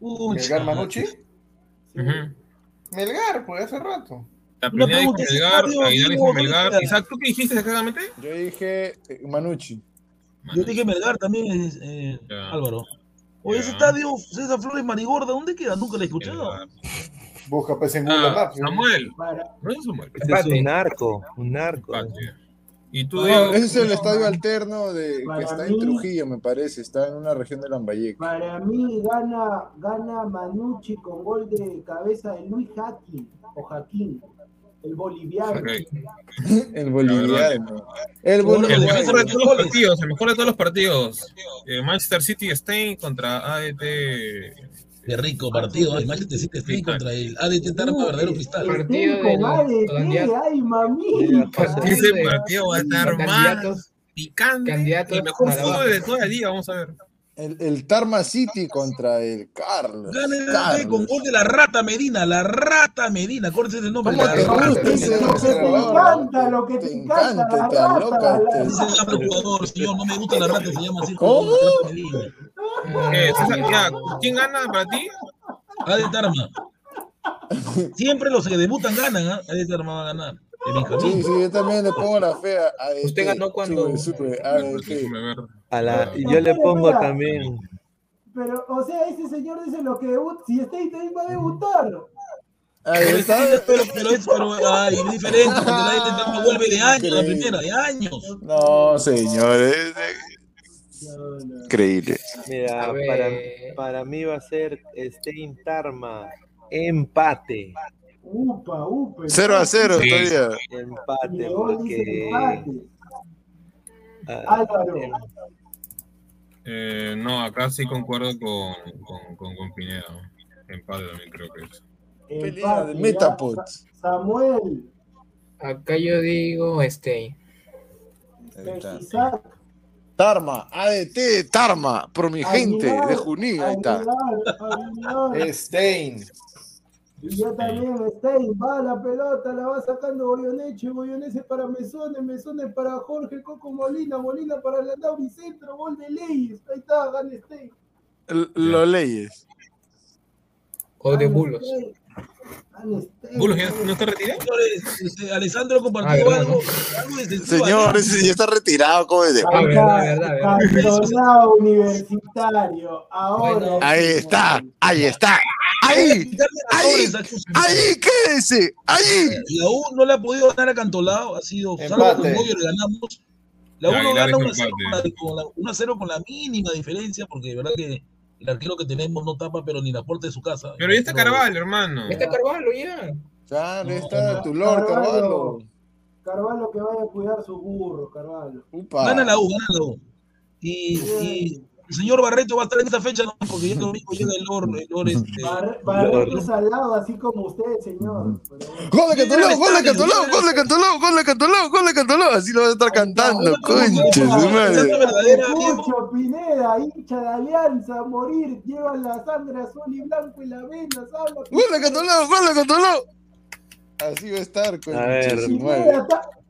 Uy, ¿Melgar Manucci? Sí. Melgar, pues hace rato. La ¿tú qué dijiste exactamente? Yo dije eh, Manucci. Yo dije Melgar también, eh. Álvaro. Oye, ese estadio, César Flores Marigorda, ¿dónde queda? Nunca lo he escuchado. Busca pues en Google Ah, Maps. Samuel. Para, No es Samuel. Un narco, un narco. Y tú, Diego. ese es el estadio alterno de, que está mí- en Trujillo, me parece. Está en una región de Lambayeque. para mí gana, gana Manucci con gol de cabeza de Luis Jaquín, o Jaquín, el boliviano. Ok. (laughs) El boliviano. El Bueno, El boliviano. mejor de todos los partidos, el mejor de todos los partidos. Eh, Manchester City Stein contra ADT. Qué rico partido. El Manchester City Stein contra el ADT Tarma, verdadero cristal. Partido de ADT, ay mami. Mira, Ese partido va a estar más picante. candidatos el mejor fútbol de toda la liga, vamos a ver. El, el Tarma City contra el Carlos. Gana el con gol de la rata Medina, la rata Medina. Acuérdense del nombre. ¿Cómo La te rata. gusta ese Lo que te encanta, lo que te, Te encanta, encanta, la te rata, aloca, la- te- Ese se llama el jugador, señor. No me gusta la rata, se llama así. ¿Cómo? Eh, César, ya, ¿Quién gana para ti? ADT Tarma. Siempre los que debutan ganan, ¿ah? ADT Tarma va a ganar. El Sí, sí, yo también le pongo la fea. ADT. Usted ganó cuando- Sube, sube. A la, y yo le pongo también. Pero, o sea, ese señor dice lo que debuta, si Stein también va a debutar. Ahí Pero, está. es- pero, pero es, pero, ay, es diferente, porque la vuelve de años, la primera, de años. No, señores. Increíble. Mira, para, para mí va a ser Stein Tarma. Empate. Upa, upa. 0 a 0 Sí. todavía. Empate, porque. empate. ah, Álvaro. Eh, no, acá sí concuerdo con, con, con, con Pineda. Empate también creo que es. Pelea de Metapod. Samuel. Acá yo digo Stein. Ahí está. Isaac. Tarma, ADT, Tarma, por mi gente de Junín, ahí está. Aguilar, Aguilar. Stein. Yo también, Stein, va la pelota, la va sacando Goyoneche, Goyonese para Mesones, Mesones para Jorge Coco Molina, Molina para Landau Centro, gol de Leyes, ahí está, gana Stein. Lo leyes. O de Bulos. ¿Bulos ya no está retirado? Este, Alessandro Ah, compartió verdad, algo, algo de Señor, ya está retirado, como de. Ah, verdad, verdad, verdad. Cantolao Universitario, ahora. Ahí está, ahí está. Ahí, ahí, ahí, quédese, ahí. La U no le ha podido ganar a Cantolao, ha sido, salvo con Goyo le ganamos. La U Ya, no gana dijo 1-0 con, la- empate. con la- 1-0 con la mínima diferencia, porque de verdad que el arquero que tenemos no tapa, pero ni la puerta de su casa. Pero ya está Carvalho, hermano. Este Carvalho ya. Ya, está no. tu Lord, Carvalho. Carvalho que vaya a cuidar su burro, Carvalho. Upa. Gana la U, gana la U. Y, y el señor Barreto va a estar en esa fecha, ¿no? porque ya el domingo llega el Lord, el Lord, este, Bar- Barreto es al lado, así como usted, señor. Gol de Cantolao, gol de Cantolao, gol de Cantolao, gol de Cantolao, gol de Cantolao. Así lo vas a estar cantando, su madre. Mucho Pineda, hincha de alianza, a morir, lleva la sangre azul y blanco en la vena, habla. Gol de Cantolao, gol de Cantolao. Así va a estar, su madre.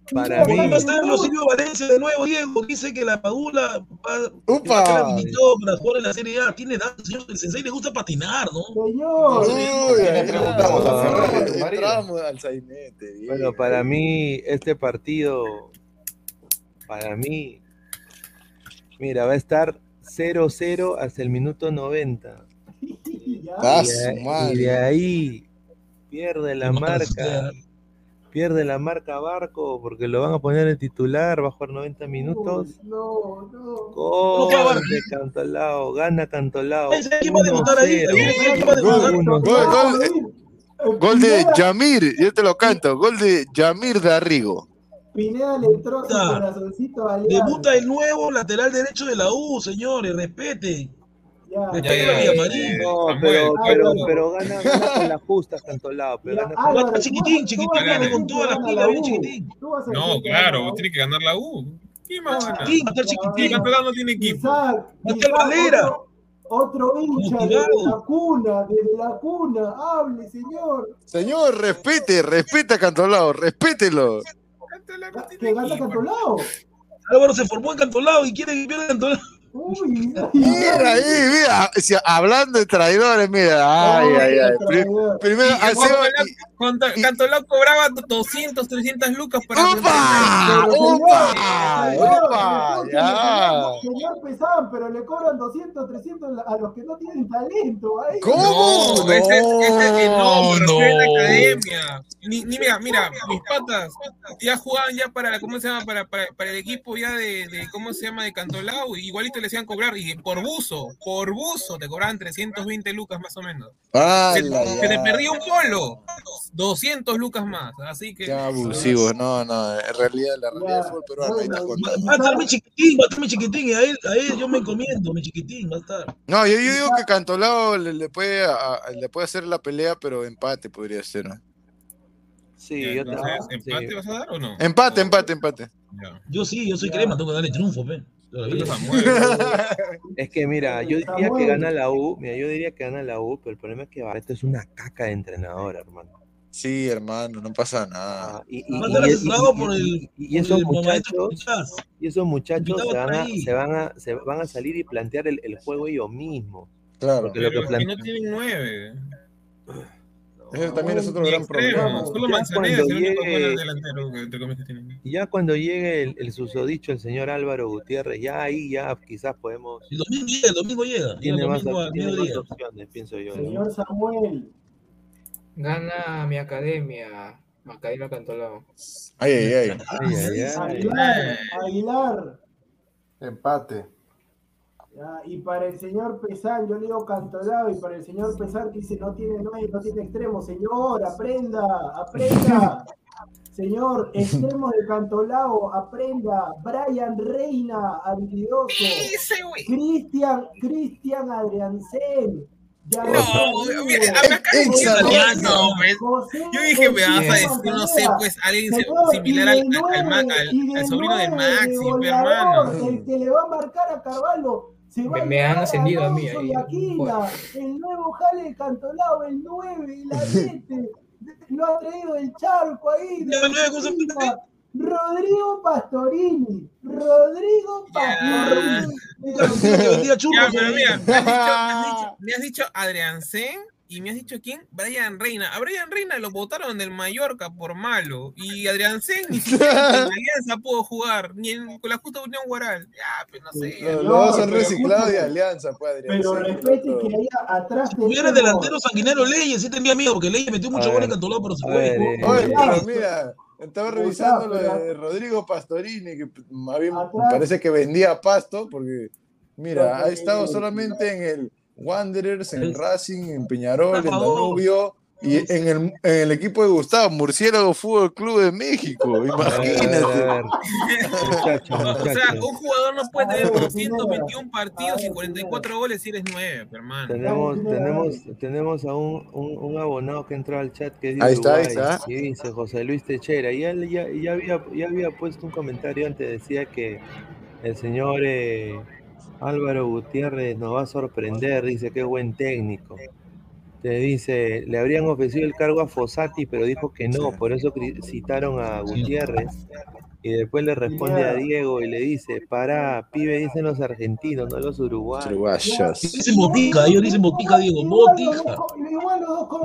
Está- Para mí- Lucilio Valencia de nuevo, Diego. Dice que la Padula va, Upa. que la habilitó para jugar en la Serie A. Tiene edad, señor. El Sensei le gusta patinar, ¿no? Está. Bueno, para mí, este partido, para mí, mira, va a estar 0-0 hasta el minuto 90. (laughs) ya. Ah, Y de, y madre. de ahí pierde la marca. Pierde la marca Barco porque lo van a poner en titular, va a jugar 90 minutos. No, no. Gol No, Cantolao, gana Cantolao. ¿Sabes quién va a debutar ahí? 1-0. ¿Quién va a debutar? Gol, de Yamir, yo te lo canto, gol de Yamir Darrigo. Pineda le entró su corazoncito. Debuta el nuevo lateral derecho de la U, señores, respeten. Ya. Ya, ya, Villamarín. No, pero, pero, pero gana, gana con las justas Cantolao. Pero Ya, gana con- Álvaro, Está chiquitín, chiquitín, tú vas a viene decir con toda que la gana pila, viene U. chiquitín. No, gana claro, tiene que ganar la U. ¿Quién más gana? Chiquitín, Sí, chiquitín. Cantolao no tiene equipo. Hasta Isaac, Valera. otro, hincha desde la cuna, desde la cuna, hable, señor. Señor, respete, respete a Cantolao, respételo. Que gana. Cantolao. Álvaro se formó en Cantolao y quiere que pierda Cantolao. Uy, Mira ahí, mira, hablando de traidores, mira, ay, ay, ay. Pri- Primero, Y al Cantolao- cobraba 200, 300 lucas para ¡Upa! Pero, ¡Upa! señor, ¡Upa! señor, Ya. Señor Pesán, pero le cobran 200, 300 a los que no tienen talento. Ahí. ¿Cómo? No, ese, ese, no, en la academia. Ni, ni mira, mira, mis patas ya jugaban ya para, la- ¿cómo se llama? Para, para, para el equipo ya de, de, ¿cómo se llama? De Cantolao, y igualito le hacían cobrar, y por buzo, por buzo, te cobraban 320 lucas más o menos. Se, ¡Hala, se te ya! perdía un polo, 200 lucas más, así que... Qué abusivos, no, no, en realidad, la realidad del fútbol peruano ahí está. Va a estar mi chiquitín, va a estar mi chiquitín, y a él, a él yo me encomiendo, mi chiquitín, va a estar. No, yo, yo digo que Cantolao le, le puede, a- le puede hacer la pelea, pero empate podría ser. ¿no? Sí, Ya, yo te- entonces, sí. ¿empate vas a dar o no? Empate, empate, empate. Ya. Yo sí, yo soy crema, tengo que darle triunfo, pe. (laughs) Es que mira, yo diría que gana la U, mira, yo diría que gana la U, pero el problema es que Barreto es una caca de entrenador, hermano. Sí, hermano, no pasa nada. Ah, y, esos muchachos, y esos muchachos se van a, se van a, se van a salir y plantear el, el juego ellos mismos. Claro. Porque lo pero que no tienen nueve. Ese también es otro Ni gran extremo, problema. Solo Ya cuando el único llegue- ya cuando llegue el, el susodicho, el señor Álvaro Gutiérrez, ya ahí ya quizás podemos, El domingo llega, el domingo llega. El tiene más, domingo al tiene más mediodía. opciones, pienso yo. ¿no? Señor Samuel. Gana mi academia, Academia Cantolao. Ay, ay, ay. Ay, ay, ay. Aguilar. Aguilar. Empate. Ya, y para el señor Pesán, yo le digo Cantolao, y para el señor Pesán que dice no tiene nueve, no tiene extremo, señor, aprenda, aprenda. (laughs) Señor, extremo de Cantolao, aprenda. Brian Reina, habilidoso. Cristian, Cristian Adriancén. No, mira, Yo dije, me vas a decir, no sé, pues alguien similar al, al, al, al- sobrino de Maxi, hermano. El que le va a marcar a Carvalho. Se va Me- a me han ascendido a mí ahí. Aquila, el nuevo jale de Cantolao, el 9, el (laughs) Ariete. Lo ha traído el charco ahí. de Ya, el nueve, ¿cómo se Argentina. llama? Rodrigo Pastorini. Rodrigo Pastorini. Ya, (laughs) pero ahí. mira, me has dicho, me has dicho, me has dicho Adrián Zen y me has dicho quién? Brian Reina. A Brian Reina lo votaron del Mallorca por malo. Y Adrián Zen ni siquiera en la (laughs) Alianza pudo jugar, ni en, con la justa Unión Guaral. Ya, pues no sé. Los No, dos son pero reciclados de alianza, pues, Adrián. Pero respete que ahí atrás Si hubiera tenemos- delantero sanguinero Leyes, sí tendría miedo, porque Leyes metió mucho A gol en ver, Cantolao, pero se a fue. eh, Oye, pero mira, estaba revisando lo de Rodrigo Pastorini, que me parece que vendía pasto, porque mira, ha estado solamente en el Wanderers, en el Racing, en Peñarol, en. Danubio y en el, en el equipo de Gustavo, Murciélago Fútbol Club de México. (laughs) A ver, a Imagínate. O sea, un jugador no puede tener ver, 221 partidos y a ver, 44 goles si eres 9, hermano. Tenemos, tenemos, tenemos a un, un, un abonado que entró al chat que de Ahí está, ahí está. y dice José Luis Techera. Y él ya, ya, había, ya había puesto un comentario antes, decía que el señor eh, Álvaro Gutiérrez nos va a sorprender, dice que buen técnico. Te dice, le habrían ofrecido el cargo a Fossati, pero dijo que no, por eso citaron a Gutiérrez. Y después le responde a Diego y le dice, para, pibe, dicen los argentinos, no los uruguayos. Uruguayos. Dicen botica, ellos dicen botica, Diego, botica.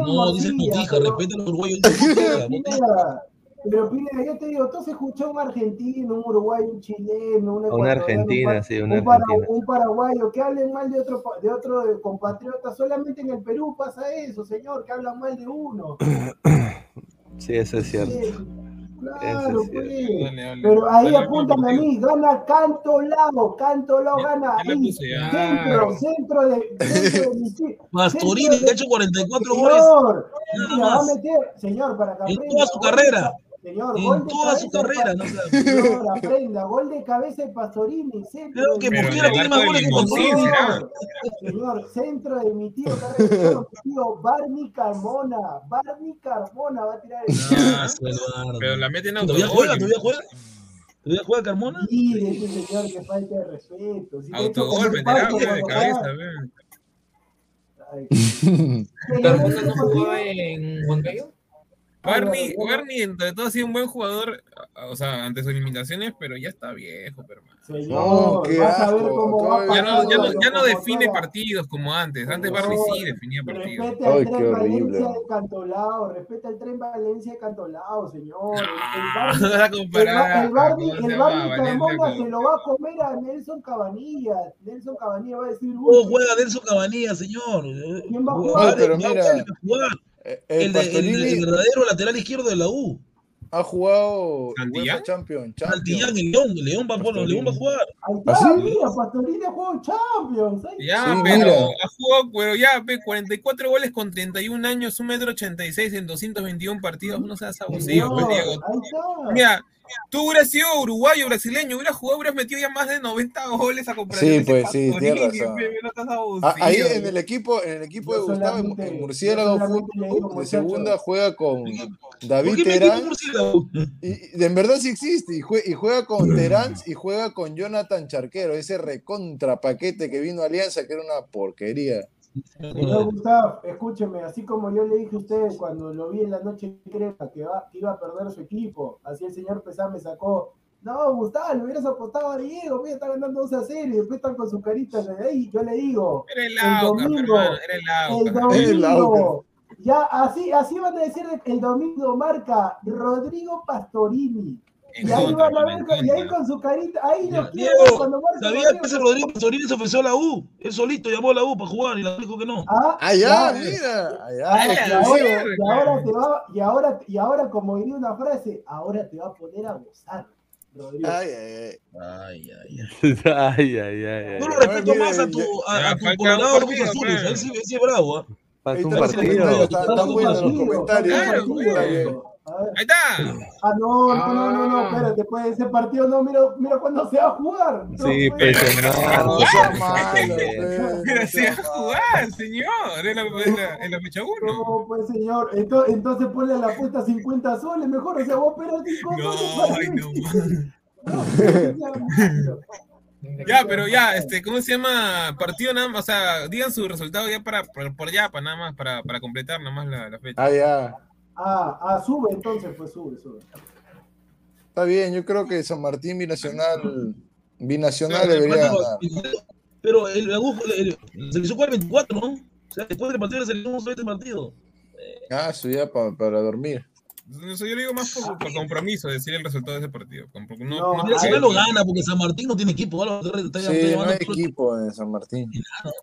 No, dicen botica, respeten a los uruguayos, dicen botica, botica. Pero Pineda, yo te digo, tú se escuchó un argentino, un uruguayo, un chileno, un Una ecuatoriano, argentina, un sí, una un, argentina. un paraguayo, que hablen mal de otro, pa- de otro compatriota. Solamente en el Perú pasa eso, señor, que hablan mal de uno. (coughs) Sí, eso es cierto. Sí, Claro, pues. sí. Dale, dale. Pero ahí Dale, apuntan a mí, gana Cantolao, Cantolao gana ya le ahí, centro, centro de, centro de (laughs) que ha hecho 44 goles. Señor, va a meter, señor, para que En toda su carrera. Señor, En gol de toda su carrera, no. Señor, aprenda, gol de cabeza de Pastorini, centro Creo de que Mosquera tiene más goles de que Pastorini. Señor, centro de mi tío tío Barney Carmona, Barney Carmona va a tirar el Ah. Pero la meten ¿Todavía autogol. juega? ¿Todavía juega? ¿Todavía juega Carmona? Mire, ese señor que falta de respeto. Si de Autogol, Paco de cabeza, ¿Carmona no jugaba en Huancayo? Barney, Barney, entre todo, ha sido un buen jugador, o sea, ante sus limitaciones, pero ya está viejo, pero No, qué vas a ver asco, cómo va todavía Ya no, ya no, pasando ya no la define partidos como antes. Antes Barney sí definía partidos. Ay, al qué tren. Valencia de Cantolao, respeta el tren Valencia de Cantolao, señor. El- (laughs) el No, Barney- El, el a- Barney, ¿cómo se el Carmona se lo va a comer a Nelson Cabanillas. Nelson Cabanillas va a decir, ¿Cómo juega Nelson Cabanilla, señor? ¿Quién va a jugar? Pero mira, va a jugar. Eh, El, El de- el- el verdadero lateral izquierdo de la U. ha jugado ¿Santillán? UEFA Champion. Santillán, Champion. el León. León va, el León va a jugar. Está, ¿Ah, sí? mira, Pastorini ha jugado Champions. Ya, Sí, pero mira. ha jugado, pero ya, ve, 44 goles con 31 años, 1 metro 86 en 221 partidos. No seas abusivo, pues, Diego. Mira, tú hubieras sido uruguayo, brasileño, hubieras jugado, hubieras metido ya más de 90 goles a comparación Sí, pues, sí, tienes razón. Ah, Ahí en el equipo, en el equipo de Gustavo, en- Murciélago Fútbol, de segunda juega con ¿Por David Terán. Y, en verdad sí existe. Y, jue- y juega con Terán y juega con Jonathan Charquero, ese recontra paquete que vino a Alianza, que era una porquería. Señor Gustavo, escúcheme, así como yo le dije a usted cuando lo vi en la noche crema que, va, que iba a perder su equipo, así el señor Pesán me sacó. No, Gustavo, le hubieras apostado a Diego, mira, está ganando 2 a 0 y después están con su carita de ahí. Yo le digo, Era el el domingo, hermano, era. El domingo, ya así, así van a decir el domingo marca Rodrigo Pastorini. Y ahí contra, van a mano, ver, en y ahí con su carita, ahí lo quiero cuando marca ¿Sabía que ese Rodrigo Pastorini se ofreció a la U? Él solito llamó a la U para jugar y la dijo que no. Ah, Allá, ya, mira, allá. Ah, y, Ah, ahora, y ahora te va, y ahora, y ahora, como diría una frase, ahora te va a poner a gozar, Rodrigo. Ay, ay, ay. Ay, ay, ay. (laughs) ay, ay, ay. Yo lo respeto mira, más a tu, a, ya a tu Colorado Azules. claro. Él sí, es bravo, ¿ah? Falta un partido. Están un buenos los comentarios. Ahí está. Ah, no, no, no, no, no, Ah. espérate, pues ese partido no, mira, mira cuándo se va a jugar. No, Sí, pues. pues. No pues. Pero no si va a jugar, señor. En la, en la, en la fecha 1. No, pues señor, entonces, entonces ponle a la apuesta 50 soles, mejor, o sea, vos esperas 5 No, soles para ay, no. No. Ya, pero ya, este, ¿cómo se llama? Partido nada más, o sea, digan su resultado ya para, por, por ya, para nada más, para, para completar nada más la, la fecha. Ah, ya. Ah, ah, sube entonces, pues sube, sube. Está bien, yo creo que San Martín Binacional, Binacional Pero, debería Pero, ganar. pero el, el- la selección juega el 24, ¿no? O sea, después del partido vamos a ver este partido. Ah, eso ya pa- para dormir. Eso yo lo digo más por, por compromiso, decir el resultado de ese partido. No, No, Nacional lo gana porque San Martín no tiene equipo. Está- está Sí, no hay el- equipo en San Martín.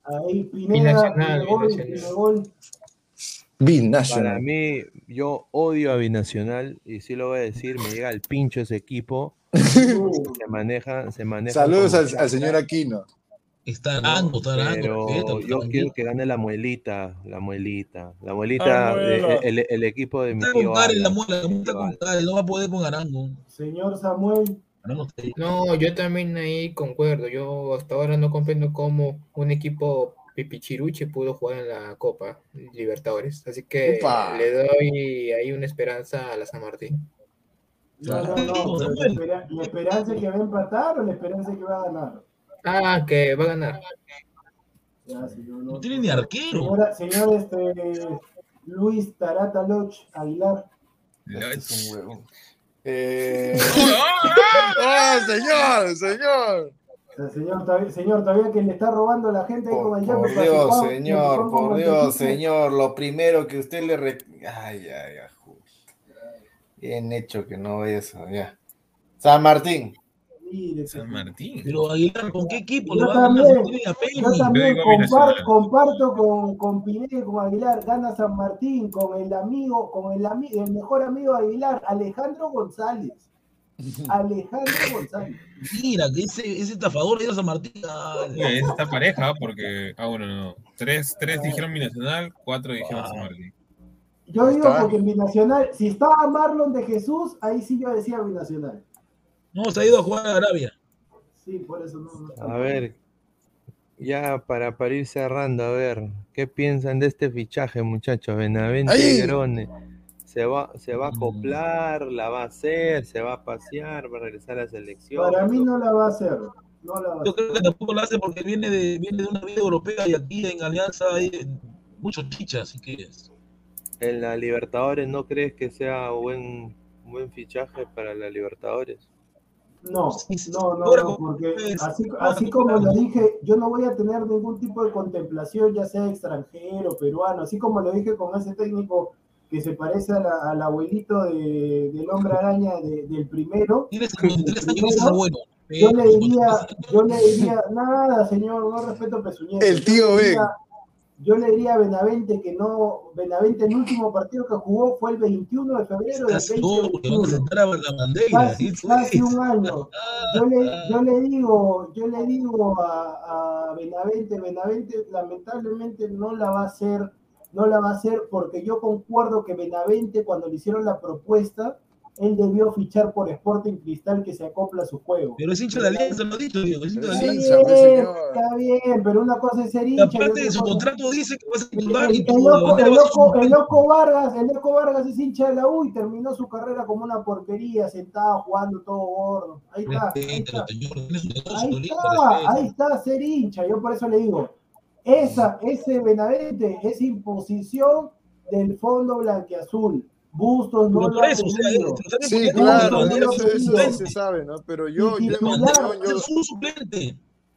Ahí Pineda, Binacional, Pinegol, binacional. Para mí, yo odio a Binacional y sí lo voy a decir, me llega el pincho ese equipo. (laughs) Se maneja, se maneja. Saludos al, señor Aquino. Está arando, está arando. Pero yo quiero que gane la muelita, la muelita, la muelita, eh, el, el equipo de mi Está con tío. La muela, la no va a poder con Arango. Señor Samuel. No, yo también ahí concuerdo. Yo hasta ahora no comprendo cómo un equipo pipichiruche pudo jugar en la Copa Libertadores. Así que le doy ahí una esperanza a la San Martín. no, no, no, la, la esperanza es que va a empatar o la esperanza es que va a ganar. Ah, que va a ganar. Ya, señor, No tiene ni arquero. Señora, señor este, Luis Tarata Loch Aguilar. Es un huevón. Eh... ¡Oh, (laughs) (laughs) señor! ¡Señor! Señor, todavía, señor, todavía que le está robando a la gente ahí Por, con el por para Dios, señor, pan por Dios, señor, lo primero que usted le... Re... Ay, ay, ay, Bien hecho que no vaya eso, ya. San Martín. San Martín. Pero Aguilar, ¿con qué equipo le Yo va también, a yo comparto con, con Pineda y con Aguilar, gana San Martín, con el amigo, con el, ami- el mejor amigo de Aguilar, Alejandro González. Alejandro González. Mira, que ese, ese estafador a San Martín. Ah, Oye, es esta pareja, porque. Ah, bueno, no. Tres, tres dijeron binacional, cuatro dijeron Ah. San Martín. Yo digo Está. porque en Binacional, si estaba Marlon de Jesús, ahí sí yo decía Binacional. No, se ha ido a jugar a Arabia. Sí, por eso no. A ver, ya para, para ir cerrando, a ver, ¿qué piensan de este fichaje, muchachos? Benavente ¡Ay! ¿Se va, ¿Se va a acoplar? ¿La va a hacer? ¿Se va a pasear? ¿Va a regresar a la selección? Para mí no la va a hacer. No la va a Yo hacer. creo que tampoco lo hace porque viene de, viene de una vida europea y aquí en Alianza hay muchos chichas, así que ¿En la Libertadores no crees que sea buen, buen fichaje para la Libertadores? No, no, no, no, porque así, así como lo dije, yo no voy a tener ningún tipo de contemplación, ya sea extranjero, peruano, así como lo dije con ese técnico que se parece a la- al abuelito de- del hombre araña de- del primero. tiene 53 años y es Primero, bueno. Yo le diría, yo le diría, nada, señor, no respeto a Pezuñete. El tío diría- Yo le diría a Benavente que no, Benavente el último partido que jugó fue el 21 de febrero del Estás seguro que van a 2021 sentar a la bandera. casi, casi un año. Yo le, yo le digo, yo le digo a, a Benavente, Benavente lamentablemente no la va a hacer, no la va a hacer porque yo concuerdo que Benavente cuando le hicieron la propuesta, él debió fichar por Sporting Cristal que se acopla a su juego. Pero es hincha de Alianza, lo ha dicho, Diego, es hincha de Alianza. pues, está bien, pero una cosa es ser hincha. aparte de su cosa- contrato dice que va a ser El, titular y el tu loco, el loco- el loco Vargas, el loco Vargas es hincha de la U y terminó su carrera como una porquería, sentado jugando todo gordo. Ahí está, ahí está ser hincha. Yo por eso le digo, esa, ese Benavente es imposición del fondo blanqueazul. Bustos no lo ha eso, están Sí, claro, eso, eso se sabe, ¿no? Pero yo, yo, a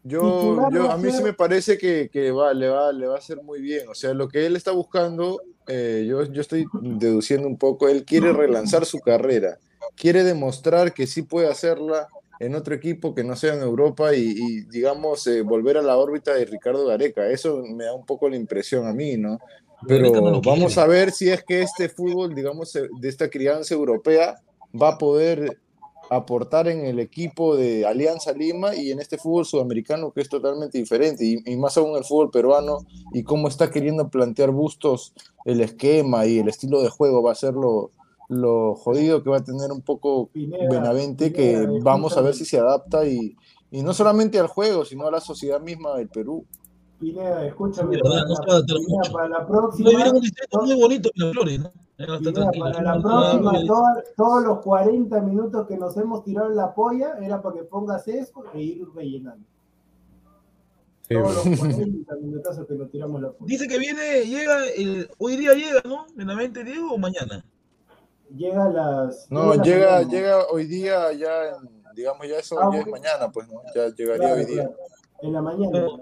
yo, yo, mí sí me parece que, que va, le, va, le va a hacer muy bien. O sea, lo que él está buscando, eh, yo, yo estoy deduciendo un poco, él quiere relanzar su carrera, quiere demostrar que sí puede hacerla en otro equipo que no sea en Europa y, y, digamos, eh, volver a la órbita de Ricardo Gareca. Eso me da un poco la impresión a mí, ¿no? Pero no vamos a ver si es que este fútbol, digamos, eh, de esta crianza europea va a poder aportar en el equipo de Alianza Lima y en este fútbol sudamericano que es totalmente diferente y, y más aún el fútbol peruano y cómo está queriendo plantear Bustos el esquema y el estilo de juego va a ser lo, lo jodido que va a tener un poco Pineda, Benavente Pineda, que vamos a ver si se adapta y, y no solamente al juego sino a la sociedad misma del Perú. Pineda, escúchame. Verdad, no Pineda, para la próxima. un distrito muy bonito, ¿no? Pineda, para la No, próxima, no, no, todos los 40 minutos que nos hemos tirado en la polla era para que pongas eso e ir rellenando. Sí, Todos los 40 minutazos que nos tiramos la polla. Dice que viene, llega, el, hoy día llega, ¿no? ¿Benavente, Diego, o mañana? Llega a las. No, a la llega, mañana. llega hoy día ya, en- digamos ya eso Ah, ya es mañana pues, ¿no? Ya llegaría Claro, hoy día. claro. En la mañana. Pero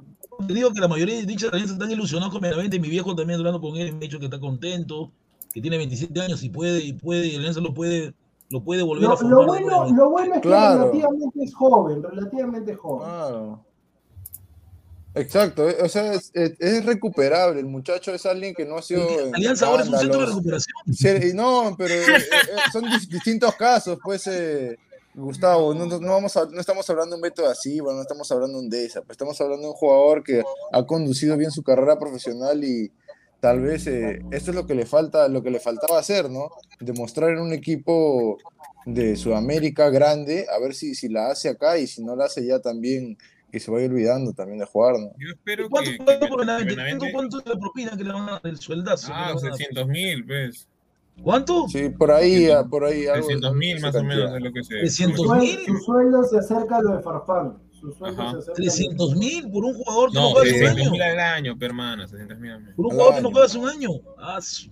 te digo que la mayoría de dichas alianzas están ilusionados con Benavente. Mi viejo también hablando con él, me ha dicho que está contento, que tiene 27 años y puede, y puede, y Alianza lo puede, lo puede volver Lo, a formar. lo bueno, lo bueno es que Claro. relativamente es joven, relativamente joven. Claro. Exacto, eh, o sea, es, es- es recuperable. El muchacho es alguien que no ha sido. Alianza ahora es un centro de recuperación. Sí, no, pero eh, eh, son dis- distintos casos, pues, eh, Gustavo. No, vamos a- no estamos hablando de un método así, bueno, no estamos hablando de un DESA, pues estamos hablando de un jugador que ha conducido bien su carrera profesional y tal vez eh, esto es lo que le falta, lo que le faltaba hacer, ¿no? Demostrar en un equipo de Sudamérica grande, a ver si, si la hace acá y si no la hace ya también que se vaya olvidando también de jugar, ¿no? Yo espero ¿Cuánto que, que por Ben- Benavente? Benavente- ¿Cuánto, ¿Cuánto es la propina que le van a dar? El sueldazo. Ah, le van a dar? 600 mil, pues. ¿Cuánto? Sí, por ahí, ah, por ahí. algo- 600 mil más o menos es lo que se. 300 Su, mil. su sueldo se acerca a lo de Farfán. Su sueldo Ajá. se acerca a lo de 300 mil por un jugador que no, No, juega hace un 600 año. mil al año, hermano, 600 mil al año. Por un Al jugador que no año. juega hace un año. Ah, su-.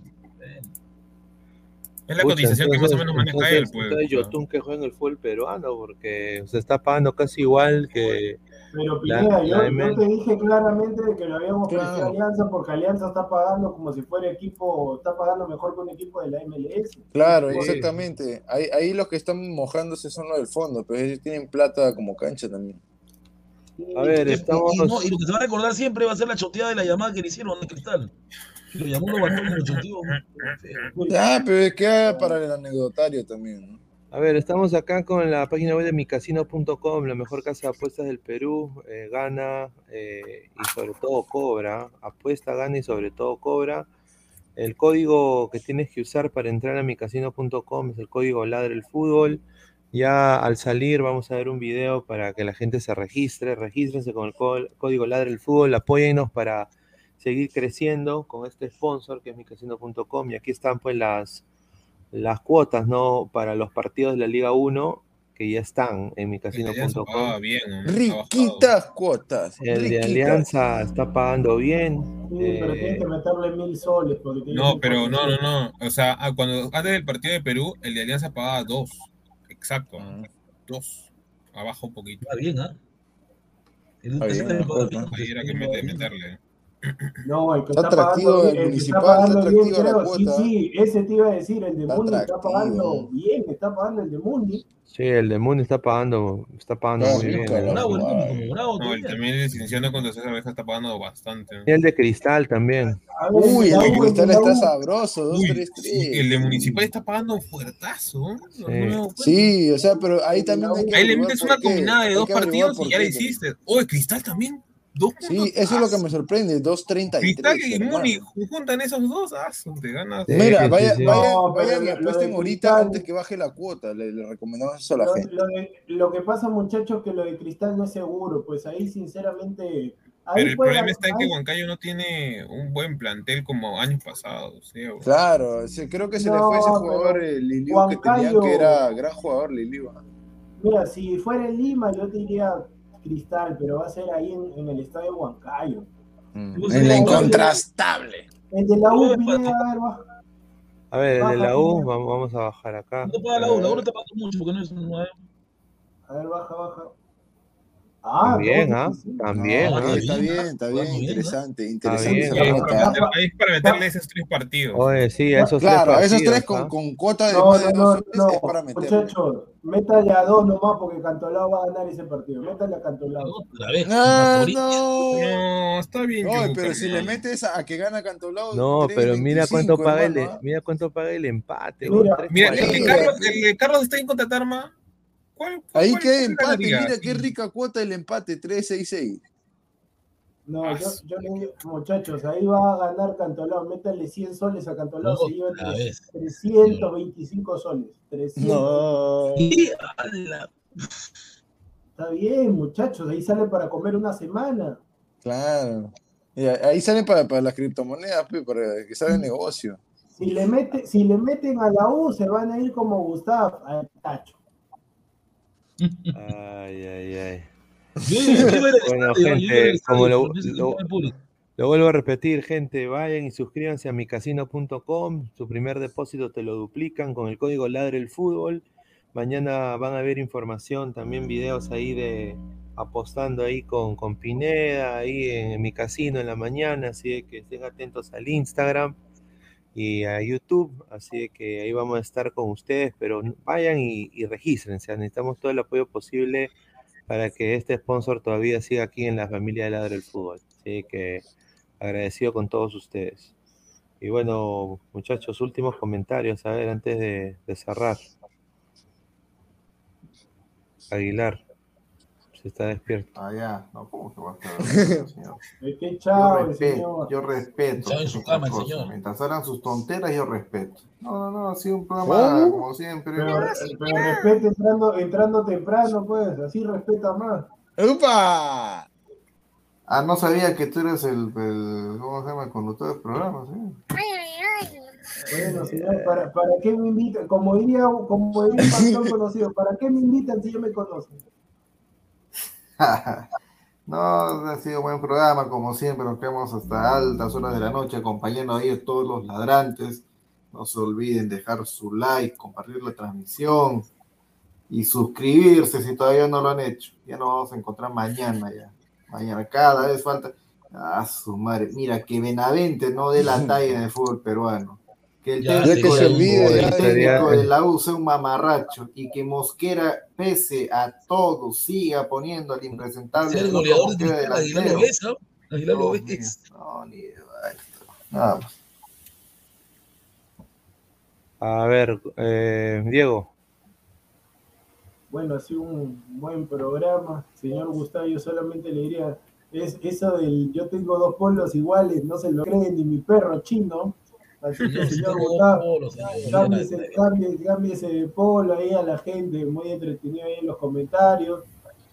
Es la Pucha, cotización que más o entonces- menos maneja entonces- él, pues. entonces Yotun que juega en el fútbol peruano, porque se está pagando casi igual que. Pero la- Pineda, la yo, yo te dije claramente que lo habíamos Claro. a Alianza porque Alianza está pagando como si fuera equipo, está pagando mejor que un equipo de la MLS. Claro, exactamente. Ahí, ahí los que están mojándose son los del fondo, pero ellos tienen plata como cancha también. A ver, estamos. Y, no, y lo que se va a recordar siempre va a ser la choteada de la llamada que le hicieron a Cristal. Lo llamó lo choteó. Ah, pero es que para el anecdotario también, ¿no? A ver, estamos acá con la página web de micasino.com, la mejor casa de apuestas del Perú. eh, gana eh, y sobre todo cobra. Apuesta, gana y sobre todo cobra. El código que tienes que usar para entrar a micasino.com es el código Ladre el Fútbol. Ya al salir vamos a ver un video para que la gente se registre. Regístrense con el có- código Ladre el Fútbol. Apóyennos para seguir creciendo con este sponsor que es micasino.com. Y aquí están pues las, las cuotas, ¿no? Para los partidos de la Liga 1 que ya están en bien, ¿no? Ha bajado. Riquitas cuotas. El de. Alianza está pagando bien. Sí, pero eh, tienes que meterle mil soles. Porque No, pero no, no, no. O sea, ah, cuando antes del partido de Perú, el de Alianza pagaba dos. Exacto. Ah. Dos. Abajo un poquito. Está bien, ¿ah? El- bien, era que meter- meterle. No, el que Está está, atractivo pagando el municipal, está está pagando bien, la sí, sí, ese te iba a decir, el de Está Muni está pagando bien, está pagando el de Muni. Sí, el de Moon está pagando, está pagando Está muy bien. rico, ¿no? Bravo, el bravo No, también el licenciado contra César Abeja está pagando bastante. Y el de Cristal también. Ver, Uy, el de cristal está sabroso, dos, Uy, tres, sí, tres. el de Municipal está pagando un fuertazo. Sí. No o sea, pero ahí también hay que Ahí le metes una combinada de dos partidos y ya la hiciste. Oh, el Cristal también. Sí, eso es lo que me sorprende, 2.33. Cristal y. Muni juntan esos dos, ah, te ganas. Sí, Mira, vaya, y lo- lo apuesten ahorita Cristal- antes que baje la cuota. Le, le recomendamos eso a la Lo, gente. lo de- lo que pasa, muchachos, que lo de Cristal no es seguro, pues ahí sinceramente... Ahí Pero el problema está en que Huancayo no tiene un buen plantel como años pasados. ¿sí? Claro, sí, creo que se le fue ese jugador, Liliu, que Huancayo- que era gran jugador, Liliu. Mira, si fuera en Lima, yo te diría Cristal, pero va a ser ahí en, en el estadio Huancayo. Pues En la incontrastable. El de la U, Pati. a ver, baja. A ver, el de la U, vamos, a bajar acá. ¿Cuánto paga la U? La U no está pagando mucho porque no es un nueve. A ver, baja, baja. Ah, También, ¿ah? 2.25. También, ¿ah? está bien, está bien, interesante, interesante bien. esa Ahí es para meter- ahí es para meterle esos tres partidos. Oye, sí, a esos Claro, tres esos tres con, ¿ah? con cuota de No, más de no, dos no, es para meterle. muchachos, métale a dos nomás porque Cantolao va a ganar ese partido. Métale a Cantolao. Otra vez. No, Matorita. no. No, está bien. No, Yu, pero si le metes a, a que gana Cantolao. No, pero mira 3.25, cuánto paga el, ¿ah? mira cuánto paga el empate. Mira, Mira, el de 3.40. Mira. Carlos, el Carlos está en contra Tarma. ¿Cuál, cuál- Ahí cuál- queda empate, mira qué rica cuota el empate, 3-6-6. No, Ah, yo, yo le digo, muchachos, ahí va a ganar Cantolao. Métale 100 soles a Cantolao, se lleva Otra tres- vez. 325 soles. 300. No. Está bien, muchachos, ahí sale para comer una semana. Claro. Y ahí salen para, para las criptomonedas, para que salga el negocio. Si le, mete, si le meten a la U, se van a ir como Gustav al tacho. Ay, ay, ay. Bueno, gente, como lo- vuelvo a repetir, gente, vayan y suscríbanse a micasino.com, su primer depósito te lo duplican con el código Ladre el Fútbol. Mañana van a ver información, también videos ahí de apostando ahí con, con Pineda, ahí en, mi casino en la mañana, así que estén atentos al Instagram y a YouTube, así que ahí vamos a estar con ustedes, pero vayan y, y regístrense, necesitamos todo el apoyo posible para que este sponsor todavía siga aquí en la familia de Ladre el Fútbol. Así que agradecido con todos ustedes. Y bueno, muchachos, últimos comentarios, a ver, antes de, de cerrar. Aguilar, está despierto. Ah, ya. No, ¿cómo que va a estar (laughs) despierto, señor? Es que Yo chao, respeto, señor. yo respeto. En su cama el señor. Mientras hagan sus tonteras, yo respeto. No, no, no, ha sido un programa ¿Cómo? como siempre. Pero, pero respete entrando, entrando temprano, pues, así respeta más. ¡Upa! Ah, no sabía que tú eres el, el ¿cómo se llama? El conductor del programa, ¿sí? Bueno, señor, ¿para, ¿para qué me invitan? Como diría, como diría un (laughs) pastor conocido, ¿para qué me invitan si ya me conocen? (laughs) no, ha sido un buen programa, como siempre, nos quedamos hasta altas horas de la noche acompañando a todos los ladrantes No se olviden dejar su like, compartir la transmisión y suscribirse si todavía no lo han hecho. Ya nos vamos a encontrar mañana ya. Mañana cada vez falta. Ah, su madre. Mira, que Benavente no dé la talla en el fútbol peruano. Que el Ya, técnico, que se olvide, el técnico de la U sea un mamarracho y que Mosquera, pese a todo, siga poniendo al impresentable del Loco goleador de Cristal, Aguilar lo ves, ¿ah? Aguilar lo ves. No, ni de. Nada más. A ver, eh, Diego. Bueno, ha sido un buen programa. Señor Gustavo, yo solamente le diría, es eso del yo tengo dos polos iguales, no se lo cree ni mi perro chino. Así que, Señor, cámbiese, de polo ahí a la gente, muy entretenido ahí en los comentarios.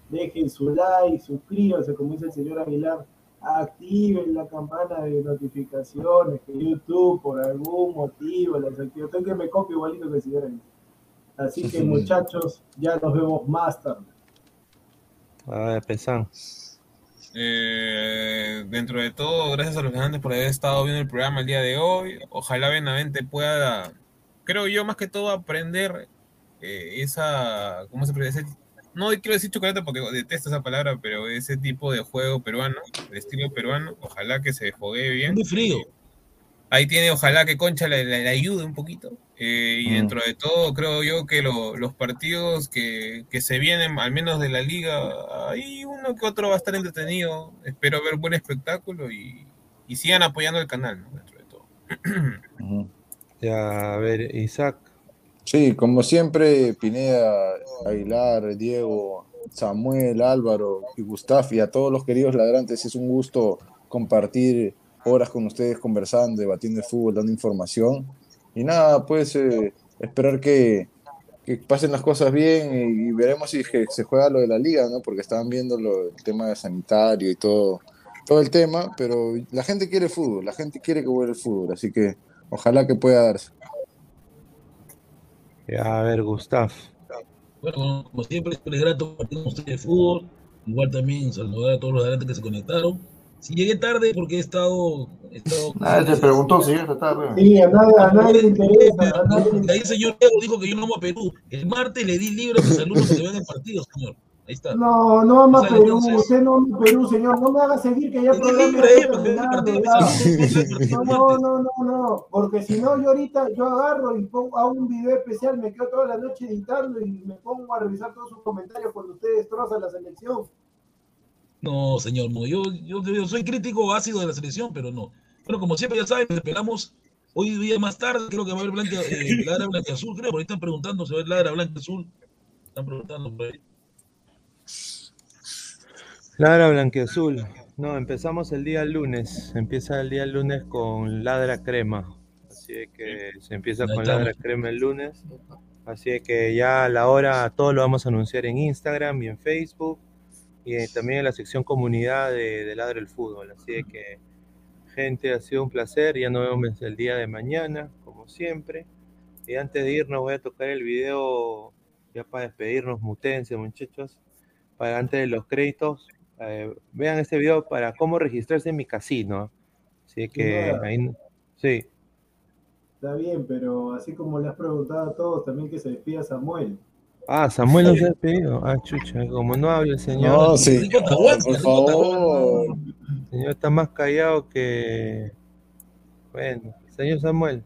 Dejen su like, suscríbanse, como dice el señor Aguilar. Activen la campana de notificaciones, que YouTube por algún motivo las activó. Tengo que me copie igualito que el señor Aguilar. Así que muchachos, ya nos vemos más tarde. A ver, Pesán. Eh, dentro de todo, gracias a los ganantes por haber estado viendo el programa el día de hoy. Ojalá Benavente pueda, creo yo, más que todo aprender eh, esa, ¿cómo se decir? No quiero decir chocolate porque detesto esa palabra, pero ese tipo de juego peruano, el estilo peruano, ojalá que se juegue bien. Muy frío. Ahí tiene, ojalá que Concha le, le- le ayude un poquito. Eh, y Mm. dentro de todo, creo yo que lo- los partidos que, que se vienen, al menos de la liga, ahí uno que otro va a estar entretenido. Espero ver buen espectáculo y, y sigan apoyando el canal, ¿no? Dentro de todo. (clears throat) Ya, a ver, Isaac. Sí, como siempre, Pineda, Aguilar, Diego, Samuel, Álvaro y Gustaf y a todos los queridos ladrantes, es un gusto compartir horas con ustedes conversando, debatiendo de fútbol, dando información. Y nada, pues eh, esperar que, que pasen las cosas bien y, y veremos si que se juega lo de la liga, ¿no? Porque estaban viendo lo, el tema sanitario y todo, todo el tema, pero la gente quiere fútbol, la gente quiere que vuelva el fútbol, así que ojalá que pueda darse. Ya, a ver, Gustav. Bueno, como- siempre, es grato compartir con ustedes de fútbol. Igual también saludar a todos los adelantes que se conectaron. Si llegué tarde porque he estado. He estado (laughs) Nadie te preguntó si está tarde. Sí, a nadie, a nadie le interesa. a nadie ahí el señor Diego dijo que yo no amo a Perú. El martes le di libre a mis alumnos que vean el partido, señor. Ahí está. No, no ama sea, Perú, entonces- usted no ama Perú, señor. No me haga seguir que ya partido No, no, no, no, porque si no, yo ahorita yo agarro y pongo, hago un video especial, me quedo toda la noche editando y me pongo a revisar todos sus comentarios cuando usted destroza la selección. No, señor, no. Yo, yo, yo soy crítico ácido de la selección, pero no. Bueno, como siempre, ya saben, esperamos hoy día más tarde. Creo que va a haber blanca, eh, (laughs) ladra blanca azul. Creo, por ahí están preguntando si va a haber ladra blanca azul. Están preguntando por ahí. Ladra Blanquiazul. No, empezamos el día lunes. Empieza el día lunes con Ladra Crema. Así es que se empieza con. Ladra Crema el lunes. Así es que ya a la hora todo lo vamos a anunciar en Instagram y en Facebook. Y eh, también en la sección comunidad de, de Ladra el Fútbol. Así que, gente, ha sido un placer. Ya nos vemos el día de mañana, como siempre. Y antes de irnos voy a tocar el video ya para despedirnos, mutense, muchachos. Para antes de los créditos, eh, vean este video para cómo registrarse en mi casino. Así que ahí, sí. Está bien, pero así como le has preguntado a todos, también que se despida Samuel. Ah, Samuel no se ha despedido. Ah, chucha, como no habla el señor. No, sí. Por favor. El señor está más callado que. Bueno, señor Samuel.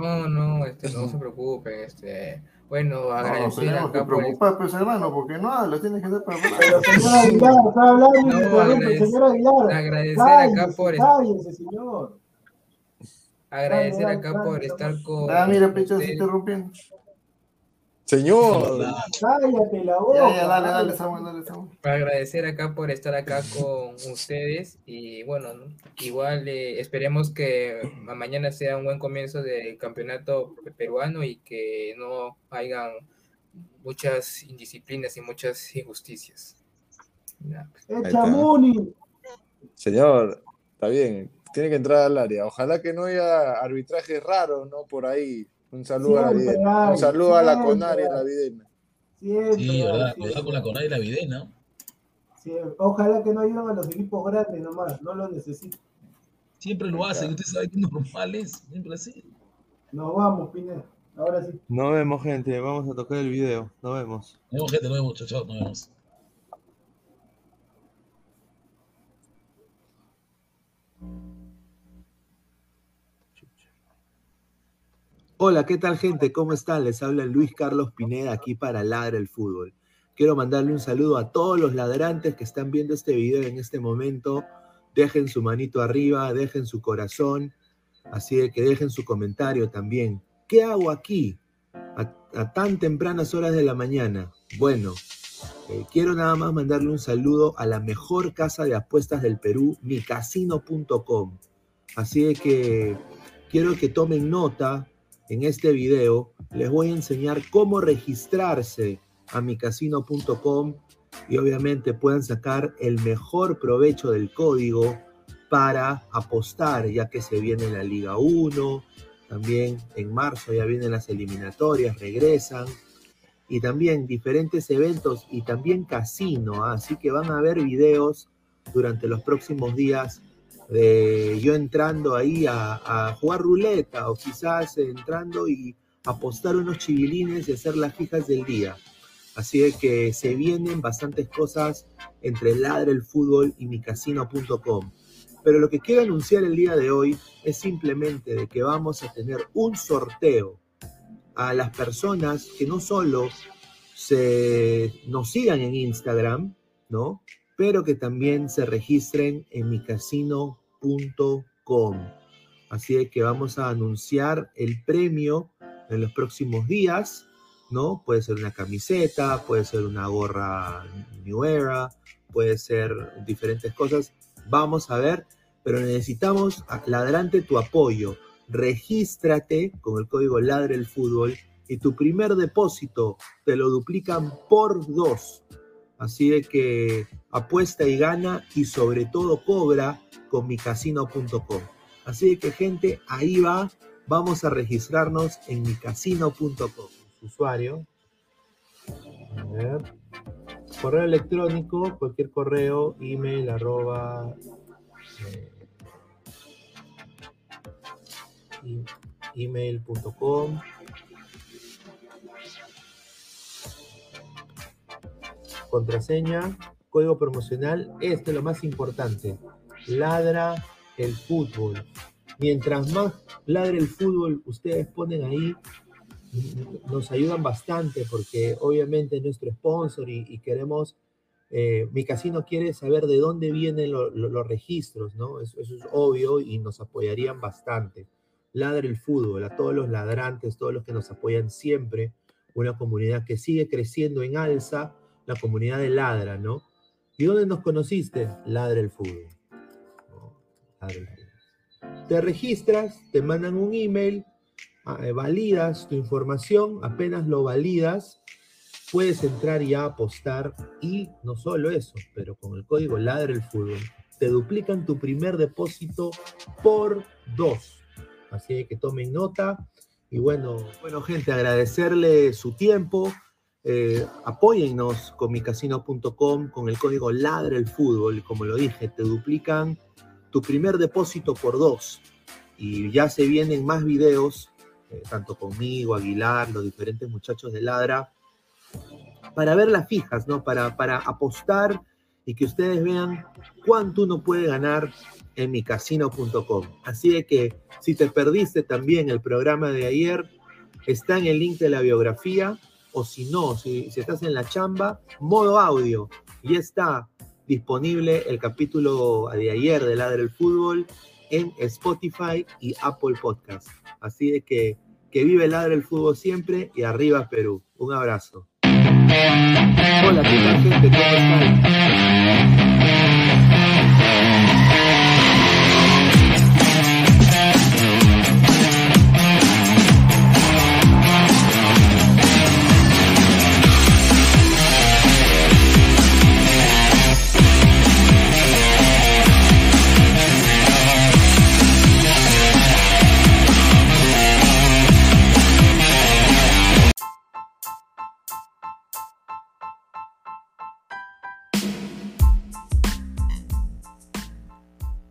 No, no, este, no se preocupen, este, bueno, No, agradecer que acá por preocupar, pues hermano, porque no habla, tienes que ser para Pero señor Aguilar, está hablando No, agradec- señor Aguilar. agradecer acá por- cállese, señor. agradecer Dale, acá dale, por estar con Ah, mira, Picho, se interrumpiendo. Señor, (laughs) Cállate la boca. Ya, ya, dale, dale. Samuel, dale, Samuel. para agradecer acá por estar acá con ustedes y bueno, ¿no? igual eh, esperemos que ma- mañana sea un buen comienzo del campeonato pe- peruano y que no hayan muchas indisciplinas y muchas injusticias. Ya, pues. ¡Eh, señor, está bien, tiene que entrar al área. Ojalá que no haya arbitrajes raros, ¿no? Por ahí. Un saludo a la Un saludo a la Conaria, hay. la videna. Siempre, Sí, verdad. Cuidado con la Conay y la Videna. Siempre. Ojalá que no ayuden a los equipos grandes nomás, no lo necesito. Siempre lo hacen. Usted sabe que normal es. Siempre así. Nos vamos, Pineda. Ahora sí. Nos vemos, gente. Vamos a tocar el video. Nos vemos. Nos vemos, gente. Nos vemos, chao, Nos vemos. Hola, ¿qué tal gente? ¿Cómo están? Les habla Luis Carlos Pineda aquí para Ladra el Fútbol. Quiero mandarle un saludo a todos los ladrantes que están viendo este video en este momento. Dejen su manito arriba, dejen su corazón, así que dejen su comentario también. ¿Qué hago aquí a, tan tempranas horas de la mañana? Bueno, eh, quiero nada más mandarle un saludo a la mejor casa de apuestas del Perú, micasino.com. Así que quiero que tomen nota en este video les voy a enseñar cómo registrarse a micasino.com y obviamente puedan sacar el mejor provecho del código para apostar, ya que se viene la Liga 1, también en marzo ya vienen las eliminatorias, regresan, y también diferentes eventos y también casino, ¿ah? así que van a ver videos durante los próximos días de yo entrando ahí a, jugar ruleta o quizás entrando y apostar unos chivilines y hacer las fijas del día. Así que se vienen bastantes cosas entre Ladre el Fútbol y micasino.com. Pero lo que quiero anunciar el día de hoy es simplemente de que vamos a tener un sorteo a las personas que no solo se nos sigan en Instagram, ¿no? Pero que también se registren en micasino.com Así que vamos a anunciar el premio en los próximos días, ¿no? Puede ser una camiseta, puede ser una gorra New Era, puede ser diferentes cosas. Vamos a ver, pero necesitamos, ladrante, tu apoyo. Regístrate con el código Ladre el Fútbol y tu primer depósito te lo duplican por dos. Así que apuesta y gana y sobre todo cobra con micasino.com. Así que gente, ahí va, vamos a registrarnos en micasino.com. Usuario. A ver. Correo electrónico, cualquier correo, email. Eh, email.com. Contraseña, código promocional, este es lo más importante ladra el fútbol. Mientras más ladre el fútbol, ustedes ponen ahí, nos ayudan bastante porque obviamente es nuestro sponsor y, queremos, eh, mi casino quiere saber de dónde vienen los registros, ¿no? Eso, eso, es obvio y nos apoyarían bastante. Ladre el fútbol, a todos los ladrantes, todos los que nos apoyan siempre, una comunidad que sigue creciendo en alza, la comunidad de Ladra, ¿no? ¿Y dónde nos conociste? Ladre el fútbol. Te registras, te mandan un email, ah, eh, validas tu información, apenas lo validas, puedes entrar y apostar y no solo eso, pero con el código Ladre el Fútbol te duplican tu primer depósito por dos. Así que tomen nota. Y bueno, bueno gente, agradecerle su tiempo. Eh, apóyennos con micasino.com con el código Ladre el Fútbol. Como lo dije, te duplican tu primer depósito por dos. Y ya se vienen más videos, eh, tanto conmigo, Aguilar, los diferentes muchachos de Ladra, para ver las fijas, ¿no? Para, para apostar y que ustedes vean cuánto uno puede ganar en micasino.com. Así de que si te perdiste también el programa de ayer, está en el link de la biografía, o si no, si, estás en la chamba, modo audio, y está disponible el capítulo de ayer de Ladre el Fútbol en Spotify y Apple Podcast. Así de que que vive Ladre el Fútbol siempre y arriba Perú. Un abrazo. Hola, ¿qué tal gente? ¿Cómo están?